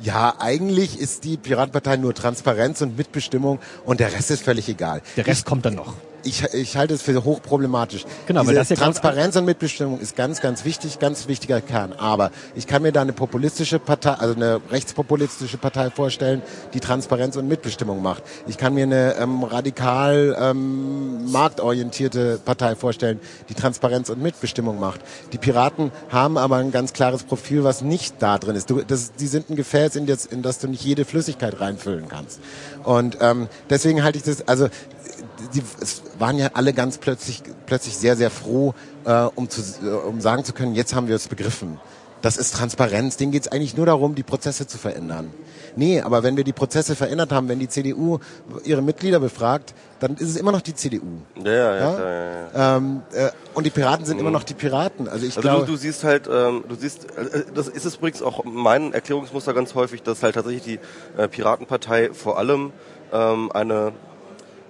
ja, eigentlich ist die Piratenpartei nur Transparenz und Mitbestimmung und der Rest ist völlig egal. Der Rest kommt dann noch. Ich, ich halte es für hochproblematisch. Genau, weil Diese das ja Transparenz und Mitbestimmung ist ganz, ganz wichtig, ganz wichtiger Kern. Aber ich kann mir da eine populistische Partei, also eine rechtspopulistische Partei vorstellen, die Transparenz und Mitbestimmung macht. Ich kann mir eine ähm, radikal ähm, marktorientierte Partei vorstellen, die Transparenz und Mitbestimmung macht. Die Piraten haben aber ein ganz klares Profil, was nicht da drin ist. Du, das, die sind ein Gefäß, in das, in das du nicht jede Flüssigkeit reinfüllen kannst. Und ähm, deswegen halte ich das, also die es waren ja alle ganz plötzlich, plötzlich sehr, sehr froh, äh, um, zu, äh, um sagen zu können, jetzt haben wir es begriffen. Das ist Transparenz. Denen geht es eigentlich nur darum, die Prozesse zu verändern. Nee, aber wenn wir die Prozesse verändert haben, wenn die CDU ihre Mitglieder befragt, dann ist es immer noch die CDU. ja, ja, ja, Ja? klar, ja, ja. Ähm, äh, und die Piraten sind immer noch die Piraten. Also ich Also glaube, du, du siehst halt, ähm, du siehst, äh, das ist es übrigens auch mein Erklärungsmuster ganz häufig, dass halt tatsächlich die äh, Piratenpartei vor allem ähm, eine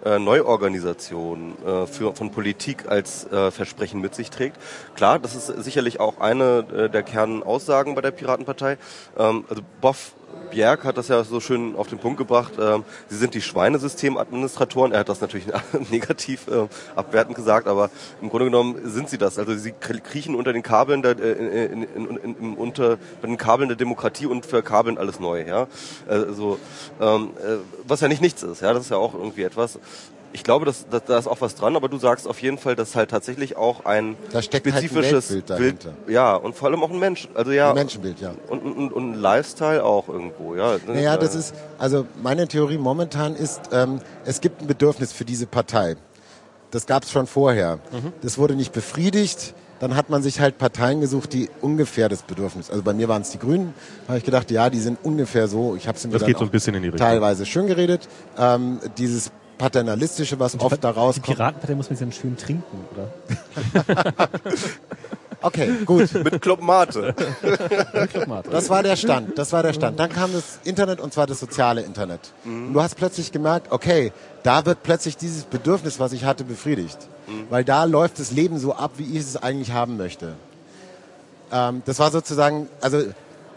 äh, Neuorganisation äh, für, von Politik als äh, Versprechen mit sich trägt. Klar, das ist sicherlich auch eine äh, der Kernaussagen bei der Piratenpartei. Ähm, also Boff Bjerg hat das ja so schön auf den Punkt gebracht. Ähm, sie sind die Schweinesystemadministratoren. Er hat das natürlich <laughs> negativ äh, abwertend gesagt, aber im Grunde genommen sind sie das. Also sie kriechen unter den Kabeln der, äh, in, in, in, unter den Kabeln der Demokratie und verkabeln alles neu. Ja, also ähm, äh, was ja nicht nichts ist. Ja, das ist ja auch irgendwie etwas. Ich glaube, dass, dass, da ist auch was dran, aber du sagst auf jeden Fall, dass halt tatsächlich auch ein Da steckt halt ein spezifisches dahinter. ja, und vor allem auch ein Mensch. Also ja, Ein Menschenbild, ja. Und, und, und ein Lifestyle auch irgendwo, ja. Naja, das ist, also meine Theorie momentan ist, ähm, es gibt ein Bedürfnis für diese Partei. Das gab es schon vorher. Mhm. Das wurde nicht befriedigt. Dann hat man sich halt Parteien gesucht, die ungefähr das Bedürfnis. Also bei mir waren es die Grünen. Habe ich gedacht, ja, die sind ungefähr so. Ich habe es mir Das dann geht so ein bisschen in die Richtung. teilweise schön geredet. Ähm, dieses paternalistische, was oft da Die rauskommt. Piratenpartei muss man jetzt schön trinken, oder? <laughs> Okay, gut. Mit Club Mate. Das war der Stand. Das war der Stand. Dann kam das Internet und zwar das soziale Internet. Und du hast plötzlich gemerkt, okay, da wird plötzlich dieses Bedürfnis, was ich hatte, befriedigt. Weil da läuft das Leben so ab, wie ich es eigentlich haben möchte. Ähm, das war sozusagen, also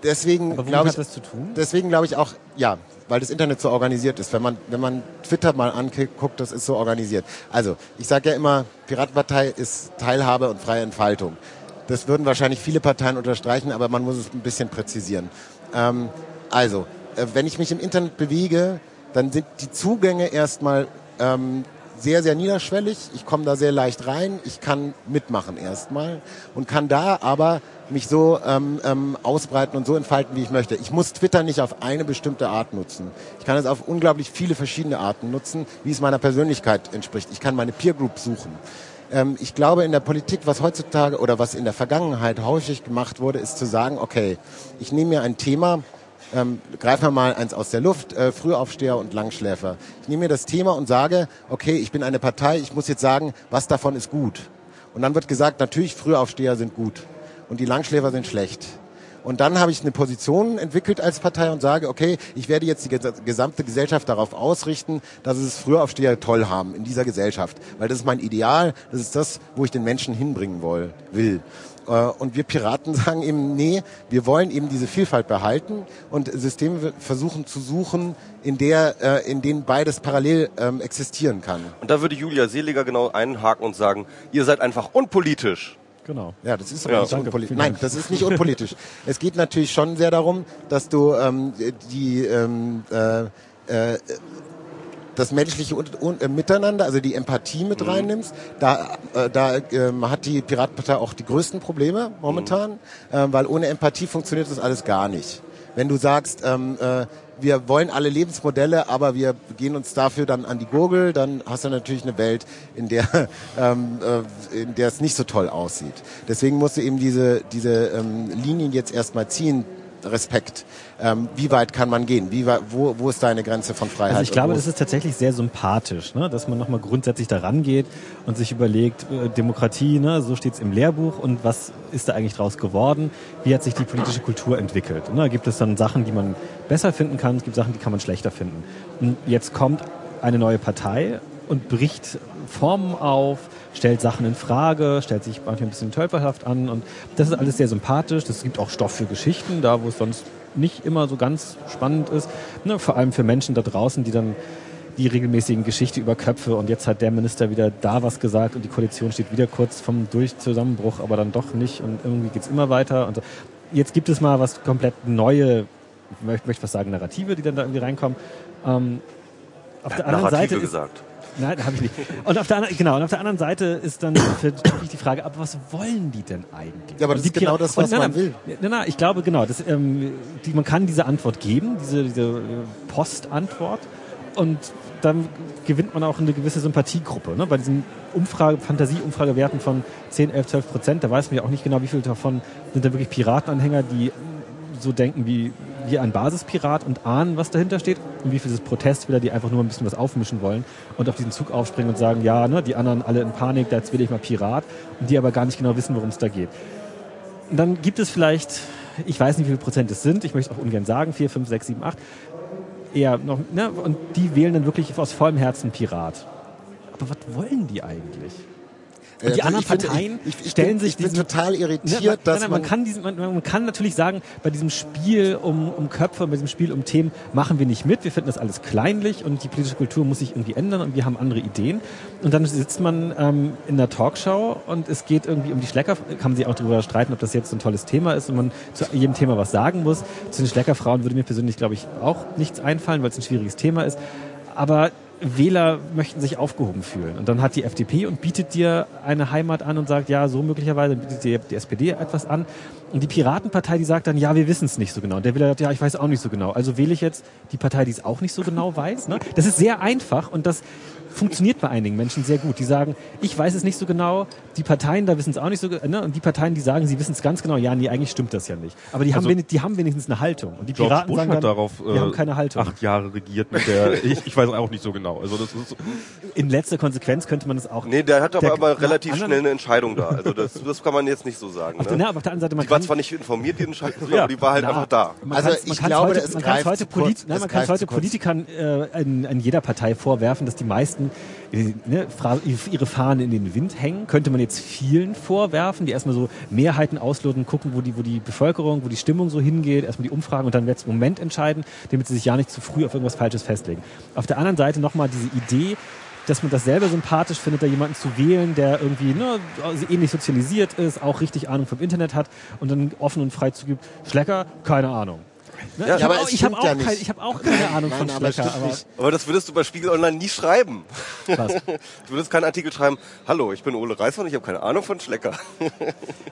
deswegen glaube ich, das zu tun? deswegen glaube ich auch, ja, weil das Internet so organisiert ist. Wenn man, wenn man Twitter mal anguckt, das ist so organisiert. Also, ich sage ja immer, Piratenpartei ist Teilhabe und freie Entfaltung. Das würden wahrscheinlich viele Parteien unterstreichen, aber man muss es ein bisschen präzisieren. Ähm, also, äh, wenn ich mich im Internet bewege, dann sind die Zugänge erstmal ähm, sehr, sehr niederschwellig. Ich komme da sehr leicht rein. Ich kann mitmachen erstmal und kann da aber mich so ähm, ähm, ausbreiten und so entfalten, wie ich möchte. Ich muss Twitter nicht auf eine bestimmte Art nutzen. Ich kann es auf unglaublich viele verschiedene Arten nutzen, wie es meiner Persönlichkeit entspricht. Ich kann meine Peer Group suchen. Ähm, ich glaube, in der Politik, was heutzutage oder was in der Vergangenheit häufig gemacht wurde, ist zu sagen, okay, ich nehme mir ein Thema, ähm, greifen wir mal eins aus der Luft, äh, Frühaufsteher und Langschläfer. Ich nehme mir das Thema und sage, okay, ich bin eine Partei, ich muss jetzt sagen, was davon ist gut. Und dann wird gesagt, natürlich Frühaufsteher sind gut und die Langschläfer sind schlecht. Und dann habe ich eine Position entwickelt als Partei und sage, okay, ich werde jetzt die gesamte Gesellschaft darauf ausrichten, dass es Frühaufsteher toll haben in dieser Gesellschaft. Weil das ist mein Ideal, das ist das, wo ich den Menschen hinbringen will. Äh, und wir Piraten <laughs> sagen eben, nee, wir wollen eben diese Vielfalt behalten und Systeme versuchen zu suchen, in der, äh, in denen beides parallel ähm, existieren kann. Und da würde Julia Seliger genau einhaken und sagen, ihr seid einfach unpolitisch. Genau. Ja, das ist aber ja. nicht unpolitisch. Nein, das ist nicht unpolitisch. <laughs> es geht natürlich schon sehr darum, dass du ähm, die ähm, äh, äh, das menschliche äh, Miteinander, also die Empathie mit mhm. reinnimmst. Da, äh, da ähm, hat die Piratenpartei auch die größten Probleme momentan, mhm. äh, weil ohne Empathie funktioniert das alles gar nicht. Wenn du sagst, ähm, äh, wir wollen alle Lebensmodelle, aber wir gehen uns dafür dann an die Gurgel, dann hast du natürlich eine Welt, in der, <laughs> ähm, äh, in der es nicht so toll aussieht. Deswegen musst du eben diese, diese ähm, Linien jetzt erstmal ziehen, Respekt. Ähm, wie weit kann man gehen? Wie, wo, wo ist deine Grenze von Freiheit? Also ich glaube, das ist tatsächlich sehr sympathisch, ne? dass man nochmal grundsätzlich daran geht und sich überlegt, äh, Demokratie, ne? so steht es im Lehrbuch und was ist da eigentlich draus geworden? Wie hat sich die politische Kultur entwickelt? Ne? Gibt es dann Sachen, die man besser finden kann? Es gibt Sachen, die kann man schlechter finden. Und jetzt kommt eine neue Partei und bricht Formen auf, stellt Sachen in Frage, stellt sich manchmal ein bisschen tölperhaft an und das ist alles sehr sympathisch. Das gibt auch Stoff für Geschichten, da wo es sonst nicht immer so ganz spannend ist. Ne, vor allem für Menschen da draußen, die dann die regelmäßigen Geschichte über Köpfe und jetzt hat der Minister wieder da was gesagt und die Koalition steht wieder kurz vom Durchzusammenbruch, aber dann doch nicht und irgendwie geht es immer weiter. Und jetzt gibt es mal was komplett neue, ich möchte, was sagen, Narrative, die dann da irgendwie reinkommen. Ähm, auf der anderen Narrative Seite gesagt. Nein, habe ich nicht. Und auf der anderen, genau, und auf der anderen Seite ist dann natürlich die Frage, aber was wollen die denn eigentlich? Ja, aber das ist genau das, was und, man will. Na, na, ich glaube, genau, das, ähm, die, man kann diese Antwort geben, diese, diese äh, Postantwort, und dann gewinnt man auch eine gewisse Sympathiegruppe. Ne? Bei diesen Umfrage, Fantasie-Umfragewerten von 10, 11, 12 Prozent, da weiß man ja auch nicht genau, wie viele davon sind da wirklich Piratenanhänger, die so denken wie, wie ein Basispirat und ahnen, was dahinter steht und wie viele Protestwähler, die einfach nur ein bisschen was aufmischen wollen und auf diesen Zug aufspringen und sagen, ja, ne, die anderen alle in Panik, da jetzt will ich mal Pirat und die aber gar nicht genau wissen, worum es da geht. Und dann gibt es vielleicht, ich weiß nicht, wie viele Prozent es sind, ich möchte auch ungern sagen, 4, 5, 6, 7, 8, eher noch, ne, und die wählen dann wirklich aus vollem Herzen Pirat. Aber was wollen die eigentlich? Und die also anderen Parteien ich, ich, stellen bin, sich ich bin total irritiert, ne, man, dass nein, man, man kann diesen, man, man, kann natürlich sagen, bei diesem Spiel um, um Köpfe, bei diesem Spiel um Themen machen wir nicht mit. Wir finden das alles kleinlich und die politische Kultur muss sich irgendwie ändern und wir haben andere Ideen. Und dann sitzt man ähm, in der Talkshow und es geht irgendwie um die Schlecker. Kann man sich auch darüber streiten, ob das jetzt so ein tolles Thema ist und man zu jedem Thema was sagen muss. Zu den Schleckerfrauen würde mir persönlich, glaube ich, auch nichts einfallen, weil es ein schwieriges Thema ist. Aber Wähler möchten sich aufgehoben fühlen. Und dann hat die FDP und bietet dir eine Heimat an und sagt, ja, so möglicherweise bietet dir die SPD etwas an. Und die Piratenpartei, die sagt dann, ja, wir wissen es nicht so genau. Und der Wähler sagt, ja, ich weiß auch nicht so genau. Also wähle ich jetzt die Partei, die es auch nicht so genau weiß. Ne? Das ist sehr einfach und das funktioniert bei einigen Menschen sehr gut. Die sagen, ich weiß es nicht so genau, die Parteien da wissen es auch nicht so genau, ne? und die Parteien, die sagen, sie wissen es ganz genau, ja, nee, eigentlich stimmt das ja nicht. Aber die, also, haben, die haben wenigstens eine Haltung. Und die George Piraten Bush sagen dann, darauf die haben keine Haltung. acht Jahre regiert mit der, <laughs> ich, ich weiß auch nicht so genau. Also das ist In letzter Konsequenz könnte man es auch... Nee, der hat aber, aber relativ schnell eine Entscheidung da. Also das, das kann man jetzt nicht so sagen. Auf, ne? der, auf der anderen Seite, man die war zwar nicht informiert, die Entscheidung, ja. aber die war halt na, einfach da. Also ich glaube, heute, es man greift heute, Polit, nein, man kann heute Politikern äh, in, in jeder Partei vorwerfen, dass die meisten äh, ne, ihre Fahnen in den Wind hängen. Könnte man jetzt vielen vorwerfen, die erstmal so Mehrheiten ausloten, gucken, wo die, wo die Bevölkerung, wo die Stimmung so hingeht, erstmal die Umfragen und dann letzten Moment entscheiden, damit sie sich ja nicht zu früh auf irgendwas Falsches festlegen. Auf der anderen Seite nochmal diese Idee, dass man das selber sympathisch findet, da jemanden zu wählen, der irgendwie ne, ähnlich sozialisiert ist, auch richtig Ahnung vom Internet hat und dann offen und frei zugibt, Schlecker, keine Ahnung. Ne? Ja, ich habe auch, ich hab auch, ja kein, ich hab auch keine Ahnung Nein, von Schlecker. Aber. Aber das würdest du bei Spiegel Online nie schreiben. was? <laughs> Du würdest keinen Artikel schreiben, hallo, ich bin Ole Reißmann, und ich habe keine Ahnung von Schlecker. <laughs>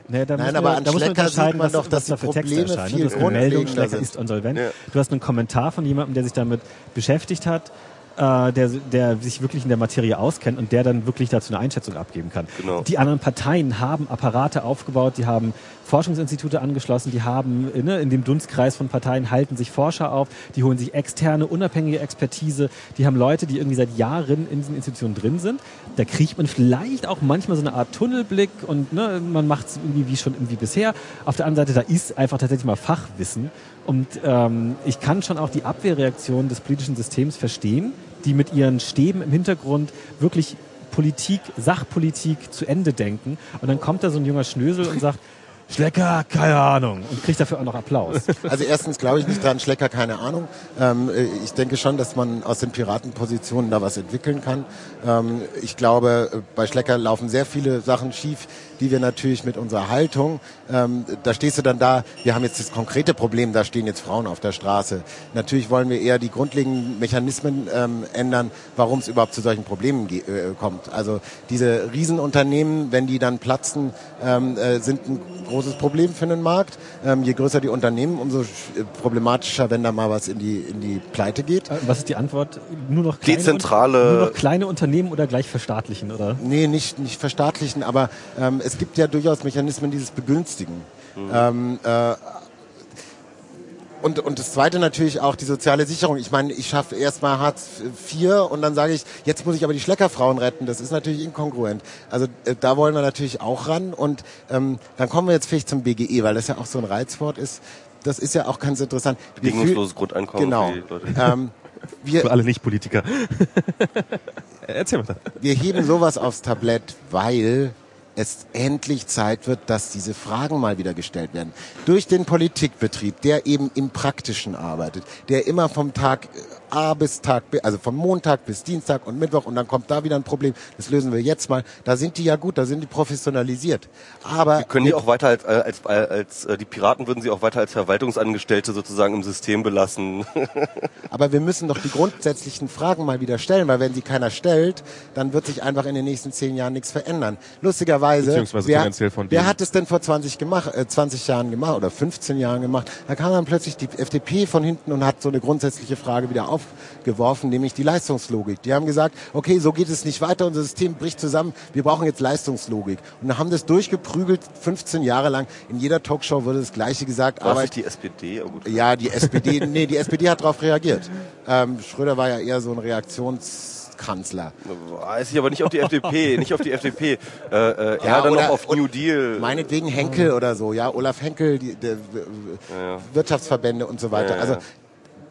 Nee, da Nein, muss aber man, an da muss man Schlecker unterscheiden, sieht man was, doch, dass da die Texte Probleme erscheinen. viel Du hast eine Meldung, Schlecker sind. ist insolvent. Ja. Du hast einen Kommentar von jemandem, der sich damit beschäftigt hat, äh, der, der sich wirklich in der Materie auskennt und der dann wirklich dazu eine Einschätzung abgeben kann. Genau. Die anderen Parteien haben Apparate aufgebaut, die haben Forschungsinstitute angeschlossen, die haben ne, in dem Dunstkreis von Parteien halten sich Forscher auf, die holen sich externe, unabhängige Expertise, die haben Leute, die irgendwie seit Jahren in diesen Institutionen drin sind. Da kriegt man vielleicht auch manchmal so eine Art Tunnelblick und ne, man macht es irgendwie wie schon irgendwie bisher. Auf der anderen Seite, da ist einfach tatsächlich mal Fachwissen und ähm, ich kann schon auch die Abwehrreaktion des politischen Systems verstehen, die mit ihren Stäben im Hintergrund wirklich Politik, Sachpolitik zu Ende denken. Und dann kommt da so ein junger Schnösel und sagt, Schlecker, keine Ahnung. Und kriegt dafür auch noch Applaus. <laughs> Also erstens glaube ich nicht dran, Schlecker, keine Ahnung. Ähm, äh, ich denke schon, dass man aus den Piratenpositionen da was entwickeln kann. Ähm, ich glaube, äh, bei Schlecker laufen sehr viele Sachen schief, die wir natürlich mit unserer Haltung, ähm, da stehst du dann da, wir haben jetzt das konkrete Problem, da stehen jetzt Frauen auf der Straße. Natürlich wollen wir eher die grundlegenden Mechanismen ähm, ändern, warum es überhaupt zu solchen Problemen äh, kommt. Also diese Riesenunternehmen, wenn die dann platzen, ähm, äh, sind ein großes Problem für den Markt. Ähm, je größer die Unternehmen, umso äh, problematischer, wenn da mal was in die, in die Pleite geht. Äh, Was ist die Antwort? Nur noch kleine, Dezentrale- nur noch kleine Unternehmen oder gleich verstaatlichen, oder? Nee, nicht, nicht verstaatlichen, aber ähm, es gibt ja durchaus Mechanismen, dieses Begünstigen. Ähm, äh, und, und das Zweite natürlich auch die soziale Sicherung. Ich meine, ich schaffe erstmal Hartz IV und dann sage ich, jetzt muss ich aber die Schleckerfrauen retten. Das ist natürlich inkongruent. Also äh, da wollen wir natürlich auch ran. Und ähm, dann kommen wir jetzt vielleicht zum BGE, weil das ja auch so ein Reizwort ist. Das ist ja auch ganz interessant. Bedingungsloses Grundeinkommen Genau. für die Leute. Ähm, wir, Für alle Nicht-Politiker. <laughs> Erzähl mal. wir heben sowas aufs Tablett, weil es endlich Zeit wird, dass diese Fragen mal wieder gestellt werden. Durch den Politikbetrieb, der eben im Praktischen arbeitet, der immer vom Tag A bis Tag, B, also vom Montag bis Dienstag und Mittwoch und dann kommt da wieder ein Problem, das lösen wir jetzt mal. Da sind die ja gut, da sind die professionalisiert. Aber Können die auch weiter als, als, als, als äh, die Piraten würden sie auch weiter als Verwaltungsangestellte sozusagen im System belassen. <laughs> Aber wir müssen doch die grundsätzlichen Fragen mal wieder stellen, weil wenn sie keiner stellt, dann wird sich einfach in den nächsten zehn Jahren nichts verändern. Lustigerweise, Beziehungsweise wer, finanziell von wer hat es denn vor 20, gemacht, äh, 20 Jahren gemacht oder 15 Jahren gemacht? Da kam dann plötzlich die FDP von hinten und hat so eine grundsätzliche Frage wieder aufgeworfen, nämlich die Leistungslogik. Die haben gesagt, okay, so geht es nicht weiter, unser System bricht zusammen, wir brauchen jetzt Leistungslogik. Und haben das durchgeprügelt, 15 Jahre lang. In jeder Talkshow wurde das Gleiche gesagt. War nicht die SPD? Oh, gut. ja, die SPD, <laughs> nee, die SPD hat darauf reagiert. Ähm, Schröder war ja eher so ein Reaktionskanzler. Weiß ich aber nicht auf die FDP, nicht auf die FDP. Äh, äh, Ja, dann noch auf New Deal. Meinetwegen Henkel oder so, ja, Olaf Henkel, die, der, Wirtschaftsverbände und so weiter. Ja, ja. Also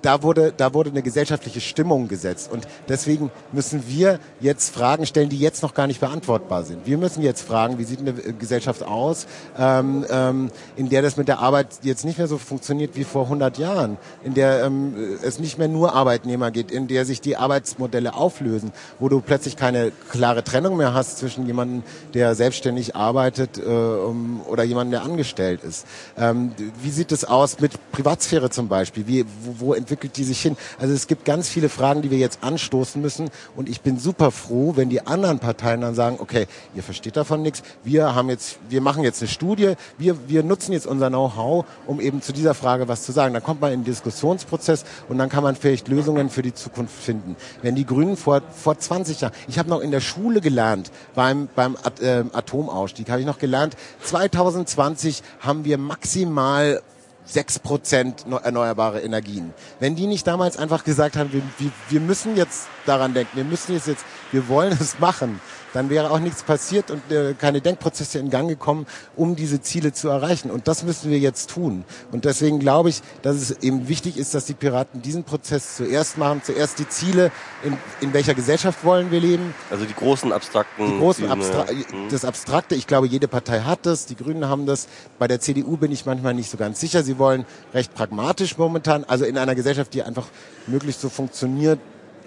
da wurde, da wurde eine gesellschaftliche Stimmung gesetzt. Und deswegen müssen wir jetzt Fragen stellen, die jetzt noch gar nicht beantwortbar sind. Wir müssen jetzt fragen, wie sieht eine äh, Gesellschaft aus, ähm, ähm, in der das mit der Arbeit jetzt nicht mehr so funktioniert wie vor 100 Jahren, in der ähm, es nicht mehr nur Arbeitnehmer geht, in der sich die Arbeitsmodelle auflösen, wo du plötzlich keine klare Trennung mehr hast zwischen jemandem, der selbstständig arbeitet äh, oder jemandem, der angestellt ist. Ähm, wie sieht es aus mit Privatsphäre zum Beispiel? Wie, wo, wo die sich hin? Also es gibt ganz viele Fragen, die wir jetzt anstoßen müssen und ich bin super froh, wenn die anderen Parteien dann sagen, okay, ihr versteht davon nichts, wir haben jetzt, wir machen jetzt eine Studie, wir, wir nutzen jetzt unser Know-how, um eben zu dieser Frage was zu sagen. Dann kommt man in den Diskussionsprozess und dann kann man vielleicht Lösungen für die Zukunft finden. Wenn die Grünen vor, vor 20 Jahren, ich habe noch in der Schule gelernt, beim, beim At äh, Atomausstieg habe ich noch gelernt, 2020 haben wir maximal 6% neu- erneuerbare Energien. Wenn die nicht damals einfach gesagt haben, wir, wir, wir müssen jetzt daran denken, wir müssen jetzt, jetzt wir wollen es machen, dann wäre auch nichts passiert und äh, keine Denkprozesse in Gang gekommen, um diese Ziele zu erreichen. Und das müssen wir jetzt tun. Und deswegen glaube ich, dass es eben wichtig ist, dass die Piraten diesen Prozess zuerst machen, zuerst die Ziele, in, in welcher Gesellschaft wollen wir leben, Also die großen abstrakten. die großen. Abstra Mhm. das Abstrakte, ich glaube, jede Partei hat das, die Grünen haben das. Bei der CDU bin ich manchmal nicht so ganz sicher. Sie wollen recht pragmatisch momentan, also in einer Gesellschaft, die einfach möglichst so funktioniert.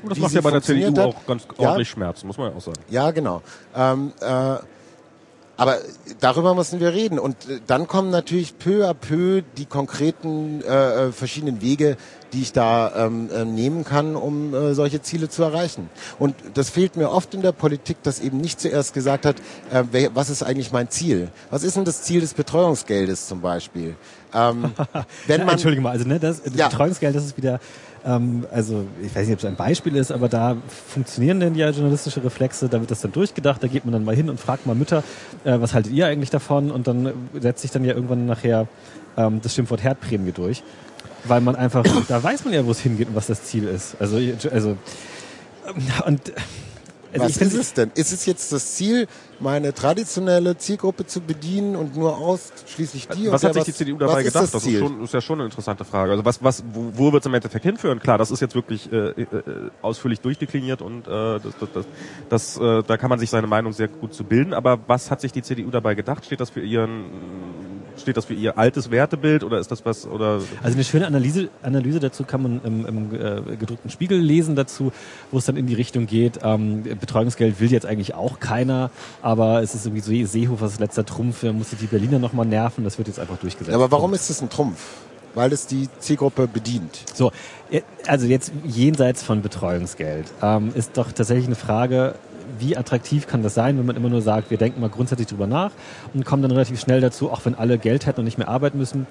Das wie macht sie ja bei der CDU hat. auch ganz Ja. ordentlich Schmerzen, muss man ja auch sagen. Ja, genau. Ähm, äh, aber darüber müssen wir reden. Und äh, dann kommen natürlich peu à peu die konkreten äh, äh, verschiedenen Wege, die ich da ähm, äh, nehmen kann, um äh, solche Ziele zu erreichen. Und das fehlt mir oft in der Politik, dass eben nicht zuerst gesagt hat, äh, wer, was ist eigentlich mein Ziel? Was ist denn das Ziel des Betreuungsgeldes zum Beispiel? Ähm, <laughs> wenn man, Entschuldige mal, also ne, das, das Ja. Betreuungsgeld, das ist wieder, ähm, also ich weiß nicht, ob es ein Beispiel ist, aber da funktionieren denn ja journalistische Reflexe, da wird das dann durchgedacht, da geht man dann mal hin und fragt mal Mütter, äh, was haltet ihr eigentlich davon? Und dann setzt sich dann ja irgendwann nachher ähm, das Schimpfwort Herdprämie durch. Weil man einfach, da weiß man ja, wo es hingeht und was das Ziel ist. Also, also ähm, und also was ist es denn? Ist es jetzt das Ziel, meine traditionelle Zielgruppe zu bedienen und nur ausschließlich die? was Und hat sich die CDU dabei gedacht? Ist das das ist, schon, ist ja schon eine interessante Frage. Also was, was, wo, wo wird es im Endeffekt hinführen? Klar, das ist jetzt wirklich äh, äh, ausführlich durchdekliniert und äh, das, das, das, das, äh, da kann man sich seine Meinung sehr gut zu bilden. Aber was hat sich die CDU dabei gedacht? Steht das für ihren, steht das für ihr altes Wertebild oder ist das was oder? Also eine schöne Analyse, Analyse dazu kann man im, im äh, gedruckten Spiegel lesen dazu, wo es dann in die Richtung geht, ähm, Betreuungsgeld will jetzt eigentlich auch keiner, aber es ist irgendwie so Seehofers letzter Trumpf, er musste die Berliner nochmal nerven, das wird jetzt einfach durchgesetzt. Ja, aber warum ist es ein Trumpf? Weil es die Zielgruppe bedient. So, äh, also jetzt jenseits von Betreuungsgeld ähm, ist doch tatsächlich eine Frage, wie attraktiv kann das sein, wenn man immer nur sagt, wir denken mal grundsätzlich drüber nach und kommen dann relativ schnell dazu, auch wenn alle Geld hätten und nicht mehr arbeiten müssen,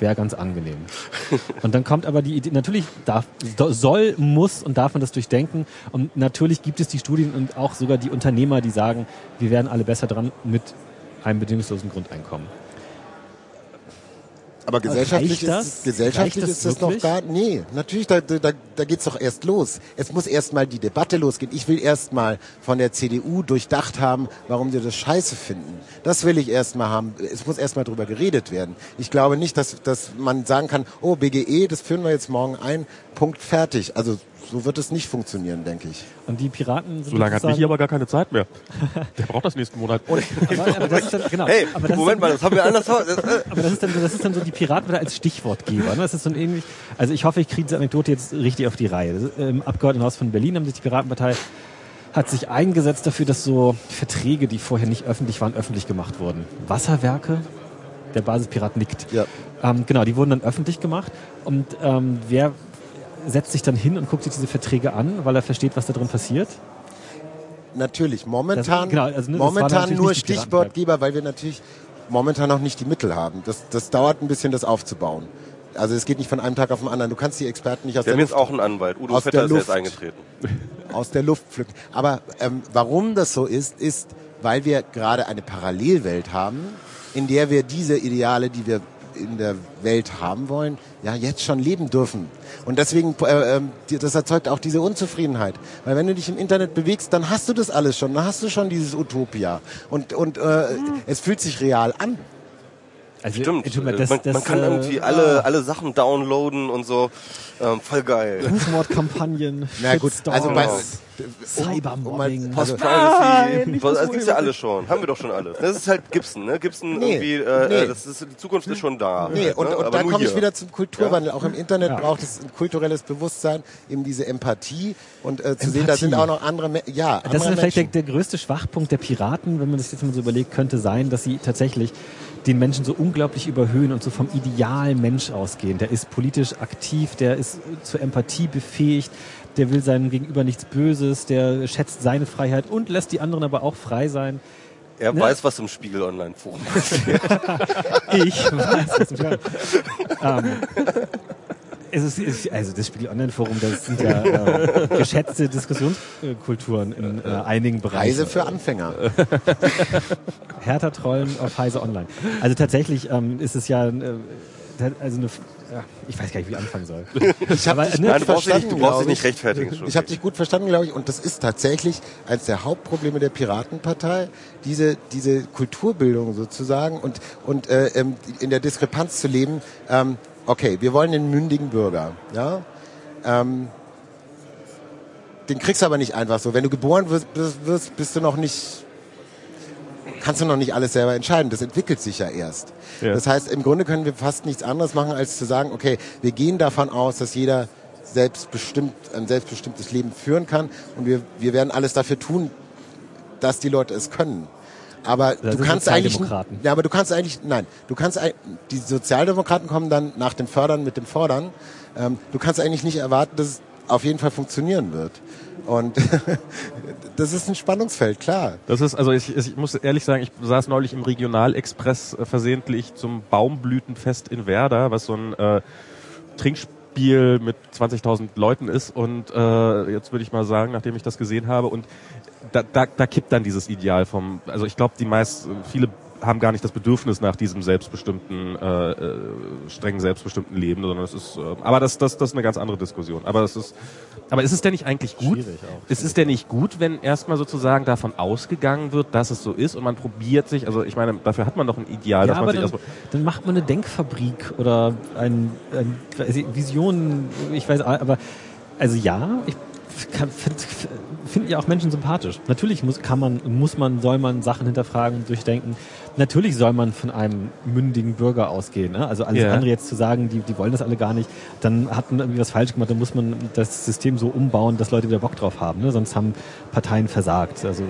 wäre ganz angenehm. <laughs> Und dann kommt aber die Idee, natürlich darf, soll, muss und darf man das durchdenken. Und natürlich gibt es die Studien und auch sogar die Unternehmer, die sagen, wir werden alle besser dran mit einem bedingungslosen Grundeinkommen. Aber gesellschaftlich ist das? es, gesellschaftlich das ist es noch gar, nee, natürlich, da, da, da geht's doch erst los. Es muss erst mal die Debatte losgehen. Ich will erst mal von der CDU durchdacht haben, warum sie das scheiße finden. Das will ich erst mal haben. Es muss erst mal drüber geredet werden. Ich glaube nicht, dass, dass man sagen kann, oh, BGE, das führen wir jetzt morgen ein, Punkt, fertig. Also, so wird es nicht funktionieren, denke ich. Und die Piraten sind So lange hat sozusagen- Michi aber gar keine Zeit mehr. <laughs> Der braucht das nächsten Monat. aber, aber das ist dann, <laughs> genau. Hey, aber das ist Moment dann, mal, das haben wir anders. Das, äh, Aber das ist dann, so- das ist dann so die Piraten wieder als Stichwortgeber. Ne? Das ist so ein ähnlich. Also ich hoffe, ich kriege diese Anekdote jetzt richtig auf die Reihe. Ist, Im Abgeordnetenhaus von Berlin haben sich die Piratenpartei hat sich eingesetzt dafür, dass so Verträge, die vorher nicht öffentlich waren, öffentlich gemacht wurden. Wasserwerke, der Basispirat nickt. Ja. Ähm, genau, die wurden dann öffentlich gemacht. Und ähm, wer setzt sich dann hin und guckt sich diese Verträge an, weil er versteht, was da drin passiert? Natürlich, momentan, Das- genau, also, ne, momentan nur Stichwortgeber, weil wir natürlich momentan noch nicht die Mittel haben. Das, das dauert ein bisschen, das aufzubauen. Also es geht nicht von einem Tag auf den anderen. Du kannst die Experten nicht aus wir der haben jetzt Luft auch einen Anwalt. Udo Aus Vetter der ist jetzt Luft. eingetreten. <laughs> aus der Luft pflücken. Aber ähm, warum das so ist, ist, weil wir gerade eine Parallelwelt haben, in der wir diese Ideale, die wir in der Welt haben wollen, ja jetzt schon leben dürfen. Und deswegen, äh, ähm, das erzeugt auch diese Unzufriedenheit. Weil wenn du dich im Internet bewegst, dann hast du das alles schon, dann hast du schon dieses Utopia. Und, und äh, es fühlt sich real an. Also, Stimmt. Entschuldigung, Äh, das, man, das, man kann äh, irgendwie alle, alle Sachen downloaden und so. Ähm, voll geil. Rufmordkampagnen, <laughs> Na gut, also bei, Cybermobbing. also, Post-Privacy, was- <laughs> das gibt's ja alles schon. Haben wir doch schon alles. Das ist halt Gibson, ne? Gibson Nee, irgendwie, äh, nee. äh, das ist, die Zukunft ist schon da. Nee, und, ne? und da komme ich wieder zum Kulturwandel. Auch im Internet braucht es ein kulturelles Bewusstsein, eben diese Empathie und äh, zu sehen, da sind auch noch andere, Me ja, andere Das ist vielleicht der, der größte Schwachpunkt der Piraten, wenn man das jetzt mal so überlegt, könnte sein, dass sie tatsächlich den Menschen so unglaublich überhöhen und so vom idealen Mensch ausgehen. Der ist politisch aktiv, der ist äh, zur Empathie befähigt, der will seinem Gegenüber nichts Böses, der schätzt seine Freiheit und lässt die anderen aber auch frei sein. Er ne? weiß, was im Spiegel Online-Forum <laughs> passiert. Ich weiß es nicht. ähm, es ist, es- also das Spiegel Online Forum, das sind ja äh, geschätzte Diskussionskulturen in äh, einigen Bereichen. Reise für Anfänger. <laughs> Härter Trollen auf Heise Online. Also tatsächlich ähm, ist es ja, äh, also eine, ja, ich weiß gar nicht, wie ich anfangen soll. Ich habe dich ne, gut Nein, du brauchst nicht, du brauchst dich nicht ich. rechtfertigen. Ich habe dich gut verstanden, glaube ich, und das ist tatsächlich eines der Hauptprobleme der Piratenpartei, diese, diese Kulturbildung sozusagen und, und äh, ähm, in der Diskrepanz zu leben. Ähm, okay, wir wollen den mündigen Bürger, ja. Ähm, den kriegst du aber nicht einfach so. Wenn du geboren wirst, bist, wirst, bist du noch nicht, kannst du noch nicht alles selber entscheiden. Das entwickelt sich ja erst. Ja. Das heißt, im Grunde können wir fast nichts anderes machen, als zu sagen, okay, wir gehen davon aus, dass jeder selbstbestimmt, ein selbstbestimmtes Leben führen kann und wir, wir werden alles dafür tun, dass die Leute es können. Aber Das du kannst eigentlich, ja, aber du kannst eigentlich, nein, du kannst, die Sozialdemokraten kommen dann nach dem Fördern mit dem Fordern. Ähm, du kannst eigentlich nicht erwarten, dass es auf jeden Fall funktionieren wird. Und <laughs> das ist ein Spannungsfeld, klar. Das ist, also ich, ich muss ehrlich sagen, ich saß neulich im Regionalexpress äh, versehentlich zum Baumblütenfest in Werder, was so ein äh, Trinkspiel mit 20.000 Leuten ist. Und äh, jetzt würde ich mal sagen, nachdem ich das gesehen habe, und da, da, da kippt dann dieses Ideal vom, also ich glaube, die meist, viele haben gar nicht das Bedürfnis nach diesem selbstbestimmten, äh, äh, strengen selbstbestimmten Leben, sondern es ist, äh, aber das, das, das ist eine ganz andere Diskussion. Aber es ist, aber ist es denn nicht eigentlich gut? Schwierig auch. Ist es denn nicht gut, wenn erstmal sozusagen davon ausgegangen wird, dass es so ist und man probiert sich, also ich meine, dafür hat man doch ein Ideal, Ja, dass man aber sich dann, erstmal, dann macht man eine Denkfabrik oder ein, ein Visionen, ich weiß, aber also ja, ich finde find ja auch Menschen sympathisch. Natürlich muss, kann man, muss man, soll man Sachen hinterfragen und durchdenken. Natürlich soll man von einem mündigen Bürger ausgehen. Ne? Also alles Ja. andere jetzt zu sagen, die, die wollen das alle gar nicht, dann hat man irgendwie was falsch gemacht, dann muss man das System so umbauen, dass Leute wieder Bock drauf haben. Ne? Sonst haben Parteien versagt. Also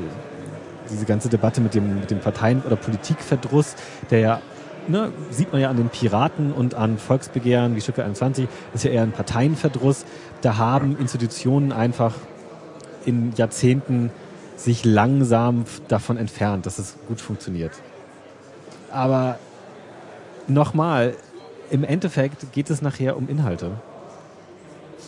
diese ganze Debatte mit dem, mit dem Parteien- oder Politikverdruss, der ja, ne, sieht man ja an den Piraten und an Volksbegehren wie Stücke 21, ist ja eher ein Parteienverdruss. Da haben Institutionen einfach in Jahrzehnten sich langsam davon entfernt, dass es gut funktioniert. Aber nochmal, im Endeffekt geht es nachher um Inhalte.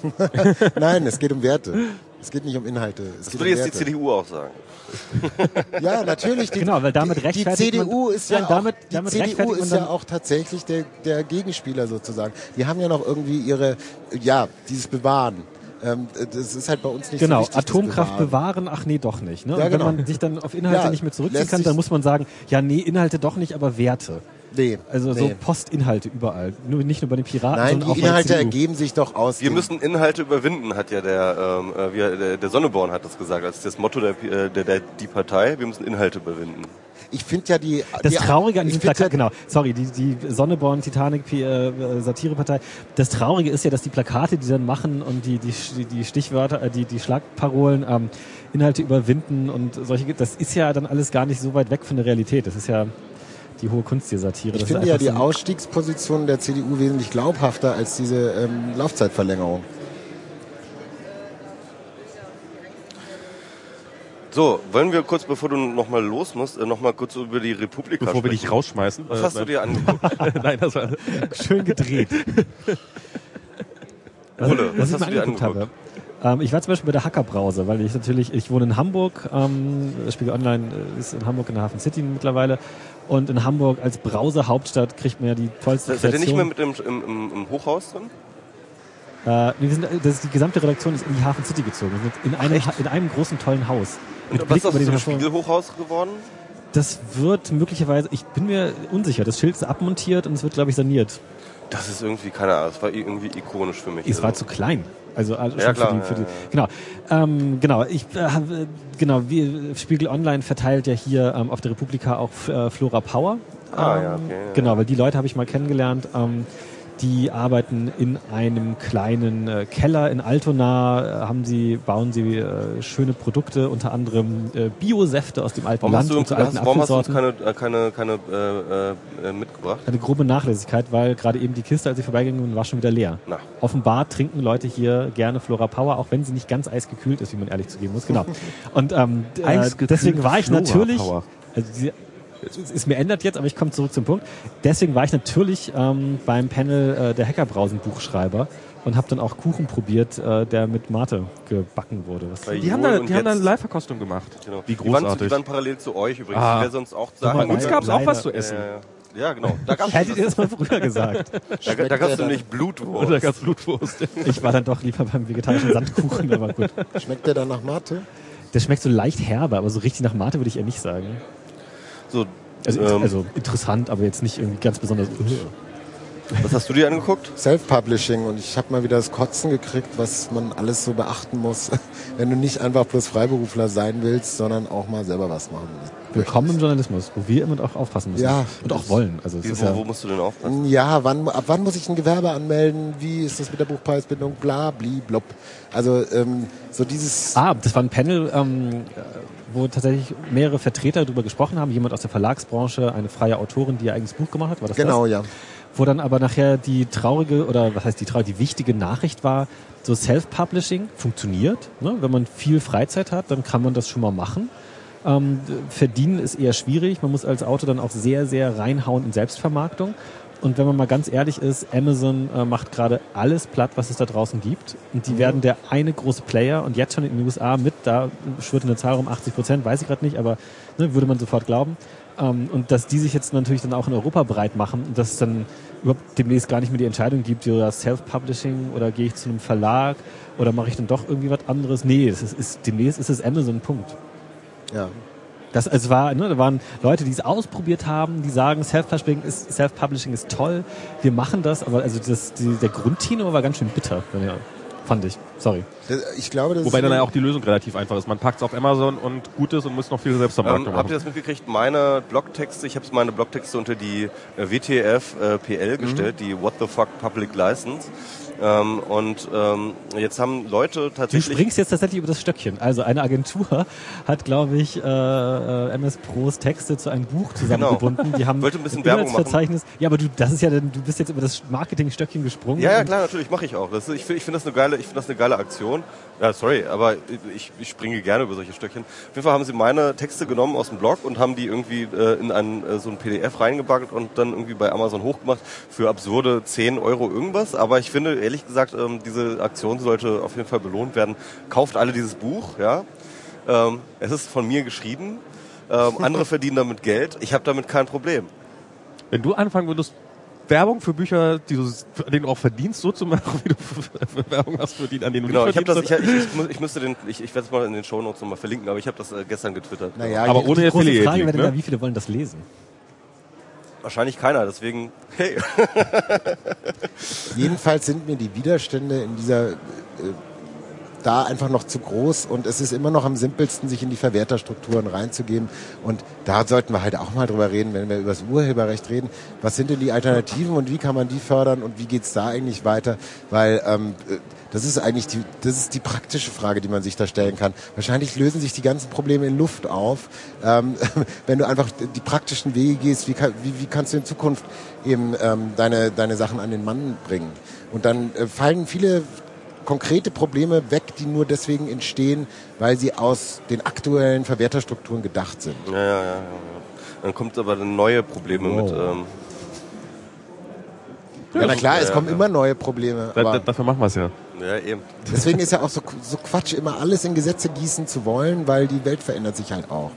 <laughs> Nein, es geht um Werte. Es geht nicht um Inhalte. Es Das würde um jetzt die. CDU auch sagen. <laughs> Ja, natürlich. Die, Genau, weil damit die, die rechtfertigt man- CDU ist ja Nein, damit- auch, die damit CDU rechtfertigt man ist ja dann- auch tatsächlich der, der Gegenspieler sozusagen. Die haben ja noch irgendwie ihre, ja, dieses Bewahren. Ähm, das ist halt bei uns nicht so Genau, wichtig, das Atomkraft Bewahren. bewahren, ach nee, doch nicht. Ne? Ja, genau. wenn man sich dann auf Inhalte Ja, nicht mehr zurückziehen kann, dann muss man sagen, ja, nee, Inhalte doch nicht, aber Werte. Nee, Also so nee. Postinhalte überall. Nur, nicht nur bei den Piraten, Nein, sondern auch die bei der Inhalte CDU. ergeben sich doch aus. Wir müssen Inhalte überwinden, hat ja der, ähm, äh, er- der, der Sonneborn hat das gesagt, als das Motto der, äh, der, der die Partei, wir müssen Inhalte überwinden. Ich finde ja die. Das die, Traurige an diesem Plakat, ja, genau, sorry, die, die Sonneborn, Titanic, P- äh, Satirepartei. Das Traurige ist ja, dass die Plakate, die dann machen und die, die, die- Stichwörter, äh, die, die Schlagparolen, ähm, Inhalte überwinden und solche, das ist ja dann alles gar nicht so weit weg von der Realität. Das ist ja die hohe Kunst der Satire. Ich Das finde ja die so- Ausstiegsposition der CDU wesentlich glaubhafter als diese ähm, Laufzeitverlängerung. So, wollen wir kurz, bevor du nochmal los musst, äh, nochmal kurz über die Republika bevor wir dich rausschmeißen. Was äh, hast du nein. dir angeguckt? <laughs> Nein, das war, schön gedreht. Ole, was ich hast du dir angeguckt habe. Ähm, ich war zum Beispiel bei der Hackerbrause, weil ich natürlich, ich wohne in Hamburg, ähm, Spiegel Online äh, ist in Hamburg in der Hafen City mittlerweile. Und in Hamburg als Browser-Hauptstadt kriegt man ja die tollste Seid ihr nicht mehr mit dem, im, im, im Hochhaus drin? Äh, nee, wir sind, das ist, die gesamte Redaktion ist in die Hafen City gezogen. Wir sind in einem, in einem großen, tollen Haus. Mit Blick was ist aus dem Spiegelhochhaus geworden? Das wird möglicherweise, ich bin mir unsicher, das Schild ist abmontiert und es wird, glaube ich, saniert. Das ist irgendwie, keine Ahnung, das war irgendwie ikonisch für mich. Es war Also, zu klein. Also, also Ja, klar, für die, für die, ja, genau. Ähm, genau, ich äh, äh, genau, wir, Spiegel Online verteilt ja hier ähm, auf der Republika auch äh, Flora Power. Ah, ähm, ja, okay, ja. Genau, weil die Leute habe ich mal kennengelernt. Ähm, die arbeiten in einem kleinen äh, Keller in Altona, äh, haben sie, bauen sie äh, schöne Produkte, unter anderem äh, Biosäfte aus dem alten warum hast Land du, und zu hast, alten warum hast du uns Apfelsorten. keine, äh, keine, keine äh, äh, mitgebracht? Eine grobe Nachlässigkeit, weil gerade eben die Kiste, als ich vorbeigegangen bin, war schon wieder leer. Na. Offenbar trinken Leute hier gerne Flora Power, auch wenn sie nicht ganz eisgekühlt ist, wie man ehrlich zugeben muss. Genau. Und ähm, äh, deswegen war ich Flora natürlich, Power. also die, ist mir ändert jetzt, aber ich komme zurück zum Punkt. Deswegen war ich natürlich ähm, beim Panel äh, der Hackerbrausen-Buchschreiber und habe dann auch Kuchen probiert, äh, der mit Mate gebacken wurde. Was die haben da, die haben da eine Live-Verkostung gemacht. Genau. Wie Die waren, großartig. die waren parallel zu euch übrigens. Ah. Wäre sonst auch Bei sagen. Bei uns gab es auch was zu essen. Ja, ja, genau. Da gab's Hättet ihr das mal früher <laughs> gesagt? da, da gab's der nämlich Da Blutwurst. gab's Blutwurst. Ich war dann doch lieber beim vegetarischen Sandkuchen, aber gut. Schmeckt der dann nach Mate? Der schmeckt so leicht herbe, aber so richtig nach Mate würde ich eher nicht sagen. So, Also, ähm, also interessant, aber jetzt nicht irgendwie ganz besonders. Was hast du dir angeguckt? Self-Publishing und ich habe mal wieder das Kotzen gekriegt, was man alles so beachten muss, <laughs> wenn du nicht einfach bloß Freiberufler sein willst, sondern auch mal selber was machen willst. Willkommen im Journalismus, wo wir immer auch aufpassen müssen. Ja. Und auch wollen. Also es Wie, ist wo, ja, wo musst du denn aufpassen? Ja, wann, ab wann muss ich ein Gewerbe anmelden? Wie ist das mit der Buchpreisbindung? Bla, bli, blub. Also ähm, so dieses... Ah, das war ein Panel, ähm, äh, wo tatsächlich mehrere Vertreter darüber gesprochen haben. Jemand aus der Verlagsbranche, eine freie Autorin, die ihr eigenes Buch gemacht hat. War das genau, das? ja. Wo dann aber nachher die traurige, oder was heißt die traurige, die wichtige Nachricht war, so Self-Publishing funktioniert. Ne? Wenn man viel Freizeit hat, dann kann man das schon mal machen. Ähm, verdienen ist eher schwierig. Man muss als Autor dann auch sehr, sehr reinhauen in Selbstvermarktung. Und wenn man mal ganz ehrlich ist, Amazon äh, macht gerade alles platt, was es da draußen gibt. Und die werden der eine große Player und jetzt schon in den USA mit, da schwirrt eine Zahl um 80 Prozent, weiß ich gerade nicht, aber ne, würde man sofort glauben. Ähm, und dass die sich jetzt natürlich dann auch in Europa breit machen und dass es dann überhaupt demnächst gar nicht mehr die Entscheidung gibt, ja, Self-Publishing oder gehe ich zu einem Verlag oder mache ich dann doch irgendwie was anderes. Nee, es ist, ist, demnächst ist es Amazon, Punkt. ja. Das, es war, ne, da waren Leute, die es ausprobiert haben, die sagen, Self-Publishing ist, Self-Publishing ist toll, wir machen das, aber also das, die, der Grundtenor war ganz schön bitter, ja, fand ich. Sorry. Das- Ich glaube, das Wobei dann ja auch die Lösung relativ einfach ist. Man packt es auf Amazon und gut ist und muss noch viel Selbstvermarktung Ähm, habt ihr machen. das mitgekriegt? Meine Blogtexte, ich habe meine Blogtexte unter die äh, WTF äh, PL gestellt, die What the Fuck Public License. Ähm, und ähm, jetzt haben Leute Du tatsächlich... springst jetzt tatsächlich über das Stöckchen. Also eine Agentur <laughs> hat, glaube ich, äh, äh, MS Pros Texte zu einem Buch zusammengebunden. Die haben <laughs> Wollte ein bisschen Werbung machen. Ja, aber du, das ist ja, du bist jetzt über das Marketing-Stöckchen gesprungen. Ja, ja, klar, natürlich, mache ich auch. Das ich finde ich find das, eine geile- ich find das eine geile Aktion. Ja, sorry, aber ich, ich springe gerne über solche Stöckchen. Auf jeden Fall haben sie meine Texte genommen aus dem Blog und haben die irgendwie äh, in ein, äh, so ein PDF reingebackt und dann irgendwie bei Amazon hochgemacht für absurde 10 Euro irgendwas. Aber ich finde, ehrlich gesagt, ähm, diese Aktion sollte auf jeden Fall belohnt werden. Kauft alle dieses Buch, ja. Ähm, es ist von mir geschrieben. Ähm, andere <laughs> verdienen damit Geld. Ich habe damit kein Problem. Wenn du anfangen würdest, Werbung für Bücher, die du, an denen du auch verdienst, so zu machen, <laughs> wie du Werbung hast für die, an denen du Genau, ich nicht habe das, verdienst. ich, ich, ich, mu- ich müsste den, ich, ich werde es mal in den Shownotes nochmal verlinken, aber ich habe das äh, gestern getwittert. Naja, aber je- ohne die große Affiliate Frage wäre dann ne? wie viele wollen das lesen? Wahrscheinlich keiner, deswegen, hey. Jedenfalls sind mir die Widerstände in dieser äh, da einfach noch zu groß und es ist immer noch am simpelsten, sich in die Verwerterstrukturen reinzugeben. Und da sollten wir halt auch mal drüber reden, wenn wir über das Urheberrecht reden. Was sind denn die Alternativen und wie kann man die fördern und wie geht's da eigentlich weiter? Weil ähm, äh, das ist eigentlich die, das ist die praktische Frage, die man sich da stellen kann. Wahrscheinlich lösen sich die ganzen Probleme in Luft auf, ähm, <laughs> wenn du einfach die praktischen Wege gehst. Wie, kann, wie, wie kannst du in Zukunft eben ähm, deine, deine Sachen an den Mann bringen? Und dann äh, fallen viele konkrete Probleme weg, die nur deswegen entstehen, weil sie aus den aktuellen Verwerterstrukturen gedacht sind. Ja, ja, ja, ja. ja. Dann kommt aber dann neue Probleme mit. Ähm, Ja, na klar, es ja, kommen ja. immer neue Probleme. Da, dafür machen wir es ja. ja, eben. deswegen ist ja auch so, so Quatsch, immer alles in Gesetze gießen zu wollen, weil die Welt verändert sich halt auch.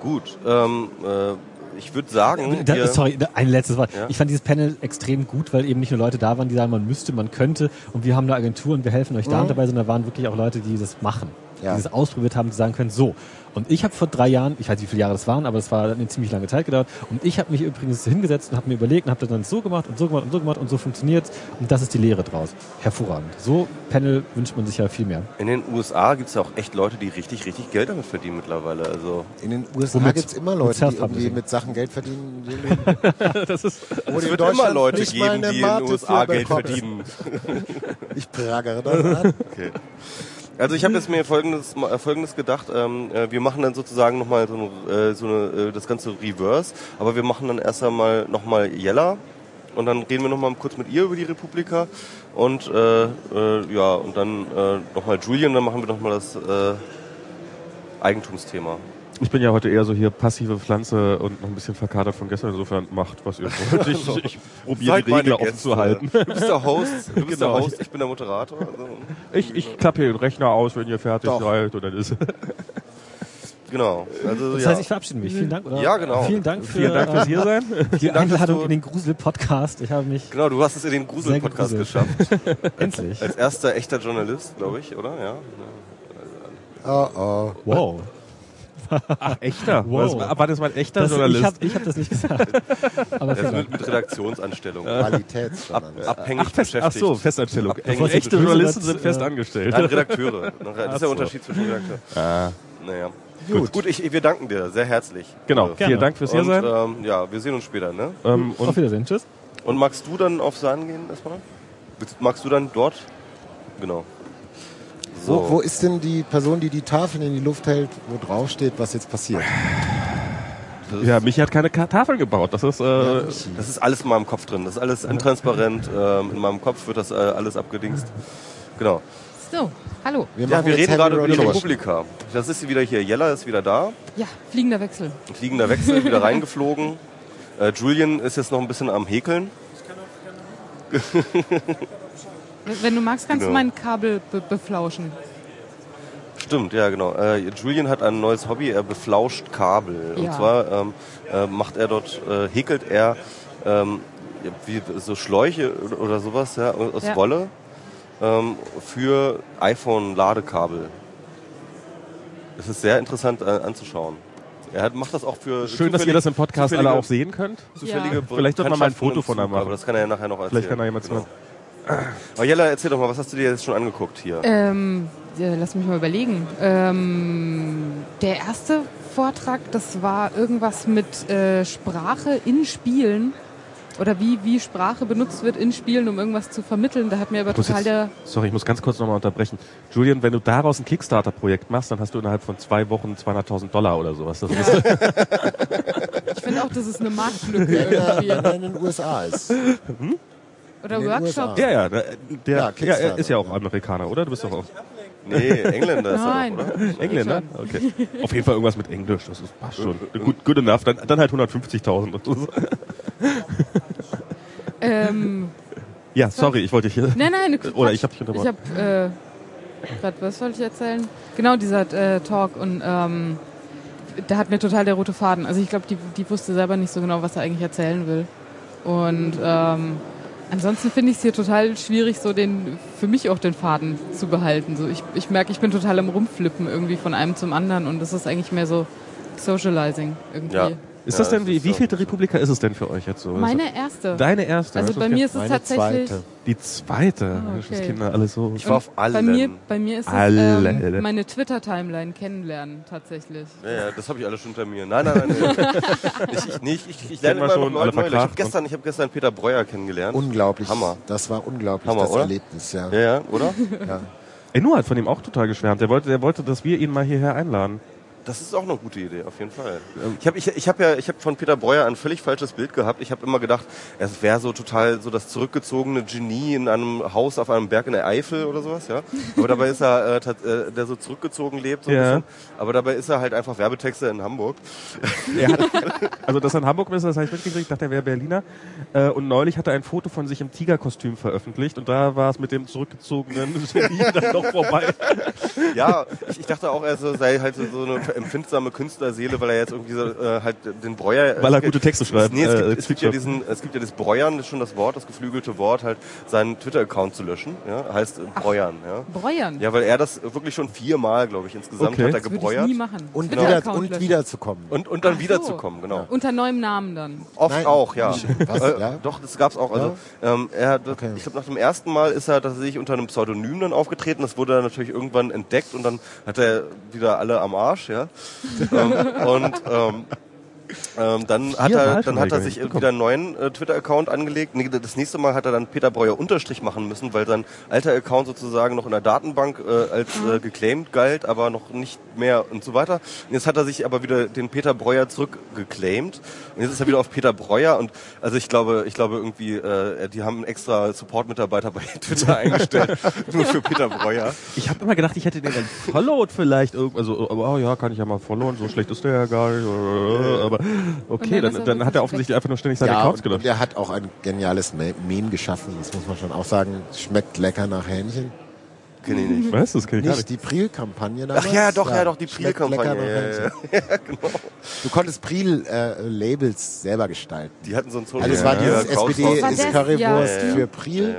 Gut. Ähm, äh, ich würde sagen, Da, wir, sorry, da- ein letztes Wort. Ja. Ich fand dieses Panel extrem gut, weil eben nicht nur Leute da waren, die sagen, man müsste, man könnte und wir haben eine Agentur und wir helfen euch da und dabei, sondern da waren wirklich auch Leute, die das machen. Ja. Die das ausprobiert haben, die sagen können, so. Und ich habe vor drei Jahren, ich weiß nicht, wie viele Jahre das waren, aber es war eine ziemlich lange Zeit gedauert. Und ich habe mich übrigens hingesetzt und habe mir überlegt und habe das dann so gemacht und so gemacht und so gemacht und so funktioniert. Und das ist die Lehre draus. Hervorragend. So Panel wünscht man sich ja viel mehr. in den USA gibt es ja auch echt Leute, die richtig, richtig Geld damit verdienen mittlerweile. Also In den USA Womit? gibt's immer Leute, die irgendwie mit Sachen Geld verdienen. <laughs> Das ist, Wo es in wird immer Leute nicht mal geben, die in den USA Geld verdienen. <laughs> Ich pragere das <laughs> an. Okay. Also ich habe jetzt mir folgendes, äh, folgendes gedacht. Ähm, äh, wir machen dann sozusagen nochmal so, äh, so eine, das ganze Reverse, aber wir machen dann erst einmal nochmal Jella und dann reden wir nochmal kurz mit ihr über die Republika und äh, äh, ja und dann äh, nochmal Julian, dann machen wir nochmal das äh, Eigentumsthema. Ich bin ja heute eher so hier passive Pflanze und noch ein bisschen verkatert von gestern. Insofern macht, was ihr <laughs> wollt. Ich, ich probiere die Regler offen zu halten. Du bist der Host, du bist Genau. der Host, ich bin der Moderator. Also, Ich, ich klappe hier den Rechner aus, wenn ihr fertig Doch. seid. Und dann ist genau. Also, Das ja. heißt, ich verabschiede mich. Vielen Dank. Oder? Ja, genau. Vielen Dank für Vielen Dank fürs äh, hier sein. die Dank, dass Einladung du- in den Grusel-Podcast. Ich habe mich Genau, du hast es in den Grusel-Podcast geschafft. endlich. Als erster echter Journalist, glaube ich, oder? Ja. Oh oh. Wow. Ach, echter? Wow. Was, war das mal ein echter Das, ich Journalist? habe ich hab das nicht gesagt. <laughs> Aber fair. mit, mit Redaktionsanstellung. Qualitätsjournalist. Abhängig Ach, fest, ach beschäftigt. so, Festanstellung. Abhängig. Echte Journalisten sind äh, fest angestellt. Nein, Redakteure. <laughs> Das ist Ach der so. Unterschied zwischen Redakteur. Ah. Naja. Gut. Gut, ich, wir danken dir sehr herzlich. Genau, Äh, vielen Dank fürs hier Und sein. ähm, ja, wir sehen uns später, ne? Ähm, Auf und Wiedersehen. Tschüss. Und magst du dann auf Sahn gehen erstmal? Magst du dann dort? Genau. So. Wo, wo ist denn die Person, die die Tafel in die Luft hält, wo drauf steht, was jetzt passiert? Ja, Michi hat keine Tafeln gebaut. Das ist, äh, das ist alles in meinem Kopf drin. Das ist alles intransparent. Ähm, in meinem Kopf wird das äh, alles abgedingst. Genau. So, hallo. Wir Ja, wir reden gerade über die. Republika. Das ist sie wieder hier. Jella ist wieder da. Ja, fliegender Wechsel. Fliegender Wechsel, wieder reingeflogen. Äh, Julian ist jetzt noch ein bisschen am Häkeln. <laughs> Wenn du magst, kannst Genau. du mein Kabel be beflauschen. Stimmt, ja genau. Äh, Julian hat ein neues Hobby, er beflauscht Kabel. Und Ja. zwar ähm, äh, macht er dort, äh, häkelt er ähm, wie so Schläuche oder- sowas ja, aus Ja. Wolle ähm, für iPhone-Ladekabel. Das ist sehr interessant äh, anzuschauen. Er hat, macht das auch für schön, dass ihr das im Podcast alle auch sehen könnt. Ja. Vielleicht wir mal ein Foto von ihm machen. Aber das kann er ja nachher noch erzählen. Vielleicht kann da jemand genau. Aber Jella, erzähl doch mal, was hast du dir jetzt schon angeguckt hier? Ähm, ja, lass mich mal überlegen. Ähm, der erste Vortrag, das war irgendwas mit äh, Sprache in Spielen. Oder wie, wie Sprache benutzt wird in Spielen, um irgendwas zu vermitteln. Da hat mir aber total jetzt, der. sorry, ich muss ganz kurz nochmal unterbrechen. Julian, wenn du daraus ein Kickstarter-Projekt machst, dann hast du innerhalb von zwei Wochen 200.000 Dollar oder sowas. Das ist, Ich finde auch, das ist eine Marktlücke Wenn irgendwie. er in den USA ist. Oder Workshops. ja, ja, der, der Ja, ja, er ist ja auch. Amerikaner, oder? Du bist doch auch Nee, Engländer ist er Nein. doch, oder? <laughs> Engländer? Okay. <laughs> Auf jeden Fall irgendwas mit Englisch, das ist, passt schon. Good, good enough, dann, dann halt 150.000. oder so. <laughs> Ähm, Ja, sorry, ich wollte dich hier... nein, nein, Oder ich hab dich Ich unterbrochen. habe, äh, grad, was wollte ich erzählen? Genau, dieser äh, Talk und ähm, da hat mir total der rote Faden. Also ich glaube, die, die wusste selber nicht so genau, was er eigentlich erzählen will. Und ähm, ansonsten finde ich es hier total schwierig, so den, für mich auch den Faden zu behalten. So ich, ich merke, ich bin total am Rumflippen irgendwie von einem zum anderen und das ist eigentlich mehr so Socializing irgendwie. Ja. Ist Ja, das denn, wie, wie vielte Republika ist es denn für euch jetzt so? Meine erste. Deine erste? also bei mir ist es tatsächlich. zweite. Die zweite. Ah, okay. Kinder alles so... Ich war auf allen. Bei mir, bei mir ist es Alle. ähm, meine Twitter-Timeline kennenlernen tatsächlich. Ja, ja, das habe ich alles schon hinter mir. Nein, nein, nein. nein. <laughs> ich, ich, nee, ich, ich, ich lerne immer schon, alle neu. Ich habe gestern, ich hab gestern Peter Breuer kennengelernt. Unglaublich. Hammer. Das war unglaublich, Hammer, das oder? Erlebnis, ja. Ja, ja, oder? <laughs> ja. Enno hat von ihm auch total geschwärmt. Der wollte, der wollte, dass wir ihn mal hierher einladen. Das ist auch eine gute Idee, auf jeden Fall. Ich habe ich, ich hab ja ich hab von Peter Breuer ein völlig falsches Bild gehabt. Ich habe immer gedacht, es wäre so total so das zurückgezogene Genie in einem Haus auf einem Berg in der Eifel oder sowas, ja. Aber dabei ist er, äh, äh, der so zurückgezogen lebt, so Ja. Aber dabei ist er halt einfach Werbetexter in Hamburg. Er hat, also, dass er in Hamburg ist, das habe ich mitgekriegt. Ich dachte, er wäre Berliner. Äh, und neulich hat er ein Foto von sich im Tigerkostüm veröffentlicht. Und da war es mit dem zurückgezogenen Genie dann doch vorbei. Ja, ich, ich dachte auch, er sei halt so eine empfindsame Künstlerseele, weil er jetzt irgendwie so, äh, halt den Breuer... Weil er gute Texte schreibt. Nee, es Äh, gibt, es gibt ja diesen, es gibt ja das Breuern, das ist schon das Wort, das geflügelte Wort, halt seinen Twitter-Account zu löschen, ja, heißt äh, Breuern, ja. Breuern. Ja, weil er das wirklich schon viermal, glaube ich, insgesamt Okay. hat er das würde ich gebreuert. nie machen. Und, wieder, und wiederzukommen. Und, und dann Ach wiederzukommen, so. genau. Unter neuem Namen dann. Oft Nein. auch, ja. Was? Äh, Ja? Doch, das gab's auch. Also, ähm, er hat, Okay. ich glaube, nach dem ersten Mal ist er tatsächlich unter einem Pseudonym dann aufgetreten. Das wurde dann natürlich irgendwann entdeckt und dann hat er wieder alle am Arsch, ja. Ähm, und ähm, ähm, dann hat er, dann hat er sich wieder einen neuen äh, Twitter-Account angelegt. Nee, das nächste Mal hat er dann Peter Breuer Unterstrich machen müssen, weil sein alter Account sozusagen noch in der Datenbank äh, als äh, geclaimed galt, aber noch nicht mehr und so weiter. Und jetzt hat er sich aber wieder den Peter Breuer zurückgeclaimed und jetzt ist er wieder auf Peter Breuer und also ich glaube, ich glaube irgendwie, äh, die haben einen extra Support-Mitarbeiter bei <laughs> Twitter eingestellt, <laughs> nur für Peter Breuer. Ich habe immer gedacht, ich hätte den dann followed vielleicht. irgend- Also, aber oh, ja, kann ich ja mal followen. So schlecht ist der ja gar nicht. äh, Aber <laughs> okay, dann dann, dann hat er offensichtlich einfach nur ständig seine Ja, und gelöscht. er hat auch ein geniales Me- Meme geschaffen, das muss man schon auch sagen. Schmeckt lecker nach Hähnchen. Kenn ich nicht. Was? Das kenn ich gar Nicht nicht. die Priel-Kampagne damals? Ach ja, doch, ja, doch, die Priel-Kampagne, ja, ja, <laughs> ja, genau. Du konntest Priel-Labels selber gestalten. Die hatten so ein Social Also es war dieses war SPD ist Currywurst ja, ja. für Priel.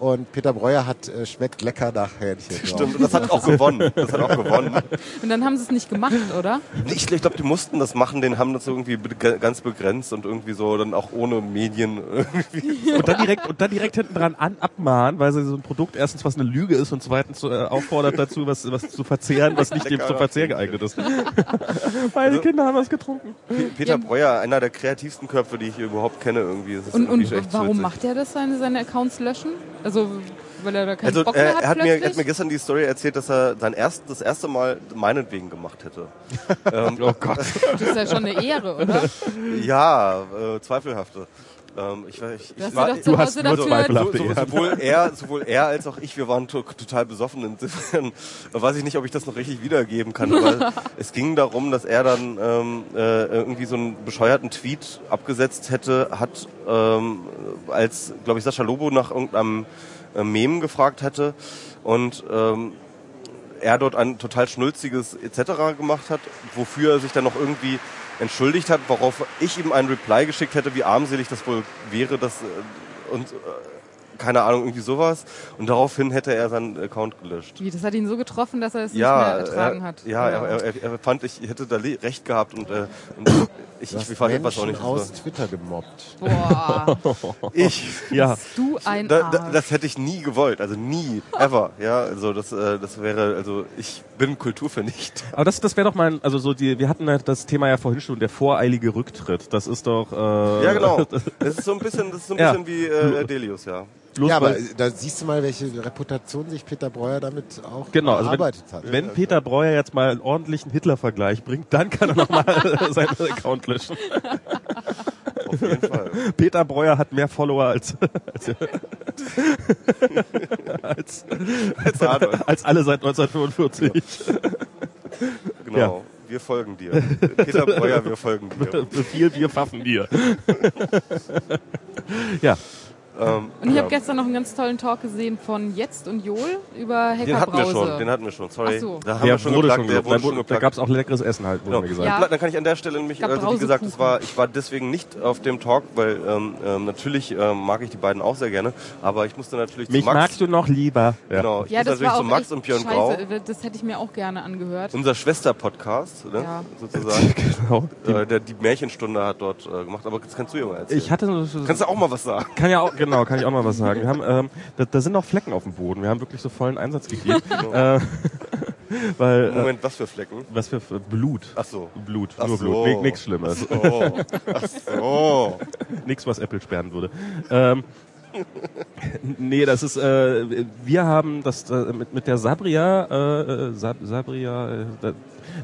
Ja, ja. Und Peter Breuer hat äh, schmeckt lecker nach Hähnchen. <laughs> Stimmt, und das hat auch gewonnen. Das hat auch gewonnen. Und dann haben sie es nicht gemacht, oder? Ich, ich glaube, die mussten das machen, den haben das irgendwie be- ganz begrenzt und irgendwie so dann auch ohne Medien <laughs> irgendwie. Und dann direkt, und dann direkt hinten dran an, abmahnen, weil sie so ein Produkt erstens was eine Lüge ist und zweitens äh, auffordert dazu, was, was zu verzehren, was nicht dem zum Verzehr geeignet ist. <laughs> Beide Kinder haben was getrunken. Peter Breuer, einer der kreativsten Köpfe, die ich überhaupt kenne irgendwie. Und, und irgendwie echt warum witzig. macht er das, seine, seine Accounts löschen? Also, weil er da keinen Also Bock mehr hat er hat mir, plötzlich? er hat mir gestern die Story erzählt, dass er sein erst, das erste Mal meinetwegen gemacht hätte. <laughs> ähm, Oh Gott. das ist ja schon eine Ehre, oder? <laughs> ja, äh, zweifelhafte. Ähm, ich, weiß- ich, Du hast ich war, du hast nur dafür... zweifelhaft. so, so, sowohl, er, sowohl er als auch ich, wir waren to total besoffen. Insofern <laughs> weiß ich nicht, ob ich das noch richtig wiedergeben kann. Aber <laughs> es ging darum, dass er dann ähm, äh, irgendwie so einen bescheuerten Tweet abgesetzt hätte, hat, ähm, als, glaube ich, Sascha Lobo nach irgendeinem äh, Mem gefragt hatte und ähm, er dort ein total schnulziges etc. gemacht hat, wofür er sich dann noch irgendwie entschuldigt hat, worauf ich ihm einen Reply geschickt hätte, wie armselig das wohl wäre, dass äh, und äh, keine Ahnung, irgendwie sowas. Und daraufhin hätte er seinen Account gelöscht. Wie, das hat ihn so getroffen, dass er es Ja, nicht mehr ertragen er, hat. ja, er, er, er, er fand, ich hätte da recht gehabt und, äh, und <clears throat> ich, ich fand etwas auch nicht. aus so. Twitter gemobbt. Boah, <laughs> Ich, Ja. du ein da, da, das hätte ich nie gewollt, also nie, ever. Ja, also das, äh, das wäre, also ich bin Kulturvernichter. Aber das, das wäre doch mal, ein- also so die, wir hatten ja das Thema ja vorhin schon, der voreilige Rücktritt. Das ist doch. Äh, Ja, genau. <laughs> Das ist so ein bisschen, das ist so ein Ja. bisschen wie äh, Delius, ja. Bloß ja, aber da siehst du mal, welche Reputation sich Peter Breuer damit auch Genau, also erarbeitet wenn, hat. wenn Peter Breuer jetzt mal einen ordentlichen Hitler-Vergleich bringt, dann kann er nochmal <laughs> seinen Account löschen. Auf jeden Fall. Peter Breuer hat mehr Follower als als, als, Adolf. als alle seit 1945. Genau. Ja. Wir folgen dir. Peter Breuer, wir folgen dir. <laughs> Viel Bier pfaffen dir. ja, Ähm, Und ich ja. habe gestern noch einen ganz tollen Talk gesehen von Jetzt und Johl über Hacker Den hatten wir Brause. schon, den hatten wir schon, sorry. Ach so. Da haben der wir schon wurde geplagt, schon der wurde schon Da gab es auch leckeres Essen halt, wurde Genau. mir gesagt. Ja. Dann kann ich an der Stelle nämlich, also wie gesagt, das war, ich war deswegen nicht auf dem Talk, weil ähm, ähm, natürlich ähm, mag ich die beiden auch sehr gerne, aber ich musste natürlich Mich zu Max. magst du noch lieber. Ja. Genau, ich Ja, musste natürlich zu Max und Björn Grau, scheiße. Das hätte ich mir auch gerne angehört. unser Schwester-Podcast, ne, Ja. sozusagen. <laughs> Genau. äh, der die Märchenstunde hat dort äh, gemacht, aber das kannst du ja mal erzählen. Ich hatte so- Kannst du auch mal was sagen? Kann ja auch, genau, <laughs> kann ich auch mal was sagen. Wir haben, ähm, da, da sind noch Flecken auf dem Boden. Wir haben wirklich so vollen Einsatz gegeben. <laughs> äh, weil, äh, Moment, was für Flecken? was für für Blut. Ach so. Blut, Ach nur so. Blut, Ni- nichts Schlimmes. Oh. Ach so. <laughs> Nichts, was Apple sperren würde. Ähm, <laughs> nee, das ist, äh, wir haben das äh, mit, mit der Sabria, äh, äh, Sab, Sabria, äh,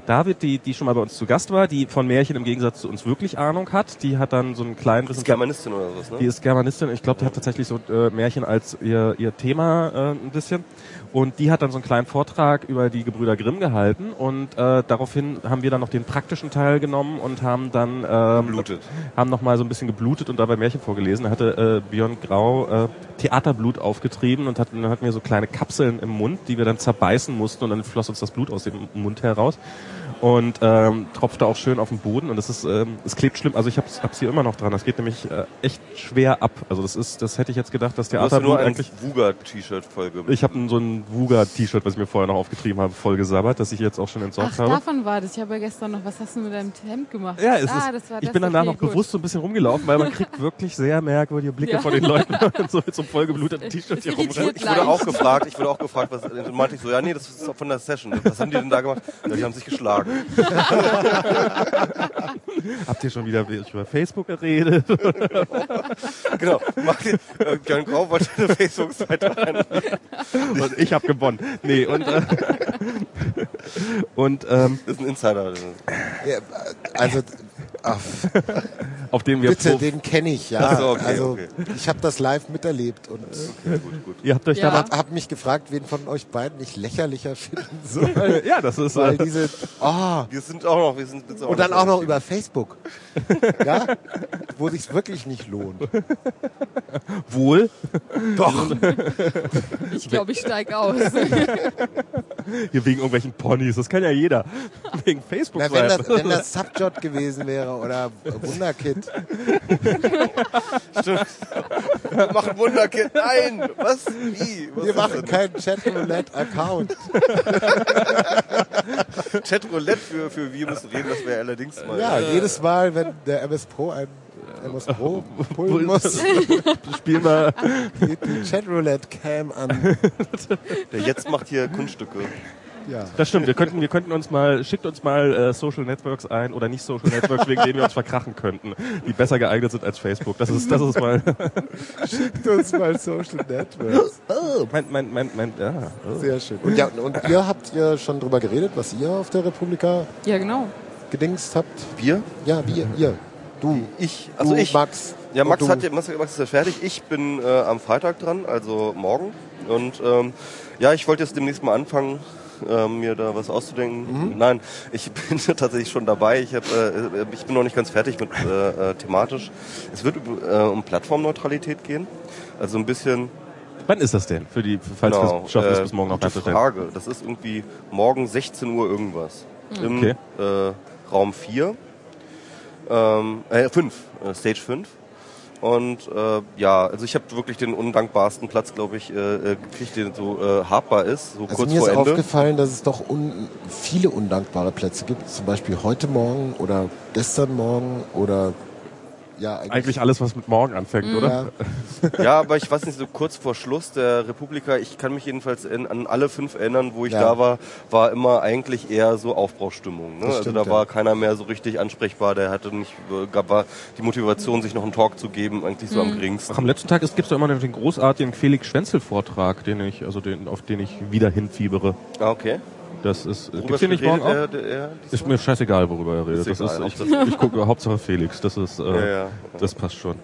David, die, die schon mal bei uns zu Gast war, die von Märchen im Gegensatz zu uns wirklich Ahnung hat, die hat dann so einen kleinen Das ist Germanistin oder was, ne? Die ist Germanistin. Ich glaube, die hat tatsächlich so äh, Märchen als ihr, ihr Thema äh, ein bisschen. Und die hat dann so einen kleinen Vortrag über die Gebrüder Grimm gehalten. Und äh, daraufhin haben wir dann noch den praktischen Teil genommen und haben dann ähm, Geblutet. haben noch mal so ein bisschen geblutet und dabei Märchen vorgelesen. Da hatte äh, Björn Grau äh, Theaterblut aufgetrieben und hat, dann hatten wir so kleine Kapseln im Mund, die wir dann zerbeißen mussten und dann floss uns das Blut aus dem Mund heraus und ähm, tropfte auch schön auf den Boden und das ist, ähm, es klebt schlimm. Also ich hab's, hab's hier immer noch dran. Das geht nämlich äh, echt schwer ab. Also das ist, das hätte ich jetzt gedacht, dass hast Theaterblut nur ein eigentlich. Wuga-T-Shirt voll Ich habe so ein Wuga-T-Shirt, was ich mir vorher noch aufgetrieben habe, voll gesabbert, das ich jetzt auch schon entsorgt Ach, habe. davon war das. Ich habe ja gestern noch, was hast du mit deinem Hemd gemacht? Ja, es ah, ist, das war ich das. bin danach okay, noch gut. bewusst so ein bisschen rumgelaufen, weil man kriegt <laughs> wirklich sehr merkwürdige Blicke Ja. von den Leuten, <laughs> wenn man so mit so einem vollgebluteten T-Shirt hier rumrennt. Ich wurde auch gefragt, ich wurde auch gefragt, was, dann meinte ich so, ja nee, das ist auch von der Session. Was haben die denn da gemacht? Ja, die haben sich geschlagen. <laughs> Habt ihr schon wieder über Facebook geredet? <laughs> Genau. Martin, äh, Björn Grau wollte eine Facebook-Seite rein. <laughs> und ich habe gewonnen. Nee, und, äh, und ähm, Das ist ein Insider. Ja, also ach, <laughs> auf dem wir bitte, den kenne ich, ja. Ach so, okay, also okay. ich habe das live miterlebt und Ja, gut, gut. ihr habt euch Ja. damals habe mich gefragt, wen von euch beiden ich lächerlicher finden <laughs> soll. ja, das ist Weil äh, diese, oh, Wir sind auch noch, wir sind jetzt auch und dann auch noch über Facebook. Ja? Wo sich's wirklich nicht lohnt. <laughs> wohl Doch. Ich glaube, ich steige aus. hier wegen irgendwelchen Ponys. Das kann ja jeder wegen Facebook Na, wenn, das, wenn das Subjot gewesen wäre oder Wunderkid. wir machen Wunderkind. Nein, was? Wie? Was Wir machen keinen Chatroulette-Account. Chatroulette für, für wir müssen reden, das wäre allerdings mal. Ja, jedes Mal, wenn der MS Pro ein MS Pro pullen muss, Spielen wir. geht die Chatroulette-Cam an. Der jetzt macht hier Kunststücke. Ja. Das stimmt. Wir könnten, wir könnten uns mal, schickt uns mal äh, Social Networks ein oder nicht Social Networks, wegen denen wir uns verkrachen könnten, die besser geeignet sind als Facebook. Das ist, das ist mal. <laughs> Schickt uns mal Social Networks. Oh, mein, mein, mein, mein, ja. Oh. Sehr schön. Und, ja, und ihr habt ihr schon drüber geredet, was ihr auf der Republika Ja, genau. gedingst habt? Wir? Ja, wir, ihr. Du, Ich. Also du, ich. Max. Ja, Max, hat, ja- Max, Max ist ja fertig. Ich bin äh, am Freitag dran, also morgen. Und ähm, ja, ich wollte jetzt demnächst mal anfangen, ähm, mir da was auszudenken. Mhm. Nein, ich <laughs> bin tatsächlich schon dabei. Ich, hab, äh, ich bin noch nicht ganz fertig mit äh, äh, thematisch. Es wird äh, um Plattformneutralität gehen. Also ein bisschen Wann ist das denn? Für die, falls wir es schaffen, es bis morgen noch gute reinzustellen. Frage. Das ist irgendwie morgen 16 Uhr irgendwas. Im Okay. äh, Raum 4. Ähm, äh, 5, äh, Stage 5. Und äh, ja, also ich habe wirklich den undankbarsten Platz, glaube ich, äh, äh, gekriegt, der so äh, habbar ist, so Also kurz mir vor ist Ende. aufgefallen, dass es doch un viele undankbare Plätze gibt. Zum Beispiel heute Morgen oder gestern Morgen oder ja Eigentlich alles, was mit morgen anfängt, oder? Ja, <laughs> Ja, aber ich weiß nicht, so kurz vor Schluss der Republika, ich kann mich jedenfalls in, an alle fünf erinnern, wo ich Ja. da war, war immer eigentlich eher so Aufbruchstimmung. Ne? Also stimmt, da ja. war keiner mehr so richtig ansprechbar, der hatte nicht, gab war die Motivation, sich noch einen Talk zu geben, eigentlich so am geringsten. Ach, am letzten Tag gibt es doch immer noch den großartigen Felix Schwenzel-Vortrag, den ich, also den, auf den ich wieder hinfiebere. Ah, okay. Das ist, Worüber gibt's den nicht morgen auch? Ist mir scheißegal, worüber er redet. Ist das egal, ist, ich, ich gucke Hauptsache Felix. Das ist, äh, Ja, ja. das passt schon.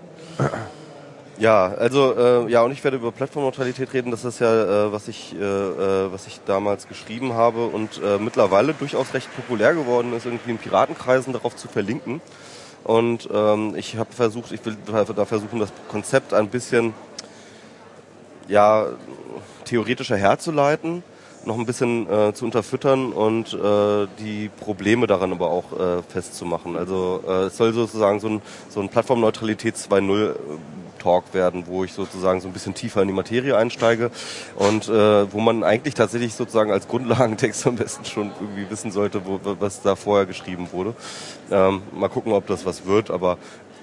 Ja, also äh, ja, und ich werde über Plattformneutralität reden. Das ist ja, äh, was ich, äh, äh, was ich damals geschrieben habe und äh, mittlerweile durchaus recht populär geworden ist, irgendwie in Piratenkreisen darauf zu verlinken. Und ähm, ich habe versucht, ich will da versuchen, das Konzept ein bisschen ja theoretischer herzuleiten, noch ein bisschen äh, zu unterfüttern und äh, die Probleme daran aber auch äh, festzumachen. Also äh, es soll sozusagen so ein, so ein Plattformneutralität 2.0 äh, Talk werden, wo ich sozusagen so ein bisschen tiefer in die Materie einsteige und äh, wo man eigentlich tatsächlich sozusagen als Grundlagentext am besten schon irgendwie wissen sollte, wo, was da vorher geschrieben wurde. Ähm, mal gucken, ob das was wird, aber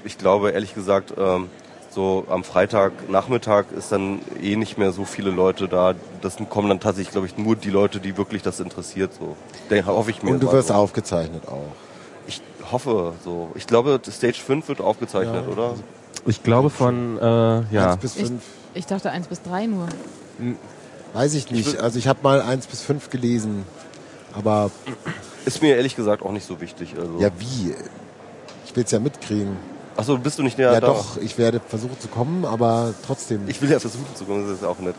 ich glaube ehrlich gesagt, ähm, so am Freitagnachmittag ist dann eh nicht mehr so viele Leute da. Das kommen dann tatsächlich, glaube ich, nur die Leute, die wirklich das interessiert. So, Den hoffe ich mir. und du wirst so. aufgezeichnet auch. Ich hoffe so. Ich glaube, Stage 5 wird aufgezeichnet, Ja. oder? Ich glaube von, äh, ja. Eins bis Ich, fünf. ich dachte eins bis drei nur. Weiß ich nicht. Also ich habe mal eins bis fünf gelesen. Aber Ist mir ehrlich gesagt auch nicht so wichtig. Also. ja, wie? Ich will's ja mitkriegen. Achso, bist du nicht näher Ja, da? doch, ich werde versuchen zu kommen, aber trotzdem. Ich will ja versuchen zu kommen, das ist auch nett.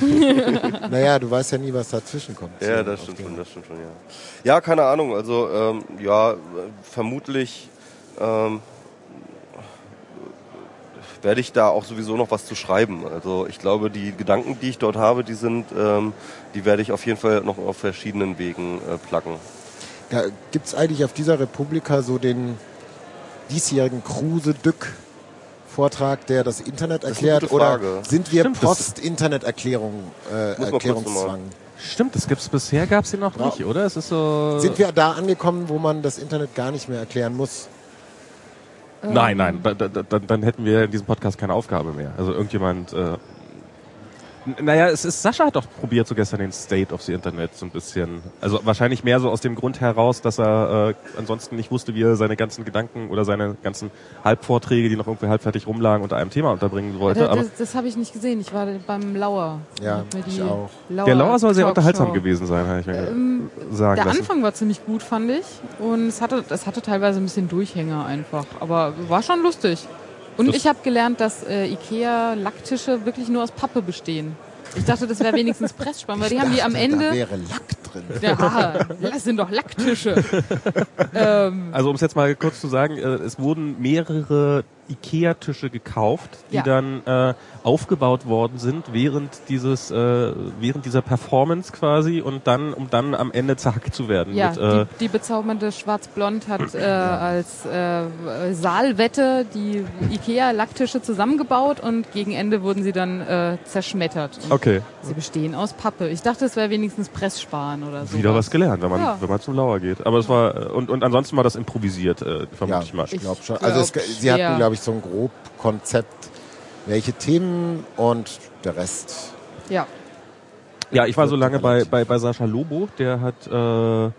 <laughs> naja, du weißt ja nie, was dazwischen kommt. Ja, das stimmt schon, das stimmt schon, ja. Ja, keine Ahnung, also ähm, ja, vermutlich ähm, werde ich da auch sowieso noch was zu schreiben. Also ich glaube, die Gedanken, die ich dort habe, die sind, ähm, die werde ich auf jeden Fall noch auf verschiedenen Wegen äh, placken. Ja, gibt's eigentlich auf dieser Republika so den diesjährigen Kruse-Dück Vortrag, der das Internet erklärt? gute Oder sind wir Stimmt, das- Post-Internet-Erklärung, äh, Erklärungszwang? Stimmt, das gibt's bisher gab's den noch Ja. nicht, oder? Es ist so. Sind wir da angekommen, wo man das Internet gar nicht mehr erklären muss? Nein, nein, da, da, da, dann hätten wir in diesem Podcast keine Aufgabe mehr. Also irgendjemand. Äh, naja, es ist Sascha hat doch probiert so gestern den State of the Internet so ein bisschen. Also wahrscheinlich mehr so aus dem Grund heraus, dass er äh, ansonsten nicht wusste, wie er seine ganzen Gedanken oder seine ganzen Halbvorträge, die noch irgendwie halbfertig rumlagen, unter einem Thema unterbringen wollte. das Aber das, das habe ich nicht gesehen. Ich war beim Lauer. Ja, ich auch. Lauer der Lauer soll sehr unterhaltsam gewesen sein, habe ich mir Ähm, sagen Der lassen. Anfang war ziemlich gut, fand ich. Und es hatte, es hatte teilweise ein bisschen Durchhänger einfach. Aber war schon lustig. Und Das- ich habe gelernt, dass äh, Ikea-Lacktische wirklich nur aus Pappe bestehen. Ich dachte, das wäre wenigstens <laughs> Pressspann, weil die haben die am dachte, Ende. Da wäre Lack drin. Ja, das sind doch Lacktische. <laughs> ähm, Also um es jetzt mal kurz zu sagen, äh, es wurden mehrere Ikea-Tische gekauft, die Ja. dann äh, aufgebaut worden sind während dieses, äh, während dieser Performance quasi und dann, um dann am Ende zerhackt zu werden. Ja, mit, äh, die, die bezaubernde Schwarz-Blond hat <clears throat> äh, als äh, Saalwette die Ikea-Lacktische zusammengebaut und gegen Ende wurden sie dann äh, zerschmettert. Okay, Sie bestehen aus Pappe. Ich dachte, es wäre wenigstens Presssparen oder so. wieder was gelernt, wenn man, Ja. wenn man zum Lauer geht. Aber es war, äh, und, und ansonsten war das improvisiert, äh, vermute ich mal. ich glaube schon. Also es, glaub sie hatten, glaube ich, so ein grob Konzept, welche Themen und der Rest. Ja, Ja, ich war so lange bei, bei, bei Sascha Lobo, der hat äh,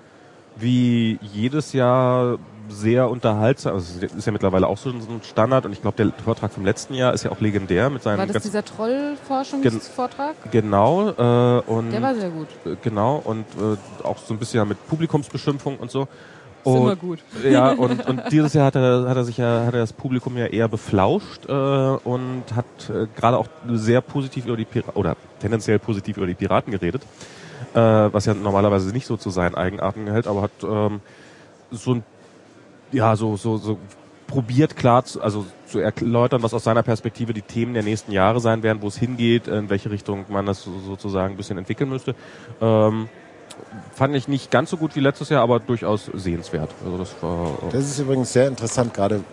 wie jedes Jahr sehr unterhaltsam, also ist ja mittlerweile auch so ein Standard und ich glaube, der Vortrag vom letzten Jahr ist ja auch legendär mit seinem war das dieser Trollforschungsvortrag? genau äh, und Der war sehr gut. äh, genau und äh, auch so ein bisschen mit Publikumsbeschimpfung und so. Ist immer Und, gut. <laughs> ja, und, und dieses Jahr hat er, hat er sich ja, hat er das Publikum ja eher beflauscht äh, und hat äh, gerade auch sehr positiv über die Piraten oder tendenziell positiv über die Piraten geredet, äh, was ja normalerweise nicht so zu seinen Eigenarten gehält, aber hat ähm, so ein ja so so so probiert klar zu, also zu erläutern, was aus seiner Perspektive die Themen der nächsten Jahre sein werden, wo es hingeht, in welche Richtung man das so, sozusagen ein bisschen entwickeln müsste. Ähm, fand ich nicht ganz so gut wie letztes Jahr, aber durchaus sehenswert. Also das war Das ist übrigens sehr interessant, gerade ähm,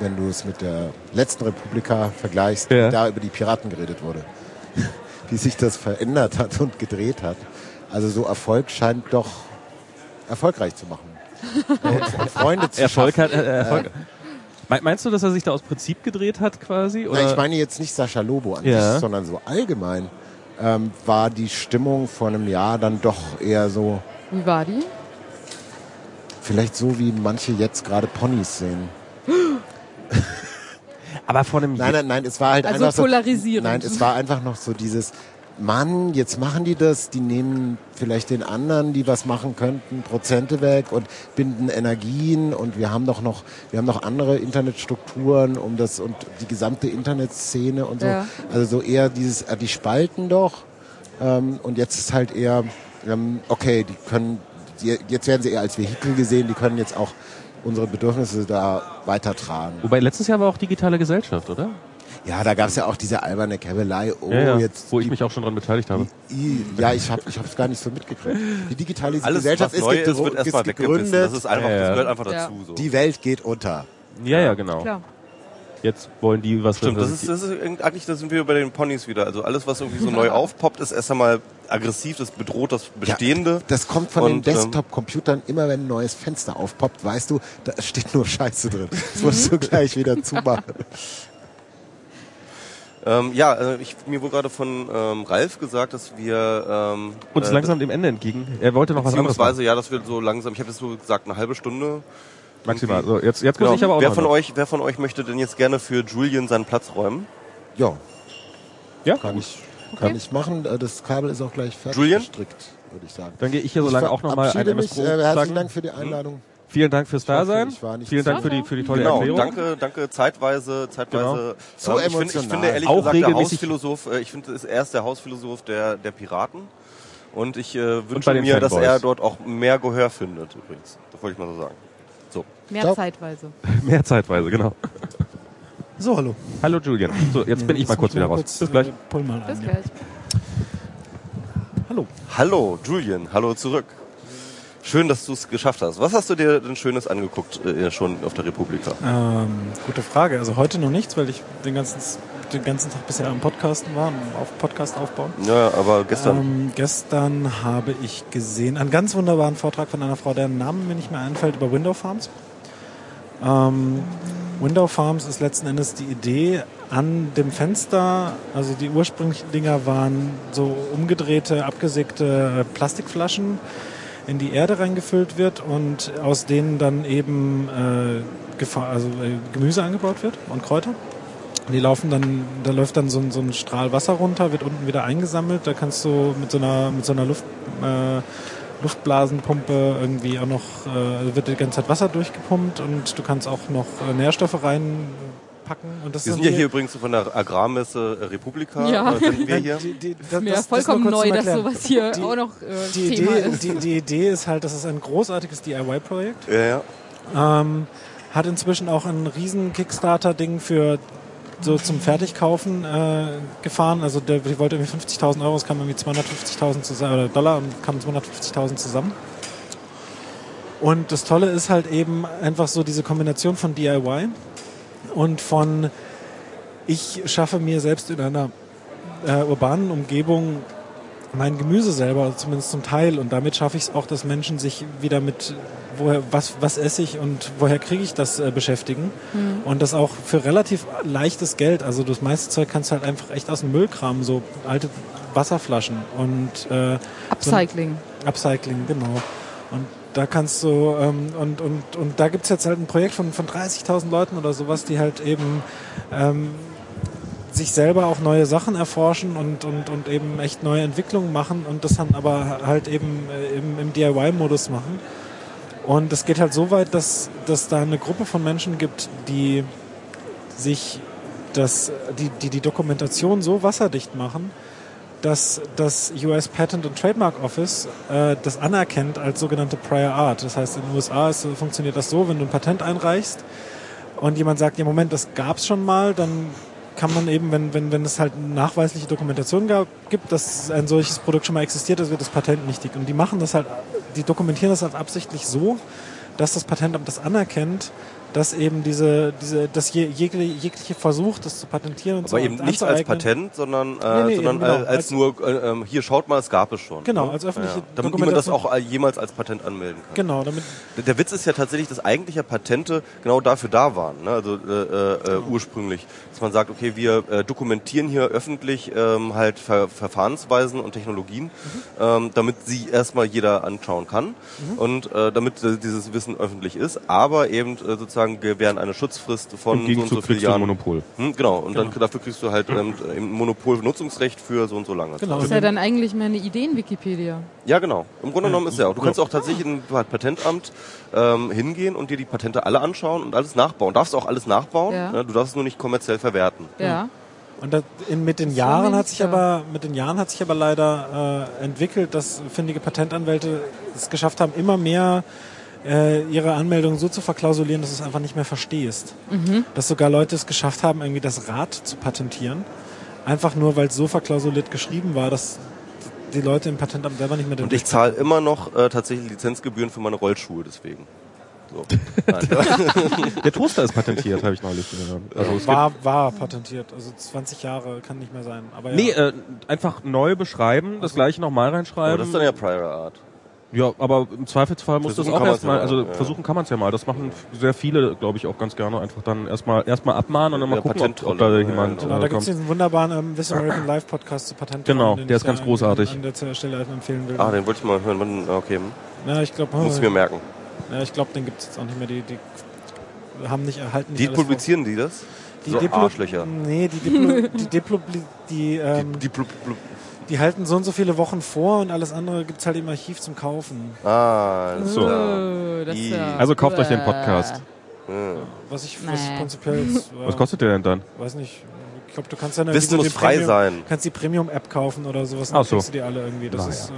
wenn du es mit der letzten Republika vergleichst, Ja. da über die Piraten geredet wurde. <laughs> Wie sich das verändert hat und gedreht hat. Also so Erfolg scheint doch erfolgreich zu machen. <laughs> Und, und Freunde zu Erfolg schaffen. hat äh, Erfolg. Me- Meinst du, dass er sich da aus Prinzip gedreht hat quasi? Oder? Na, ich meine jetzt nicht Sascha Lobo an Ja. sich, sondern so allgemein ähm, war die Stimmung vor einem Jahr dann doch eher so, Wie war die? vielleicht so wie manche jetzt gerade Ponys sehen. aber vor einem Nein, nein, nein, es war halt Also einfach so. polarisierend. Nein, es war einfach noch so dieses, Mann, jetzt machen die das, die nehmen vielleicht den anderen, die was machen könnten, Prozente weg und binden Energien und wir haben doch noch, wir haben noch andere Internetstrukturen um das und die gesamte Internetszene und so. Ja. Also so eher dieses, äh, die spalten doch ähm, und jetzt ist halt eher, ähm, okay, die können, die, jetzt werden sie eher als Vehikel gesehen, die können jetzt auch unsere Bedürfnisse da weitertragen. Wobei letztes Jahr war auch digitale Gesellschaft, oder? Ja, da gab es ja auch diese alberne Käbelei. Oh, ja, ja, jetzt wo ich mich auch schon dran beteiligt habe. I, ja, ich habe ich hab's gar nicht so mitgekriegt. Die digitale Gesellschaft ist, ist, wird erstmal gegründet. Das ist einfach, Ja, ja. das gehört einfach Ja. dazu. So. die Welt geht unter. Ja, ja, genau. Klar. Jetzt wollen die was Stimmt, das ist, das ist eigentlich, da sind wir bei den Ponys wieder. Also alles, was irgendwie so neu <laughs> aufpoppt, ist erst einmal aggressiv, das bedroht das Bestehende. Das kommt von Und, den ähm, Desktop-Computern. Immer wenn ein neues Fenster aufpoppt, weißt du, da steht nur Scheiße drin. Das musst du gleich wieder zumachen. <laughs> Ähm, ja, äh, ich, mir wurde gerade von ähm, Ralf gesagt, dass wir ähm, uns äh, langsam dem Ende entgegen. Er wollte noch was anderes beziehungsweise ja, dass wir so langsam, ich habe jetzt so gesagt, eine halbe Stunde. Maximal. So, jetzt, jetzt muss Genau. ich aber auch wer noch von noch. euch, wer von euch möchte denn jetzt gerne für Julian seinen Platz räumen? Ja, Ja? kann ich, kann ich machen. Äh, Das Kabel ist auch gleich fertig Julian? gestrickt, würde ich sagen. Dann gehe ich hier so lange auch nochmal ein MS mich. Pro Äh, herzlichen. Dank für die Einladung. Vielen Dank fürs hoffe, Dasein. ich war nicht Vielen Dank für die, für die tolle Genau, Erklärung. danke, danke, zeitweise, zeitweise. So Ähm, ich, finde, ich emotional. finde ehrlich Auch gesagt, der Hausphilosoph, äh, ich finde, ist- er ist der Hausphilosoph der, der Piraten. Und ich äh, wünsche den mir, dass er dort auch mehr Gehör findet, übrigens. Das wollte ich mal so sagen. So. Mehr Ciao. zeitweise. <laughs> Mehr zeitweise, genau. So, hallo. Hallo Julian. So, jetzt bin ich mal kurz wieder raus. Bis gleich. Äh, pull mal Bis gleich. Hallo. Hallo, Julian. Hallo zurück. Schön, dass du es geschafft hast. Was hast du dir denn Schönes angeguckt äh, schon auf der Republika? Ähm, gute Frage. Also heute noch nichts, weil ich den ganzen, den ganzen Tag bisher am Podcasten war, am auf Podcast aufbauen. Ja, aber gestern. Ähm, gestern habe ich gesehen einen ganz wunderbaren Vortrag von einer Frau, deren Name mir nicht mehr einfällt, über Window Farms. Ähm, Window Farms ist letzten Endes die Idee an dem Fenster, also die ursprünglichen Dinger waren so umgedrehte, abgesägte Plastikflaschen, in die Erde reingefüllt wird und aus denen dann eben äh, also, äh, Gemüse angebaut wird und Kräuter. Die laufen dann, da läuft dann so ein, so ein Strahl Wasser runter, wird unten wieder eingesammelt. Da kannst du mit so einer, mit so einer Luft, äh, Luftblasenpumpe irgendwie auch noch, äh, wird die ganze Zeit Wasser durchgepumpt und du kannst auch noch äh, Nährstoffe reinpacken. Und das wir sind ja hier übrigens von der Agrarmesse äh, Republika. Ja. Äh, sind wir Nein, hier. Die, die, das, Mir das- das vollkommen neu, dass sowas hier Die- auch noch äh, Die Thema Idee, ist. die, die Idee ist halt, dass es ein großartiges DIY-Projekt Ja, ja. ähm, hat inzwischen auch ein riesen Kickstarter-Ding für so zum Fertigkaufen äh, gefahren. Also der, die wollte irgendwie 50.000 Euro, es kam irgendwie 250.000 zusammen, oder Dollar und kam 250.000 zusammen. Und das Tolle ist halt eben einfach so diese Kombination von DIY und von ich schaffe mir selbst in einer äh, urbanen Umgebung mein Gemüse selber, zumindest zum Teil. Und damit schaffe ich es auch, dass Menschen sich wieder mit, woher, was, was esse ich und woher kriege ich das äh, beschäftigen. Und das auch für relativ leichtes Geld. Also das meiste Zeug kannst du halt einfach echt aus dem Müll kramen, so alte Wasserflaschen und äh, Upcycling. Upcycling, genau. Und da kannst du, ähm, und, und, und da gibt's jetzt halt ein Projekt von, von 30.000 Leuten oder sowas, die halt eben ähm, sich selber auch neue Sachen erforschen und, und, und eben echt neue Entwicklungen machen und das dann aber halt eben äh, im, im DIY-Modus machen. Und es geht halt so weit, dass, dass da eine Gruppe von Menschen gibt, die sich das, die, die die Dokumentation so wasserdicht machen, dass das US Patent and Trademark Office äh, das anerkennt als sogenannte Prior Art. Das heißt, in den USA ist, funktioniert das so, wenn du ein Patent einreichst und jemand sagt, ja Moment, das gab's schon mal, dann kann man eben, wenn, wenn, wenn es halt nachweisliche Dokumentation gab, gibt, dass ein solches Produkt schon mal existiert, das wird das Patent nichtig. Und die machen das halt, die dokumentieren das halt absichtlich so, dass das Patentamt das anerkennt, dass eben diese, diese, dass je, jegliche, jegliche Versuch, das zu patentieren und Aber so eben nicht als Patent, sondern, äh, Nee, nee, sondern genau. als, als nur, äh, hier schaut mal, es gab es schon. Genau, ne? als öffentliche Damit niemand das auch äh, jemals als Patent anmelden kann. Genau, damit Der- Der Witz ist ja tatsächlich, dass eigentlich ja Patente genau dafür da waren, ne? also äh, äh, Genau. ursprünglich, dass man sagt, okay, wir äh, dokumentieren hier öffentlich ähm, halt Ver Verfahrensweisen und Technologien, Mhm. ähm, damit sie erstmal jeder anschauen kann Mhm. und äh, damit äh, dieses Wissen öffentlich ist, aber eben äh, sozusagen gewähren eine Schutzfrist von Im so und so Gegenzug vielen du Jahren. Monopol. Hm, genau, und dann dafür kriegst du halt ähm, ein Monopolnutzungsrecht für so und so lange. Genau. Das ist ja dann eigentlich mehr eine Ideen-Wikipedia. Ja, genau. Im Grunde genommen ist ja auch. Du kannst auch tatsächlich in ein Patentamt ähm, hingehen und dir die Patente alle anschauen und alles nachbauen. Darfst auch alles nachbauen. Ja. Ne? Du darfst es nur nicht kommerziell verwerten. Ja. Und das, in, mit den Das Jahren hat sich aber mit den Jahren hat sich aber leider äh, entwickelt, dass findige Patentanwälte es geschafft haben, immer mehr äh, ihre Anmeldung so zu verklausulieren, dass du es einfach nicht mehr verstehst. Mhm. Dass sogar Leute es geschafft haben, irgendwie das Rad zu patentieren, einfach nur weil es so verklausuliert geschrieben war, dass die Leute im Patentamt selber nicht mehr den Und ich zahle immer noch äh, tatsächlich Lizenzgebühren für meine Rollschuhe deswegen. So. <laughs> Der Toaster ist patentiert, habe ich neulich gehört. Also war, war patentiert. Also 20 Jahre kann nicht mehr sein. Aber ja. Nee, äh, einfach neu beschreiben, das gleiche nochmal Aber reinschreiben. das ist dann ja Prior Art. Ja, aber im Zweifelsfall es Versuchen auch kann man's erstmal, ja also ja. versuchen kann man es ja mal. Das machen sehr viele, glaube ich, auch ganz gerne. Einfach dann erstmal erstmal abmahnen und dann mal Ja, gucken, ob, ob da jemand genau. Genau, da äh, gibt es kommt. diesen wunderbaren ähm, This American Life Podcast zu Patent. Genau, den der ist ganz da großartig. An der Stelle empfehlen will. Ah, den wollte ich mal hören. Wann- Okay, ja, ich glaube, muss ich mir merken. ja, ich glaube, den gibt es jetzt auch nicht mehr. Die, die haben nicht erhalten. Nicht Die publizieren die das? die so Diplo- Arschlöcher. Nee, die Diplo, die, Diplo, die, ähm, Die, die blub. Die halten so und so viele Wochen vor und alles andere gibt's halt im Archiv zum Kaufen. Ah, So. Oh, das ist ja, Also kauft euch den Podcast. Ja. Was ich, was Nee. prinzipiell jetzt, äh, Was kostet der denn dann? weiß nicht. Ich glaube, du kannst dann Wissen muss frei Premium- sein. kannst die Premium-App kaufen oder sowas, Ach dann so. kriegst du die alle irgendwie. Das Na ist, ähm,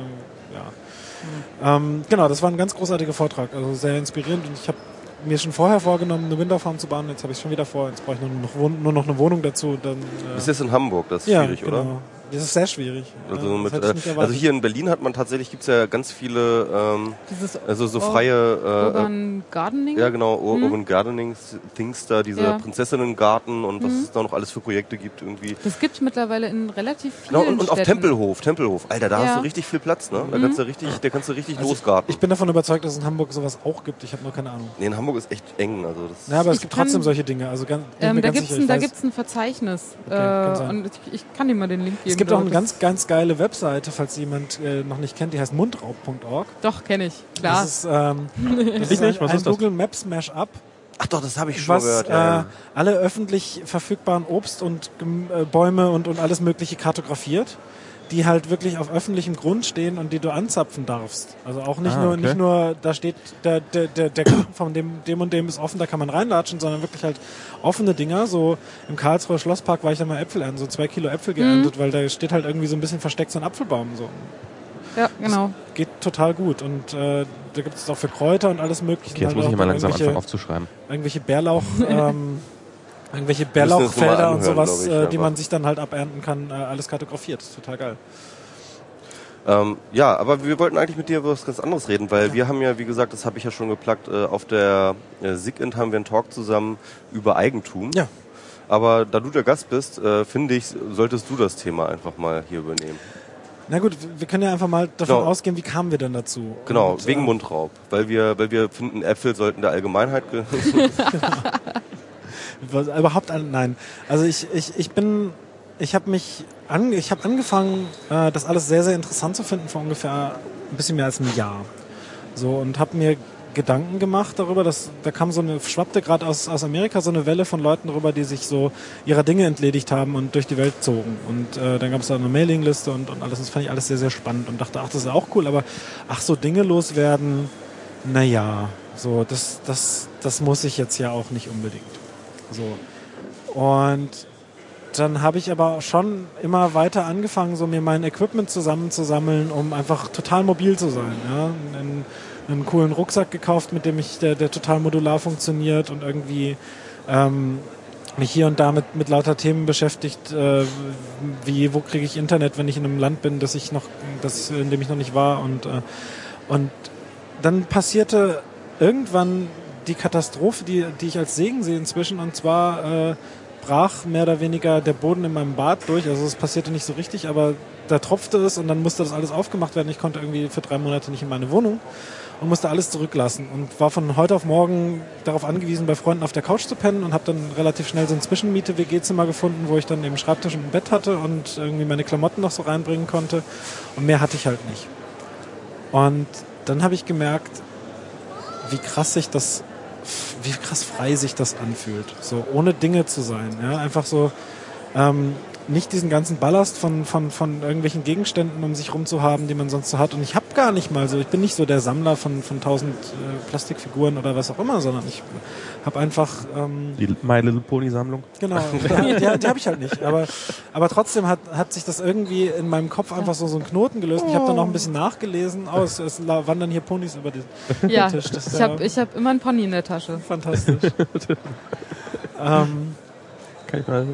ja. Ähm, genau, das war ein ganz großartiger Vortrag, also sehr inspirierend und ich habe mir schon vorher vorgenommen, eine Winterfarm zu bauen, jetzt habe ich schon wieder vor, jetzt brauche ich nur noch, nur noch eine Wohnung dazu. Dann, äh, Das ist in Hamburg, das ist ja, schwierig, genau. oder? Das ist sehr schwierig. Also, mit, äh, also hier in Berlin hat man tatsächlich, gibt's ja ganz viele, ähm, Dieses also so freie, äh, Urban Gardening? ja genau, Ur Urban Gardening Things da, diese Ja. Prinzessinnengarten und was es da noch alles für Projekte gibt irgendwie. Das gibt mittlerweile in relativ vielen Genau, und, und auf Städten. Tempelhof, Tempelhof. Alter, da Ja. hast du richtig viel Platz, ne? Da kannst du richtig, da kannst du richtig losgarten. Ich bin davon überzeugt, dass es in Hamburg sowas auch gibt. Ich habe nur keine Ahnung. nee, in Hamburg ist echt eng, also das Ja, aber es gibt trotzdem solche Dinge. Also ganz, Ähm, da gibt's sicher, ein, ein Verzeichnis. Okay, äh, und ich, ich kann dir mal den Link geben. Es gibt auch eine ganz, ganz geile Webseite, falls jemand äh, noch nicht kennt, die heißt mundraub.org. Doch, kenne ich. Klar. Das ist, ähm, <laughs> das Ich ein, nicht, was ein ist das? Google Maps Mashup, Ach doch, das habe ich schon was gehört. äh, alle öffentlich verfügbaren Obst und äh, Bäume und, und alles Mögliche kartografiert, die halt wirklich auf öffentlichem Grund stehen und die du anzapfen darfst. Also auch nicht Ah, nur, okay. nicht nur, da steht der, der, der, der Garten von dem, dem und dem ist offen, da kann man reinlatschen, sondern wirklich halt offene Dinger. So im Karlsruher Schlosspark war ich da mal Äpfel ernten, so zwei Kilo Äpfel geerntet, weil da steht halt irgendwie so ein bisschen versteckt so ein Apfelbaum. So. Ja, genau. Das geht total gut und äh, da gibt es auch für Kräuter und alles mögliche. Okay, jetzt Halt muss ich mal langsam irgendwelche- anfangen aufzuschreiben. irgendwelche Bärlauch, <laughs> ähm, irgendwelche Bärlauchfelder und sowas, ich, äh, die einfach. man sich dann halt abernten kann, äh, alles kartografiert. Total geil. Ähm, ja, aber wir wollten eigentlich mit dir über was ganz anderes reden, weil wir haben ja, wie gesagt, das habe ich ja schon geplagt, äh, auf der äh, SIGINT haben wir einen Talk zusammen über Eigentum. Ja. Aber da du der Gast bist, äh, finde ich, solltest du das Thema einfach mal hier übernehmen. Na gut, wir- können ja einfach mal davon Genau. ausgehen, wie kamen wir denn dazu? Genau, Und, wegen äh, Mundraub. Weil wir, weil wir finden, Äpfel sollten der Allgemeinheit ge <laughs> <laughs> <laughs> Was- Überhaupt an, nein. Also ich, ich, ich bin, ich habe mich, an, ich habe angefangen, äh, das alles sehr, sehr interessant zu finden vor ungefähr ein bisschen mehr als einem Jahr. So und habe mir Gedanken gemacht darüber, dass da kam so eine, schwappte gerade aus, aus Amerika so eine Welle von Leuten darüber, die sich so ihrer Dinge entledigt haben und durch die Welt zogen. Und äh, dann gab es da eine Mailingliste und, und alles. Das fand ich alles sehr, sehr spannend und dachte, ach, das ist auch cool, aber ach, so Dinge loswerden, naja, so, das, das, das muss ich jetzt ja auch nicht unbedingt. So. Und dann habe ich aber schon immer weiter angefangen, so mir mein Equipment zusammenzusammeln, um einfach total mobil zu sein. Ja? Einen, einen coolen Rucksack gekauft, mit dem ich, der, der total modular funktioniert und irgendwie ähm, mich hier und da mit, mit lauter Themen beschäftigt, äh, wie wo kriege ich Internet, wenn ich in einem Land bin, das ich noch, das, in dem ich noch nicht war und äh, und dann passierte irgendwann die Katastrophe, die, die ich als Segen sehe inzwischen, und zwar äh, brach mehr oder weniger der Boden in meinem Bad durch. Also es passierte nicht so richtig, aber da tropfte es und dann musste das alles aufgemacht werden. Ich konnte irgendwie für drei Monate nicht in meine Wohnung und musste alles zurücklassen und war von heute auf morgen darauf angewiesen, bei Freunden auf der Couch zu pennen und habe dann relativ schnell so ein Zwischenmiete-WG-Zimmer gefunden, wo ich dann eben Schreibtisch und ein Bett hatte und irgendwie meine Klamotten noch so reinbringen konnte. Und mehr hatte ich halt nicht. Und dann habe ich gemerkt, wie krass sich das, wie krass frei sich das anfühlt. So ohne Dinge zu sein. Ja? Einfach so ähm, nicht diesen ganzen Ballast von, von, von irgendwelchen Gegenständen um sich rum zu haben, die man sonst so hat. Und ich habe gar nicht mal so, ich bin nicht so der Sammler von, von tausend äh, Plastikfiguren oder was auch immer, sondern ich habe einfach ähm, Die My Little Pony Sammlung. Genau, <laughs> die, die, die habe ich halt nicht. Aber, aber trotzdem hat, hat sich das irgendwie in meinem Kopf einfach so, so ein Knoten gelöst. Ich habe dann noch ein bisschen nachgelesen. Oh, es, es wandern hier Ponys <laughs> über den Ja, Tisch. Das ich habe ich hab immer einen Pony in der Tasche. fantastisch. <laughs> ähm, Kann ich mal.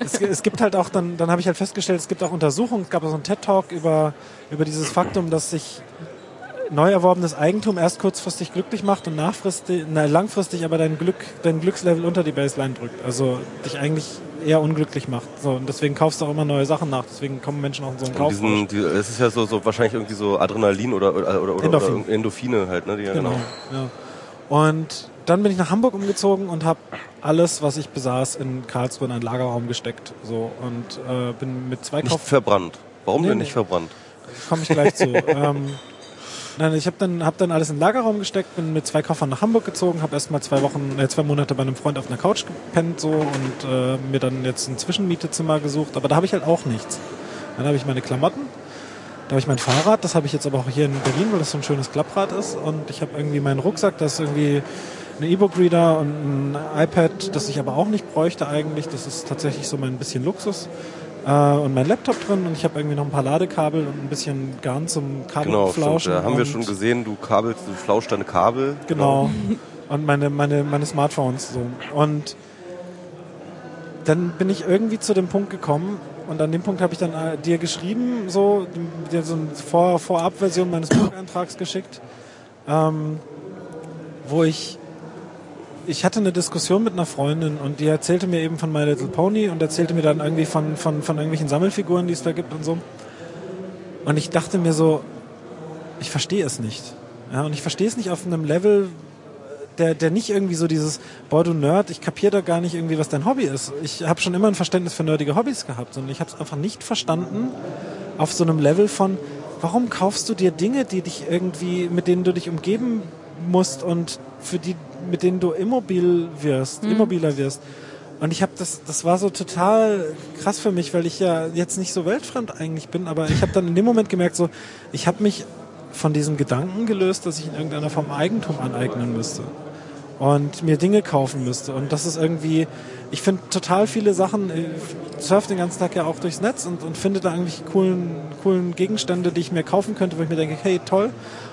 es, es gibt halt auch, dann, dann habe ich halt festgestellt, es gibt auch Untersuchungen, es gab auch so einen TED-Talk über, über dieses Faktum, dass sich neu erworbenes Eigentum erst kurzfristig glücklich macht und nachfristig, na, langfristig aber dein Glück, dein Glückslevel unter die Baseline drückt. Also dich eigentlich eher unglücklich macht. So, und deswegen kaufst du auch immer neue Sachen nach. Deswegen kommen Menschen auch in so einen diesen, die, es ist ja so, so wahrscheinlich irgendwie so Adrenalin oder, oder, oder, Endorphin. oder Endorphine halt, ne? Die, ja, Genau. genau. Ja. Und dann bin ich nach Hamburg umgezogen und habe alles, was ich besaß, in Karlsruhe in einen Lagerraum gesteckt. So und äh, bin mit zwei Nicht Kauf verbrannt. Warum Nee, denn nee. nicht verbrannt? komme ich gleich zu. <laughs> ähm, nein, ich habe dann hab dann alles in den Lagerraum gesteckt, bin mit zwei Koffern nach Hamburg gezogen, habe erst mal zwei Wochen, äh, zwei Monate bei einem Freund auf einer Couch gepennt so und äh, mir dann jetzt ein Zwischenmietezimmer gesucht, aber da habe ich halt auch nichts. Dann habe ich meine Klamotten, da habe ich mein Fahrrad, das habe ich jetzt aber auch hier in Berlin, weil das so ein schönes Klapprad ist und ich habe irgendwie meinen Rucksack, das ist irgendwie ein E-Book-Reader und ein iPad, das ich aber auch nicht bräuchte eigentlich. Das ist tatsächlich so mein bisschen Luxus. Äh, und mein Laptop drin und ich habe irgendwie noch ein paar Ladekabel und ein bisschen Garn zum Genau, stimmt. Kabelflauschen. Da haben wir schon gesehen, du kabelst, du flauscht deine Kabel. Genau. <laughs> Und meine, meine, meine Smartphones so. Und dann bin ich irgendwie zu dem Punkt gekommen und an dem Punkt habe ich dann äh, dir geschrieben, so, dir so eine Vor Vorabversion meines Blog-Eintrags geschickt, ähm, wo ich ich hatte eine Diskussion mit einer Freundin und die erzählte mir eben von My Little Pony und erzählte mir dann irgendwie von, von, von irgendwelchen Sammelfiguren, die es da gibt und so. Und ich dachte mir so, ich verstehe es nicht. Ja, und ich verstehe es nicht auf einem Level, der, der nicht irgendwie so dieses, boah, du Nerd, ich kapiere da gar nicht irgendwie, was dein Hobby ist. Ich habe schon immer ein Verständnis für nerdige Hobbys gehabt, sondern ich habe es einfach nicht verstanden auf so einem Level von, warum kaufst du dir Dinge, die dich irgendwie, mit denen du dich umgeben musst und für die, mit denen du immobil wirst, immobiler wirst. Und ich habe das, das war so total krass für mich, weil ich ja jetzt nicht so weltfremd eigentlich bin, aber ich habe dann in dem Moment gemerkt, so, ich habe mich von diesem Gedanken gelöst, dass ich in irgendeiner Form Eigentum aneignen müsste. und mir Dinge kaufen müsste. Und das ist irgendwie, ich finde total viele Sachen, ich surf den ganzen Tag ja auch durchs Netz und, und finde da eigentlich coolen, coolen Gegenstände, die ich mir kaufen könnte, wo ich mir denke, hey, toll.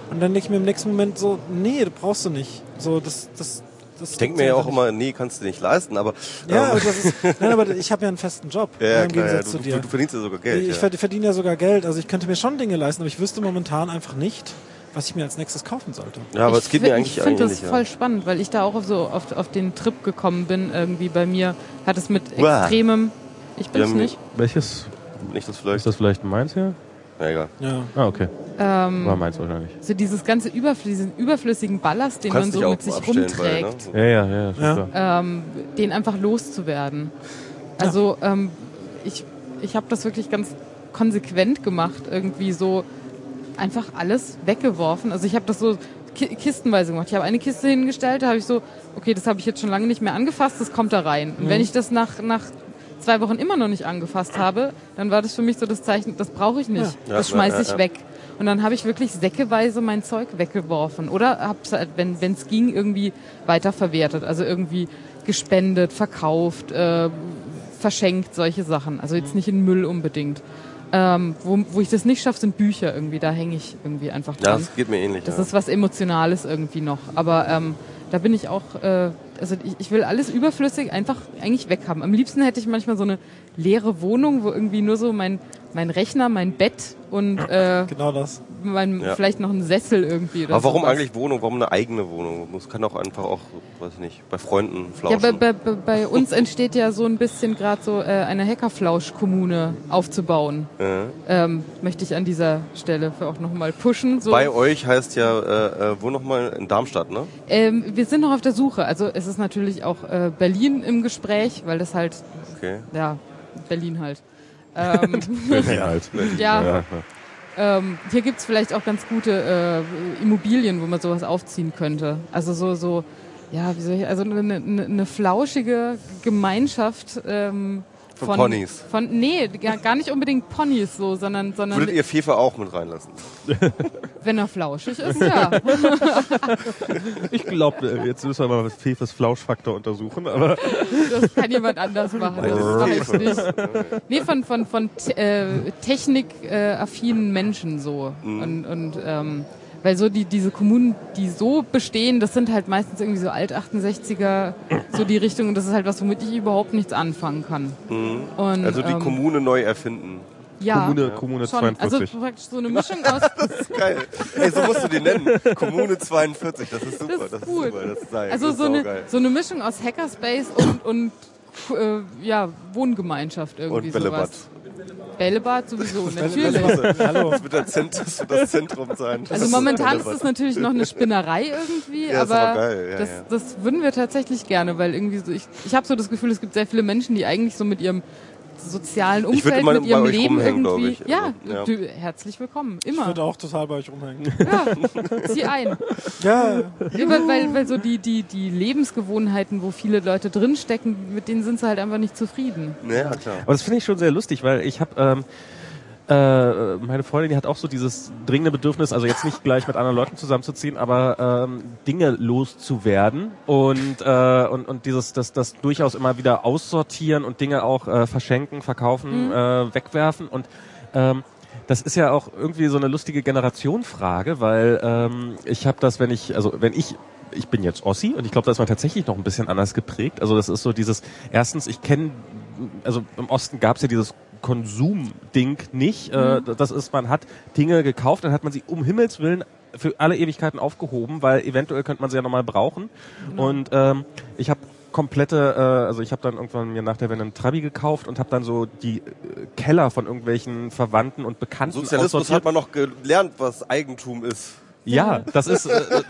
Und dann denke ich mir im nächsten Moment so, nee, das brauchst du nicht. So, das, das, das Ich denke mir ja auch immer, nee, kannst du nicht leisten, aber Ja, ähm, aber das ist, <laughs> nein, aber ich habe ja einen festen Job. ja, im klar, ja, Gegensatz du, zu dir. du, du verdienst ja sogar Geld. ich ja. verd- verdiene ja sogar Geld, also ich könnte mir schon Dinge leisten, aber ich wüsste momentan einfach nicht, was ich mir als nächstes kaufen sollte. ja, aber es geht mir eigentlich Ich finde das voll Ja. spannend, weil ich da auch auf so auf, auf den Trip gekommen bin. Irgendwie bei mir hat es mit extremem. Ich bin es nicht. Welches? Nicht das Ist vielleicht. das vielleicht meins hier? Ja, egal. Ja. Ah, okay. Ähm, War meins wahrscheinlich. so dieses ganze Überfl diesen überflüssigen Ballast, den man so mit sich abstellen, weil, rumträgt, ne? Ja, ja, ja. Ja. ähm, den einfach loszuwerden. Also ähm, ich, ich habe das wirklich ganz konsequent gemacht, irgendwie so einfach alles weggeworfen. Also ich habe das so ki kistenweise gemacht. Ich habe eine Kiste hingestellt, da habe ich so, okay, das habe ich jetzt schon lange nicht mehr angefasst, das kommt da rein. Und Mhm. wenn ich das nach, nach zwei Wochen immer noch nicht angefasst habe, dann war das für mich so das Zeichen, das brauche ich nicht. Ja. Das Ja, schmeiße ja, ich ja. weg. Und dann habe ich wirklich säckeweise mein Zeug weggeworfen. Oder hab's halt, wenn es ging, irgendwie weiterverwertet. Also irgendwie gespendet, verkauft, äh, verschenkt, solche Sachen. Also jetzt nicht in Müll unbedingt. Ähm, wo, wo ich das nicht schaffe, sind Bücher irgendwie. Da hänge ich irgendwie einfach Ja, dran. das geht mir ähnlich. Das ja. ist was Emotionales irgendwie noch. Aber ähm, da bin ich auch, äh, also ich, ich will alles überflüssig einfach eigentlich weghaben. Am liebsten hätte ich manchmal so eine leere Wohnung, wo irgendwie nur so mein, mein Rechner, mein Bett und <clears throat> äh, Genau das. mein, Ja. vielleicht noch ein Sessel irgendwie. Oder Aber warum sowas. eigentlich Wohnung? Warum eine eigene Wohnung? Es kann auch einfach auch, weiß ich nicht, bei Freunden Ja, flauschen. bei, bei, bei- bei uns entsteht ja so ein bisschen gerade so äh, eine Hackerflausch-Kommune aufzubauen. Ja. Ähm, möchte ich an dieser Stelle für auch nochmal pushen. So. Bei euch heißt ja, äh, äh, wo nochmal? In Darmstadt, ne? Ähm, wir sind noch auf der Suche. Also es ist natürlich auch äh, Berlin im Gespräch, weil das halt, Okay. ja, Berlin halt. Ähm, <laughs> Ja, halt. ja, Ja. ähm, hier gibt's vielleicht auch ganz gute äh, Immobilien, wo man sowas aufziehen könnte. Also so, so, ja, wie soll ich, also eine, eine, eine flauschige Gemeinschaft ähm, Von Ponys. Von, nee, gar, gar nicht unbedingt Ponys so, sondern, sondern Würdet ihr Fefe auch mit reinlassen? <laughs> wenn er flauschig ist, ja. <laughs> Ich glaube, jetzt müssen wir mal Fefes Flauschfaktor untersuchen, aber Das kann jemand anders machen. Das mache ich nicht. Nee, von, von, von te- äh, technikaffinen Menschen so. Und, und ähm, weil so die, diese Kommunen, die so bestehen, das sind halt meistens irgendwie so Alt-68er, so die Richtung. Und das ist halt was, womit ich überhaupt nichts anfangen kann. Und, Also die ähm, Kommune neu erfinden. ja, Kommune, Kommune schon. 42. Also praktisch so eine Mischung aus <laughs> Geil. Ey, so musst du die nennen. Kommune 42, das ist super. Das ist Das ist, gut. super. Das ist geil. Also das ist so eine, so eine Mischung aus Hackerspace und, und äh, ja, Wohngemeinschaft irgendwie Und Bällebad. sowas. Bällebad sowieso, natürlich. Hallo. Das wird, das wird das Zentrum sein. Das Also momentan ist es natürlich noch eine Spinnerei irgendwie, Ja, aber, aber geil, ja, das, ja. das würden wir tatsächlich gerne, weil irgendwie so, ich, ich habe so das Gefühl, es gibt sehr viele Menschen, die eigentlich so mit ihrem sozialen Ich würde Umfeld, mal mit bei ihrem euch Leben rumhängen, irgendwie. ich. Ja, ja. Du, herzlich willkommen, Ich immer. würde auch total bei euch rumhängen. Zieh ein. Ja, Ja, weil, weil, weil so die, die, die Lebensgewohnheiten, wo viele Leute drinstecken, mit denen sind sie halt einfach nicht zufrieden. Ja, klar. Aber das finde ich schon sehr lustig, weil ich habe ähm, äh, meine Freundin, die hat auch so dieses dringende Bedürfnis, also jetzt nicht gleich mit anderen Leuten zusammenzuziehen, aber ähm, Dinge loszuwerden und äh, und und dieses das das durchaus immer wieder aussortieren und Dinge auch äh, verschenken, verkaufen, äh, wegwerfen und ähm, das ist ja auch irgendwie so eine lustige Generationfrage, weil ähm, ich habe das, wenn ich, also wenn ich ich bin jetzt Ossi und ich glaube, da ist man tatsächlich noch ein bisschen anders geprägt. Also das ist so dieses, erstens, ich kenne, also im Osten gab es ja dieses Konsumding nicht. Äh, das ist, man hat Dinge gekauft, dann hat man sie um Himmels Willen für alle Ewigkeiten aufgehoben, weil eventuell könnte man sie ja nochmal brauchen. Und ähm, ich habe komplette, äh, also ich habe dann irgendwann mir nach der Wende einen Trabi gekauft und habe dann so die äh, Keller von irgendwelchen Verwandten und Bekannten Sozialismus aussortiert. hat man noch gelernt, was Eigentum ist. Ja, das ist äh, äh,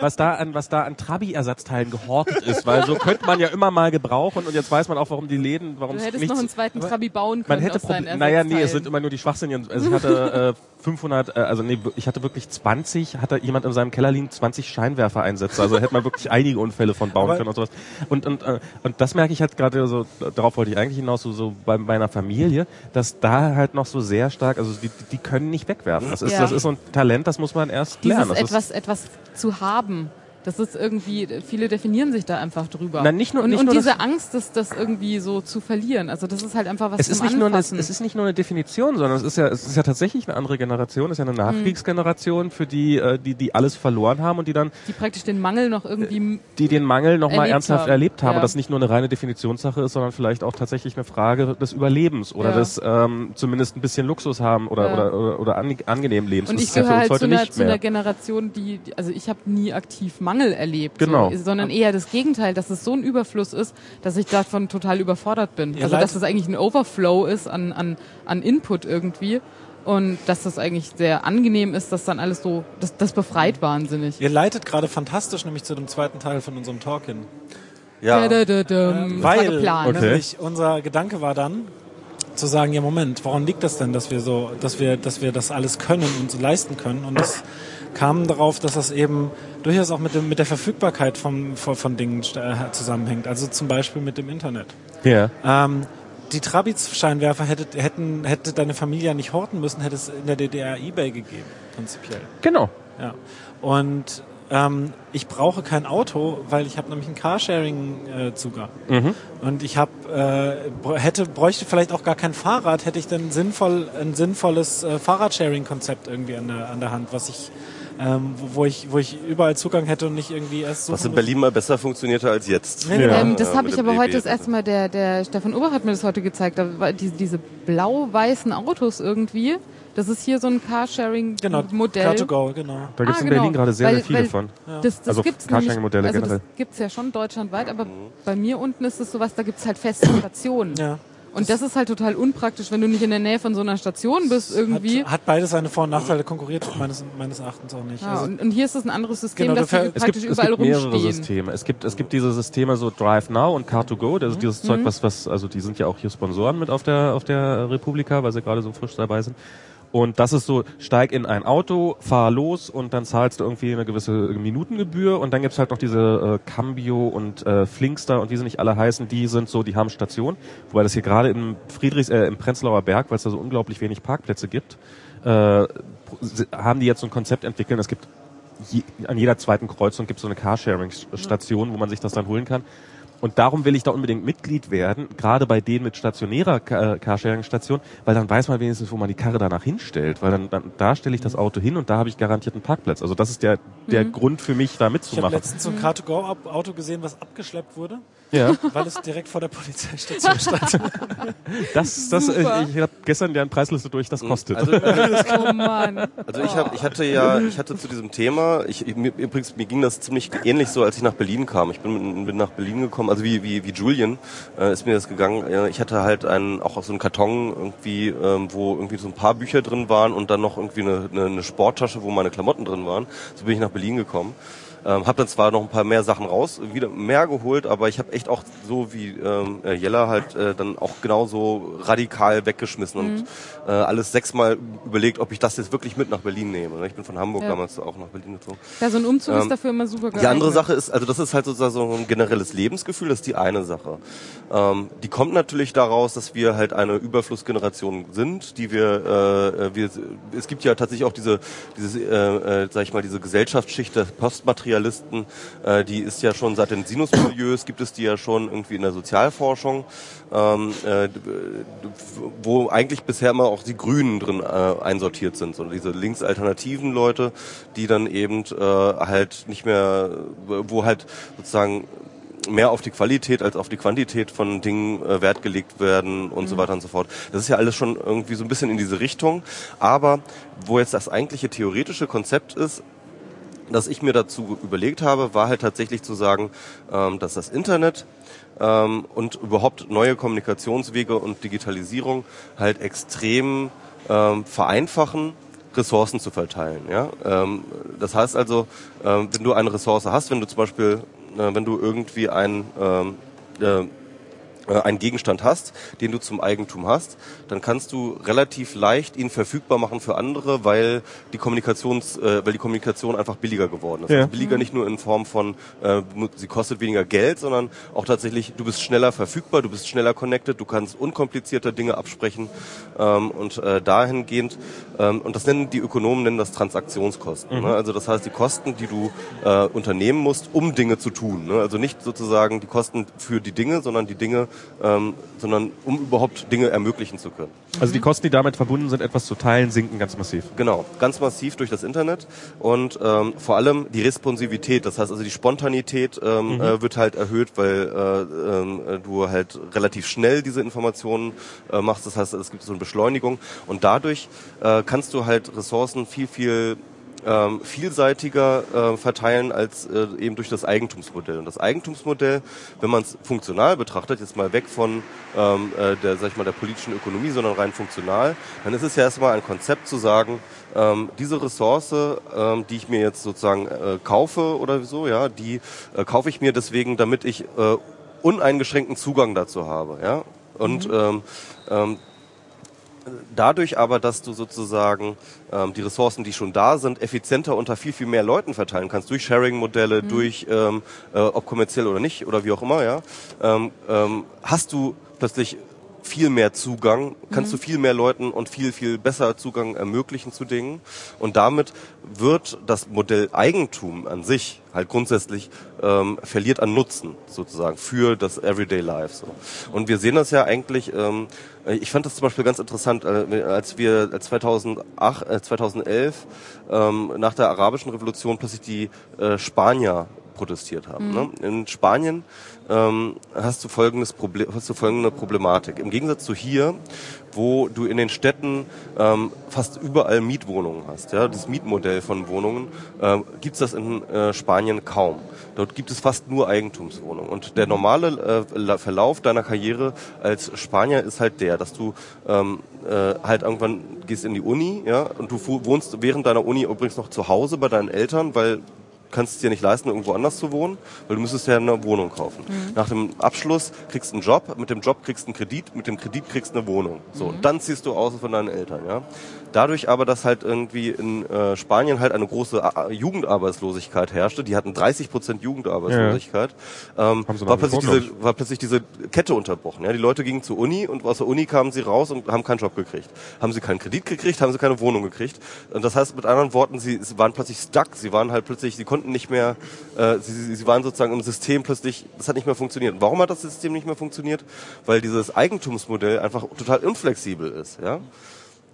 was da an was da an Trabi-Ersatzteilen gehortet ist, weil so könnte man ja immer mal gebrauchen und jetzt weiß man auch, warum die Läden, warum Du es hättest nichts noch einen zweiten Trabi bauen man können hätte aus Proble- naja, nee, es sind immer nur die Schwachsinnigen. Also ich hatte äh, 500, äh, also nee, ich hatte wirklich 20, hatte jemand in seinem Keller liegen 20 Scheinwerfer-Einsätze. Also hätte man wirklich einige Unfälle von bauen Aber- können und sowas. Und und äh, und das merke ich halt gerade so. Darauf wollte ich eigentlich hinaus so, so bei meiner Familie, dass da halt noch so sehr stark, also die, die können nicht wegwerfen. Das ist Ja. das ist so ein Talent, das muss man erst lernen. Dieses Das ist, etwas, etwas zu haben. Das ist irgendwie, viele definieren sich da einfach drüber. Na, nicht nur- und nicht und nur diese Angst, das, das irgendwie so zu verlieren. Also das ist halt einfach was es ist nicht nur eine, Anfassen. es ist nicht nur eine Definition, sondern es ist ja es ist ja tatsächlich eine andere Generation, es ist ja eine Mhm. Nachkriegsgeneration, für die äh, die die alles verloren haben und die dann die praktisch den Mangel noch irgendwie die den Mangel noch mal Erlebt ernsthaft haben. erlebt haben, Ja. das nicht nur eine reine Definitionssache ist, sondern vielleicht auch tatsächlich eine Frage des Überlebens oder Ja. des ähm, zumindest ein bisschen Luxus haben oder Ja. oder oder, oder ange angenehmen Lebens. Und ich gehöre halt zu einer, zu einer. Generation, die- also ich habe nie aktiv Mangel erlebt, Genau. so, sondern eher das Gegenteil, dass es so ein Überfluss ist, dass ich davon total überfordert bin. Ihr also dass es eigentlich ein Overflow ist an, an, an Input irgendwie und dass das eigentlich sehr angenehm ist, dass dann alles so, das, das befreit wahnsinnig. Ihr leitet gerade fantastisch nämlich zu dem zweiten Teil von unserem Talk hin. Ja, Da, da, da, da, das war Weil geplant. Okay. nämlich unser Gedanke war dann zu sagen, ja Moment, woran liegt das denn, dass wir so, dass wir, dass wir das alles können und so leisten können? Und es kam darauf, dass das eben durchaus auch mit dem mit der Verfügbarkeit von von, von Dingen äh, zusammenhängt. Also zum Beispiel mit dem Internet. Ja. Ähm, die Trabis-Scheinwerfer hätte, hätten, hätte deine Familie ja nicht horten müssen, hätte es in der DDR eBay gegeben, prinzipiell. Genau. Ja. Und ähm, ich brauche kein Auto, weil ich habe nämlich einen Carsharing-Zugang. Mhm. Und ich habe äh, hätte bräuchte vielleicht auch gar kein Fahrrad, hätte ich dann sinnvoll ein sinnvolles äh, Fahrradsharing-Konzept irgendwie an der an der Hand, was ich ähm, wo, wo ich wo ich überall Zugang hätte und nicht irgendwie erst so was in Berlin mal besser funktionierte als jetzt. Ja. Ähm, das Ja, habe ich aber heute das erste Mal, der, der Stefan Ober hat mir das heute gezeigt, da war die, diese blau-weißen Autos irgendwie. Das ist hier so ein genau Carsharing-Modell. Car2Go, genau. Da gibt es Ah, in genau. Berlin gerade sehr, Weil- sehr viele von. Das, das Also gibt's nämlich, Carsharing-Modelle also generell. das gibt's ja schon deutschlandweit, aber bei mir unten ist es sowas, da gibt's halt feste Stationen. Ja. Und das ist halt total unpraktisch, wenn du nicht in der Nähe von so einer Station bist irgendwie. Hat, hat beides seine Vor- und Nachteile, konkurriert meines, meines Erachtens auch nicht. ja, Also, und, und hier ist es ein anderes System, Genau, dass du ver- die es Es praktisch gibt, es überall gibt mehrere rumstehen. Systeme. Es gibt, es gibt diese Systeme so Drive Now und Car2Go, das ist dieses Zeug, was, was, also die sind ja auch hier Sponsoren mit auf der, auf der Republika, weil sie gerade so frisch dabei sind. Und das ist so, steig in ein Auto, fahr los und dann zahlst du irgendwie eine gewisse Minutengebühr und dann gibt's halt noch diese äh, Cambio und äh, Flinkster und wie sie nicht alle heißen, die sind so, die haben Station. Wobei das hier gerade im Friedrichs, äh, im Prenzlauer Berg, weil es da so unglaublich wenig Parkplätze gibt, äh, haben die jetzt so ein Konzept entwickelt. Es gibt je, an jeder zweiten Kreuzung gibt es so eine Carsharing-Station, wo man sich das dann holen kann. Und darum will ich da unbedingt Mitglied werden, gerade bei denen mit stationärer äh, Carsharing-Station, weil dann weiß man wenigstens, wo man die Karre danach hinstellt. Weil dann, dann da stelle ich das Auto hin und da habe ich garantiert einen Parkplatz. Also das ist der, der Grund für mich, da ich habe mitzumachen. letztens so ein Car2Go-Auto gesehen, was abgeschleppt wurde, Ja, weil es direkt vor der Polizeistation stand. <laughs> das, das, Super. ich habe gestern deren Preisliste durch, das kostet. Also, <laughs> Oh Mann. Also ich, hab, ich hatte ja, ich hatte zu diesem Thema, ich, ich, mir, übrigens, mir ging das ziemlich ähnlich so, als ich nach Berlin kam. Ich bin, bin nach Berlin gekommen, also wie, wie, wie Julian äh, ist mir das gegangen. Ich hatte halt einen, auch so einen Karton irgendwie, ähm, wo irgendwie so ein paar Bücher drin waren und dann noch irgendwie eine, eine, eine Sporttasche, wo meine Klamotten drin waren. So bin ich nach Berlin gekommen. Ähm, habe dann zwar noch ein paar mehr Sachen raus, wieder mehr geholt, aber ich habe echt auch so wie ähm, äh, Jella halt äh, dann auch genauso radikal weggeschmissen und äh, alles sechsmal überlegt, ob ich das jetzt wirklich mit nach Berlin nehme. ne? Ich bin von Hamburg Ja. damals auch nach Berlin gezogen. Ja, so ein Umzug Ähm, ist dafür immer super geil. Die andere Sache ist, also das ist halt sozusagen so ein generelles Lebensgefühl, das ist die eine Sache. Ähm, die kommt natürlich daraus, dass wir halt eine Überflussgeneration sind, die wir, äh, äh, wir es gibt ja tatsächlich auch diese, diese, äh, äh, sag ich mal, diese Gesellschaftsschicht der Postmaterialisten, äh, die ist ja schon seit den Sinusmilieus, gibt es die ja schon irgendwie in der Sozialforschung, ähm, äh, wo eigentlich bisher immer auch die Grünen drin äh, einsortiert sind, so diese linksalternativen Leute, die dann eben äh, halt nicht mehr, wo halt sozusagen mehr auf die Qualität als auf die Quantität von Dingen äh, Wert gelegt werden und so weiter und so fort. Das ist ja alles schon irgendwie so ein bisschen in diese Richtung. Aber wo jetzt das eigentliche theoretische Konzept ist, das ich mir dazu überlegt habe, war halt tatsächlich zu sagen, ähm, dass das Internet ähm, und überhaupt neue Kommunikationswege und Digitalisierung halt extrem ähm, vereinfachen, Ressourcen zu verteilen. Ja? Das heißt also, wenn du eine Ressource hast, wenn du zum Beispiel, äh, wenn du irgendwie ein äh, einen Gegenstand hast, den du zum Eigentum hast, dann kannst du relativ leicht ihn verfügbar machen für andere, weil die Kommunikations, äh, weil die Kommunikation einfach billiger geworden ist. Ja. Also billiger nicht nur in Form von, äh, sie kostet weniger Geld, sondern auch tatsächlich, du bist schneller verfügbar, du bist schneller connected, du kannst unkomplizierter Dinge absprechen ähm, und äh, dahingehend, ähm, und das nennen die Ökonomen nennen das Transaktionskosten. Ne? Also das heißt die Kosten, die du äh, unternehmen musst, um Dinge zu tun. Ne? Also nicht sozusagen die Kosten für die Dinge, sondern die Dinge, ähm, sondern um überhaupt Dinge ermöglichen zu können. Also die Kosten, die damit verbunden sind, etwas zu teilen, sinken ganz massiv. Genau, ganz massiv durch das Internet und ähm, vor allem die Responsivität, das heißt also die Spontanität ähm, äh, wird halt erhöht, weil äh, äh, du halt relativ schnell diese Informationen äh, machst. Das heißt, es gibt so eine Beschleunigung und dadurch äh, kannst du halt Ressourcen viel viel ähm, vielseitiger äh, verteilen als äh, eben durch das Eigentumsmodell. Und das Eigentumsmodell, wenn man es funktional betrachtet, jetzt mal weg von ähm, äh, der, sag ich mal, der politischen Ökonomie, sondern rein funktional, dann ist es ja erstmal ein Konzept zu sagen, ähm, diese Ressource, ähm, die ich mir jetzt sozusagen äh, kaufe oder so, ja, die äh, kaufe ich mir deswegen, damit ich äh, uneingeschränkten Zugang dazu habe, ja. Und ähm, ähm, dadurch aber, dass du sozusagen ähm, die Ressourcen, die schon da sind, effizienter unter viel, viel mehr Leuten verteilen kannst, durch Sharing-Modelle, durch, ähm, äh, ob kommerziell oder nicht, oder wie auch immer, ja, ähm, ähm, hast du plötzlich viel mehr Zugang, kannst du viel mehr Leuten und viel, viel besser Zugang ermöglichen zu Dingen. Und damit wird das Modell Eigentum an sich halt grundsätzlich ähm, verliert an Nutzen sozusagen für das Everyday Life. So. Und wir sehen das ja eigentlich, ähm, ich fand das zum Beispiel ganz interessant, äh, als wir als 2008, äh, 2011 ähm, nach der arabischen Revolution plötzlich die äh, Spanier protestiert haben. Ne? In Spanien ähm, hast du folgendes Problem, hast du folgende Problematik. Im Gegensatz zu hier, wo du in den Städten ähm, fast überall Mietwohnungen hast, ja, das Mietmodell von Wohnungen, ähm, gibt's das in äh, Spanien kaum. Dort gibt es fast nur Eigentumswohnungen. Und der normale äh, Verlauf deiner Karriere als Spanier ist halt der, dass du ähm, äh, halt irgendwann gehst in die Uni, ja, und du wohnst während deiner Uni übrigens noch zu Hause bei deinen Eltern, weil kannst es dir nicht leisten, irgendwo anders zu wohnen, weil du müsstest ja eine Wohnung kaufen. Nach dem Abschluss kriegst du einen Job, mit dem Job kriegst du einen Kredit, mit dem Kredit kriegst du eine Wohnung. So, und dann ziehst du aus von deinen Eltern, ja. Dadurch aber, dass halt irgendwie in äh, Spanien halt eine große A Jugendarbeitslosigkeit herrschte, die hatten 30 Prozent Jugendarbeitslosigkeit, ähm, Haben sie war plötzlich, diese, war plötzlich diese Kette unterbrochen. Ja, die Leute gingen zur Uni und aus der Uni kamen sie raus und haben keinen Job gekriegt. Haben sie keinen Kredit gekriegt, haben sie keine Wohnung gekriegt. Und das heißt mit anderen Worten, sie, sie waren plötzlich stuck. Sie waren halt plötzlich, sie konnten nicht mehr, äh, sie, sie sie waren sozusagen im System plötzlich, das hat nicht mehr funktioniert. Warum hat das System nicht mehr funktioniert? Weil dieses Eigentumsmodell einfach total unflexibel ist. Ja.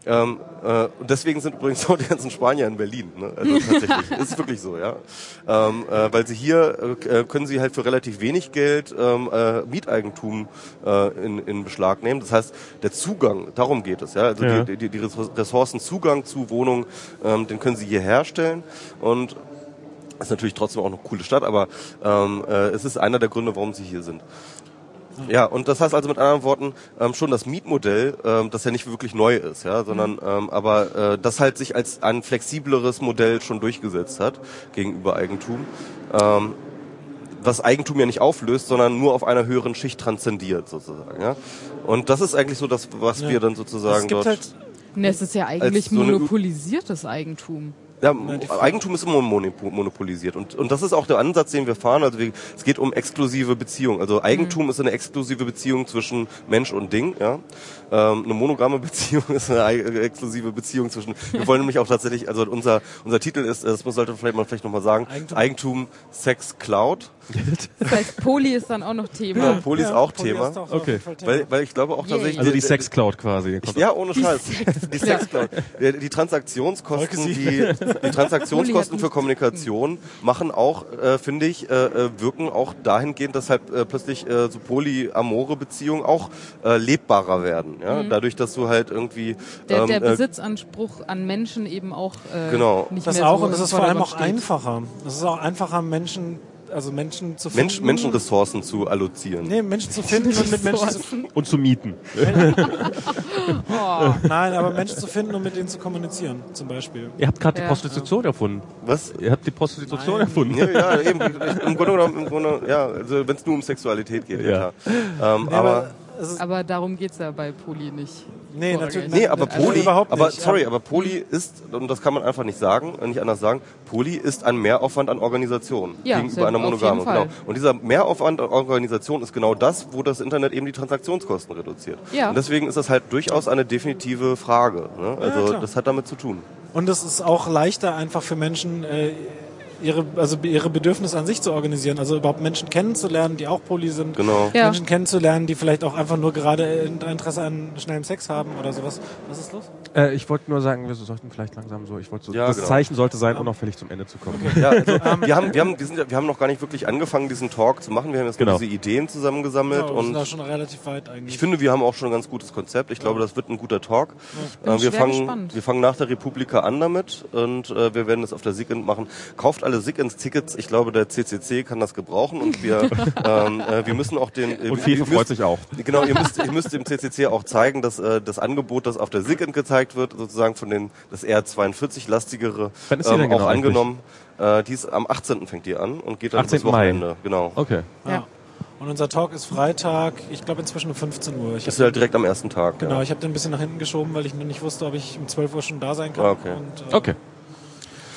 Ähm, äh, und deswegen sind übrigens auch die ganzen Spanier in Berlin. Ne? Also tatsächlich, <laughs> ist wirklich so, ja. Ähm, äh, weil sie hier äh, können sie halt für relativ wenig Geld ähm, äh, Mieteigentum äh, in, in Beschlag nehmen. Das heißt, der Zugang, darum geht es, ja. Also Ja. Die, die, die Ressourcenzugang zu Wohnungen, ähm, den können sie hier herstellen und ist natürlich trotzdem auch eine coole Stadt, aber ähm, äh, es ist einer der Gründe, warum sie hier sind. Ja, und das heißt also mit anderen Worten ähm, schon das Mietmodell, ähm, das ja nicht wirklich neu ist, ja, sondern ähm, aber äh, das halt sich als ein flexibleres Modell schon durchgesetzt hat gegenüber Eigentum, ähm, was Eigentum ja nicht auflöst, sondern nur auf einer höheren Schicht transzendiert sozusagen, ja. Und das ist eigentlich so das, was wir dann sozusagen es gibt dort. halt Ne, es ist ja eigentlich so monopolisiertes Eigentum. Ja, Eigentum ist immer monopo- monopolisiert und, und das ist auch der Ansatz, den wir fahren. Also wir, es geht um exklusive Beziehungen. Also Eigentum ist eine exklusive Beziehung zwischen Mensch und Ding. Ja, ähm, eine monogame <laughs> Beziehung ist eine ei- exklusive Beziehung zwischen. Wir wollen nämlich auch tatsächlich, also unser unser Titel ist, das muss sollte vielleicht man vielleicht noch mal sagen, Eigentum. Eigentum, Sex, Cloud. <laughs> Das heißt, Poli ist dann auch noch Thema. Ja, Poli ist auch Poli Thema, ist auch Okay. Thema. weil weil ich glaube auch tatsächlich Also die Sexcloud quasi. Ja, ohne Scheiß. Die Sexcloud. Die, die Transaktionskosten, die, die Transaktionskosten für Kommunikation machen auch, äh, finde ich, äh, äh, wirken auch dahingehend, dass halt äh, plötzlich äh, so polyamore Beziehungen auch äh, lebbarer werden. Ja? Dadurch, dass du halt irgendwie Der, ähm, der äh, Besitzanspruch an Menschen eben auch äh, Genau. nicht Das mehr auch so und das ist vor allem auch steht. einfacher. Es ist auch einfacher, Menschen also Menschen zu finden. Mensch, Menschenressourcen zu allozieren. Nee, Menschen zu finden und mit Menschen zu, Und zu mieten. <laughs> Oh, Nein, aber Menschen zu finden und mit denen zu kommunizieren, zum Beispiel. Ihr habt gerade Ja. die Prostitution erfunden. Was? Ihr habt die Prostitution Nein. erfunden. Ja, ja, eben. Ich, Im Grunde genommen, im Grunde, ja, also wenn es nur um Sexualität geht, ja. Ja. klar. Ähm, Nee, aber, ist, aber darum geht's ja bei Poli nicht. nee, natürlich. nee, aber also Poli, überhaupt aber nicht. sorry, aber Poli ist, und das kann man einfach nicht sagen, nicht anders sagen, Poli ist ein Mehraufwand an Organisation Ja, gegenüber einer Monogame. Genau. Und dieser Mehraufwand an Organisation ist genau das, wo das Internet eben die Transaktionskosten reduziert. Ja. Und deswegen ist das halt durchaus eine definitive Frage. Ne? Also klar. das hat damit zu tun. Und es ist auch leichter einfach für Menschen, äh, ihre, also ihre Bedürfnisse an sich zu organisieren. Also überhaupt Menschen kennenzulernen, die auch Poly sind. Genau. Ja. Menschen kennenzulernen, die vielleicht auch einfach nur gerade Interesse an schnellem Sex haben oder sowas. Was ist los? Äh, ich wollte nur sagen, wir sollten vielleicht langsam so, ich wollte so, Ja, das genau. Zeichen sollte sein, unauffällig zum Ende zu kommen. Ja, also <laughs> wir haben, wir haben, wir sind, ja- wir haben noch gar nicht wirklich angefangen, diesen Talk zu machen. Wir haben jetzt Genau. nur diese Ideen zusammengesammelt Ja, wir sind da und schon relativ weit eigentlich. ich finde, wir haben auch schon ein ganz gutes Konzept. Ich glaube, das wird ein guter Talk. Äh, wir fangen, gespannt. wir fangen nach der Republika an damit und äh, wir werden das auf der SIGINT machen. Kauft alle SIGINT-Tickets. Ich glaube, der CCC kann das gebrauchen und wir, <laughs> ähm, äh, wir müssen auch den. äh, Und müsst- freut sich auch. Genau, ihr müsst, ihr müsst dem CCC auch zeigen, dass äh, das Angebot, das auf der SIGINT gezeigt wird, sozusagen von den das eher 42 lastigere, ähm, denn auch genau angenommen. Äh, die ist am 18. fängt die an und geht dann 18. bis Wochenende. Genau. Okay. ja. Und unser Talk ist Freitag, ich glaube inzwischen um 15 Uhr. Ich Das ist halt direkt am ersten Tag. genau, Ja. ich habe den ein bisschen nach hinten geschoben, weil ich noch nicht wusste, ob ich um 12 Uhr schon da sein kann. Ah, okay. Und, äh, Okay.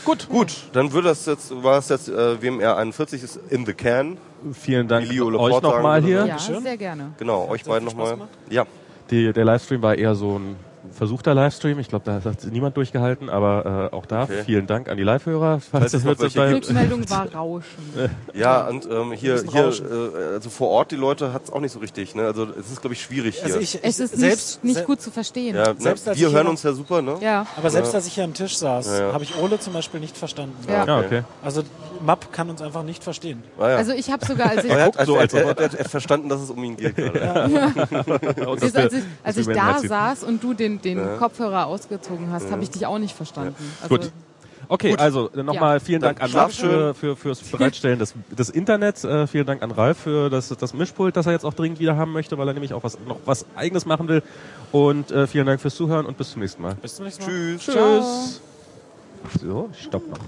Gut, gut. Dann würde das jetzt, war es jetzt äh, WMR 41 ist in the can. Vielen Dank euch nochmal hier. Ja, sehr gerne. Genau, euch beiden nochmal. Ja. Die, der Livestream war eher so ein versuchter Livestream. Ich glaube, da hat niemand durchgehalten, aber äh, auch da Okay. vielen Dank an die Live-Hörer. Falls Falls es bei, gibt. Rückmeldung war Rauschen. <laughs> Ja, und ähm, hier, hier äh, also vor Ort, die Leute hat es auch nicht so richtig. Ne? Also es ist, glaube ich, schwierig hier. Also ich, Es ist selbst, nicht, nicht gut zu verstehen. ja, ne? selbst Wir hören uns ja super, ne? Ja. Aber selbst als ich hier am Tisch saß, Ja, ja. habe ich Ole zum Beispiel nicht verstanden. Ja. ja, okay. Also Map kann uns einfach nicht verstehen. Ah, ja. Also ich habe sogar, als <laughs> ich, er hat, guckt so, er, als er, ob er, er, er hat verstanden, dass es um ihn geht gerade. <laughs> Und als, als ich, als ich da saß und du den, den Kopfhörer ausgezogen hast, habe ich dich auch nicht verstanden. Also, Gut. Okay, also nochmal vielen Dann Dank an schlaf Ralf für, für, fürs Bereitstellen des, des Internets. Äh, vielen Dank an Ralf für das, das Mischpult, das er jetzt auch dringend wieder haben möchte, weil er nämlich auch was, noch was Eigenes machen will. Und äh, vielen Dank fürs Zuhören und bis zum nächsten Mal. Bis zum nächsten Mal. Tschüss. Tschüss. So, stopp noch.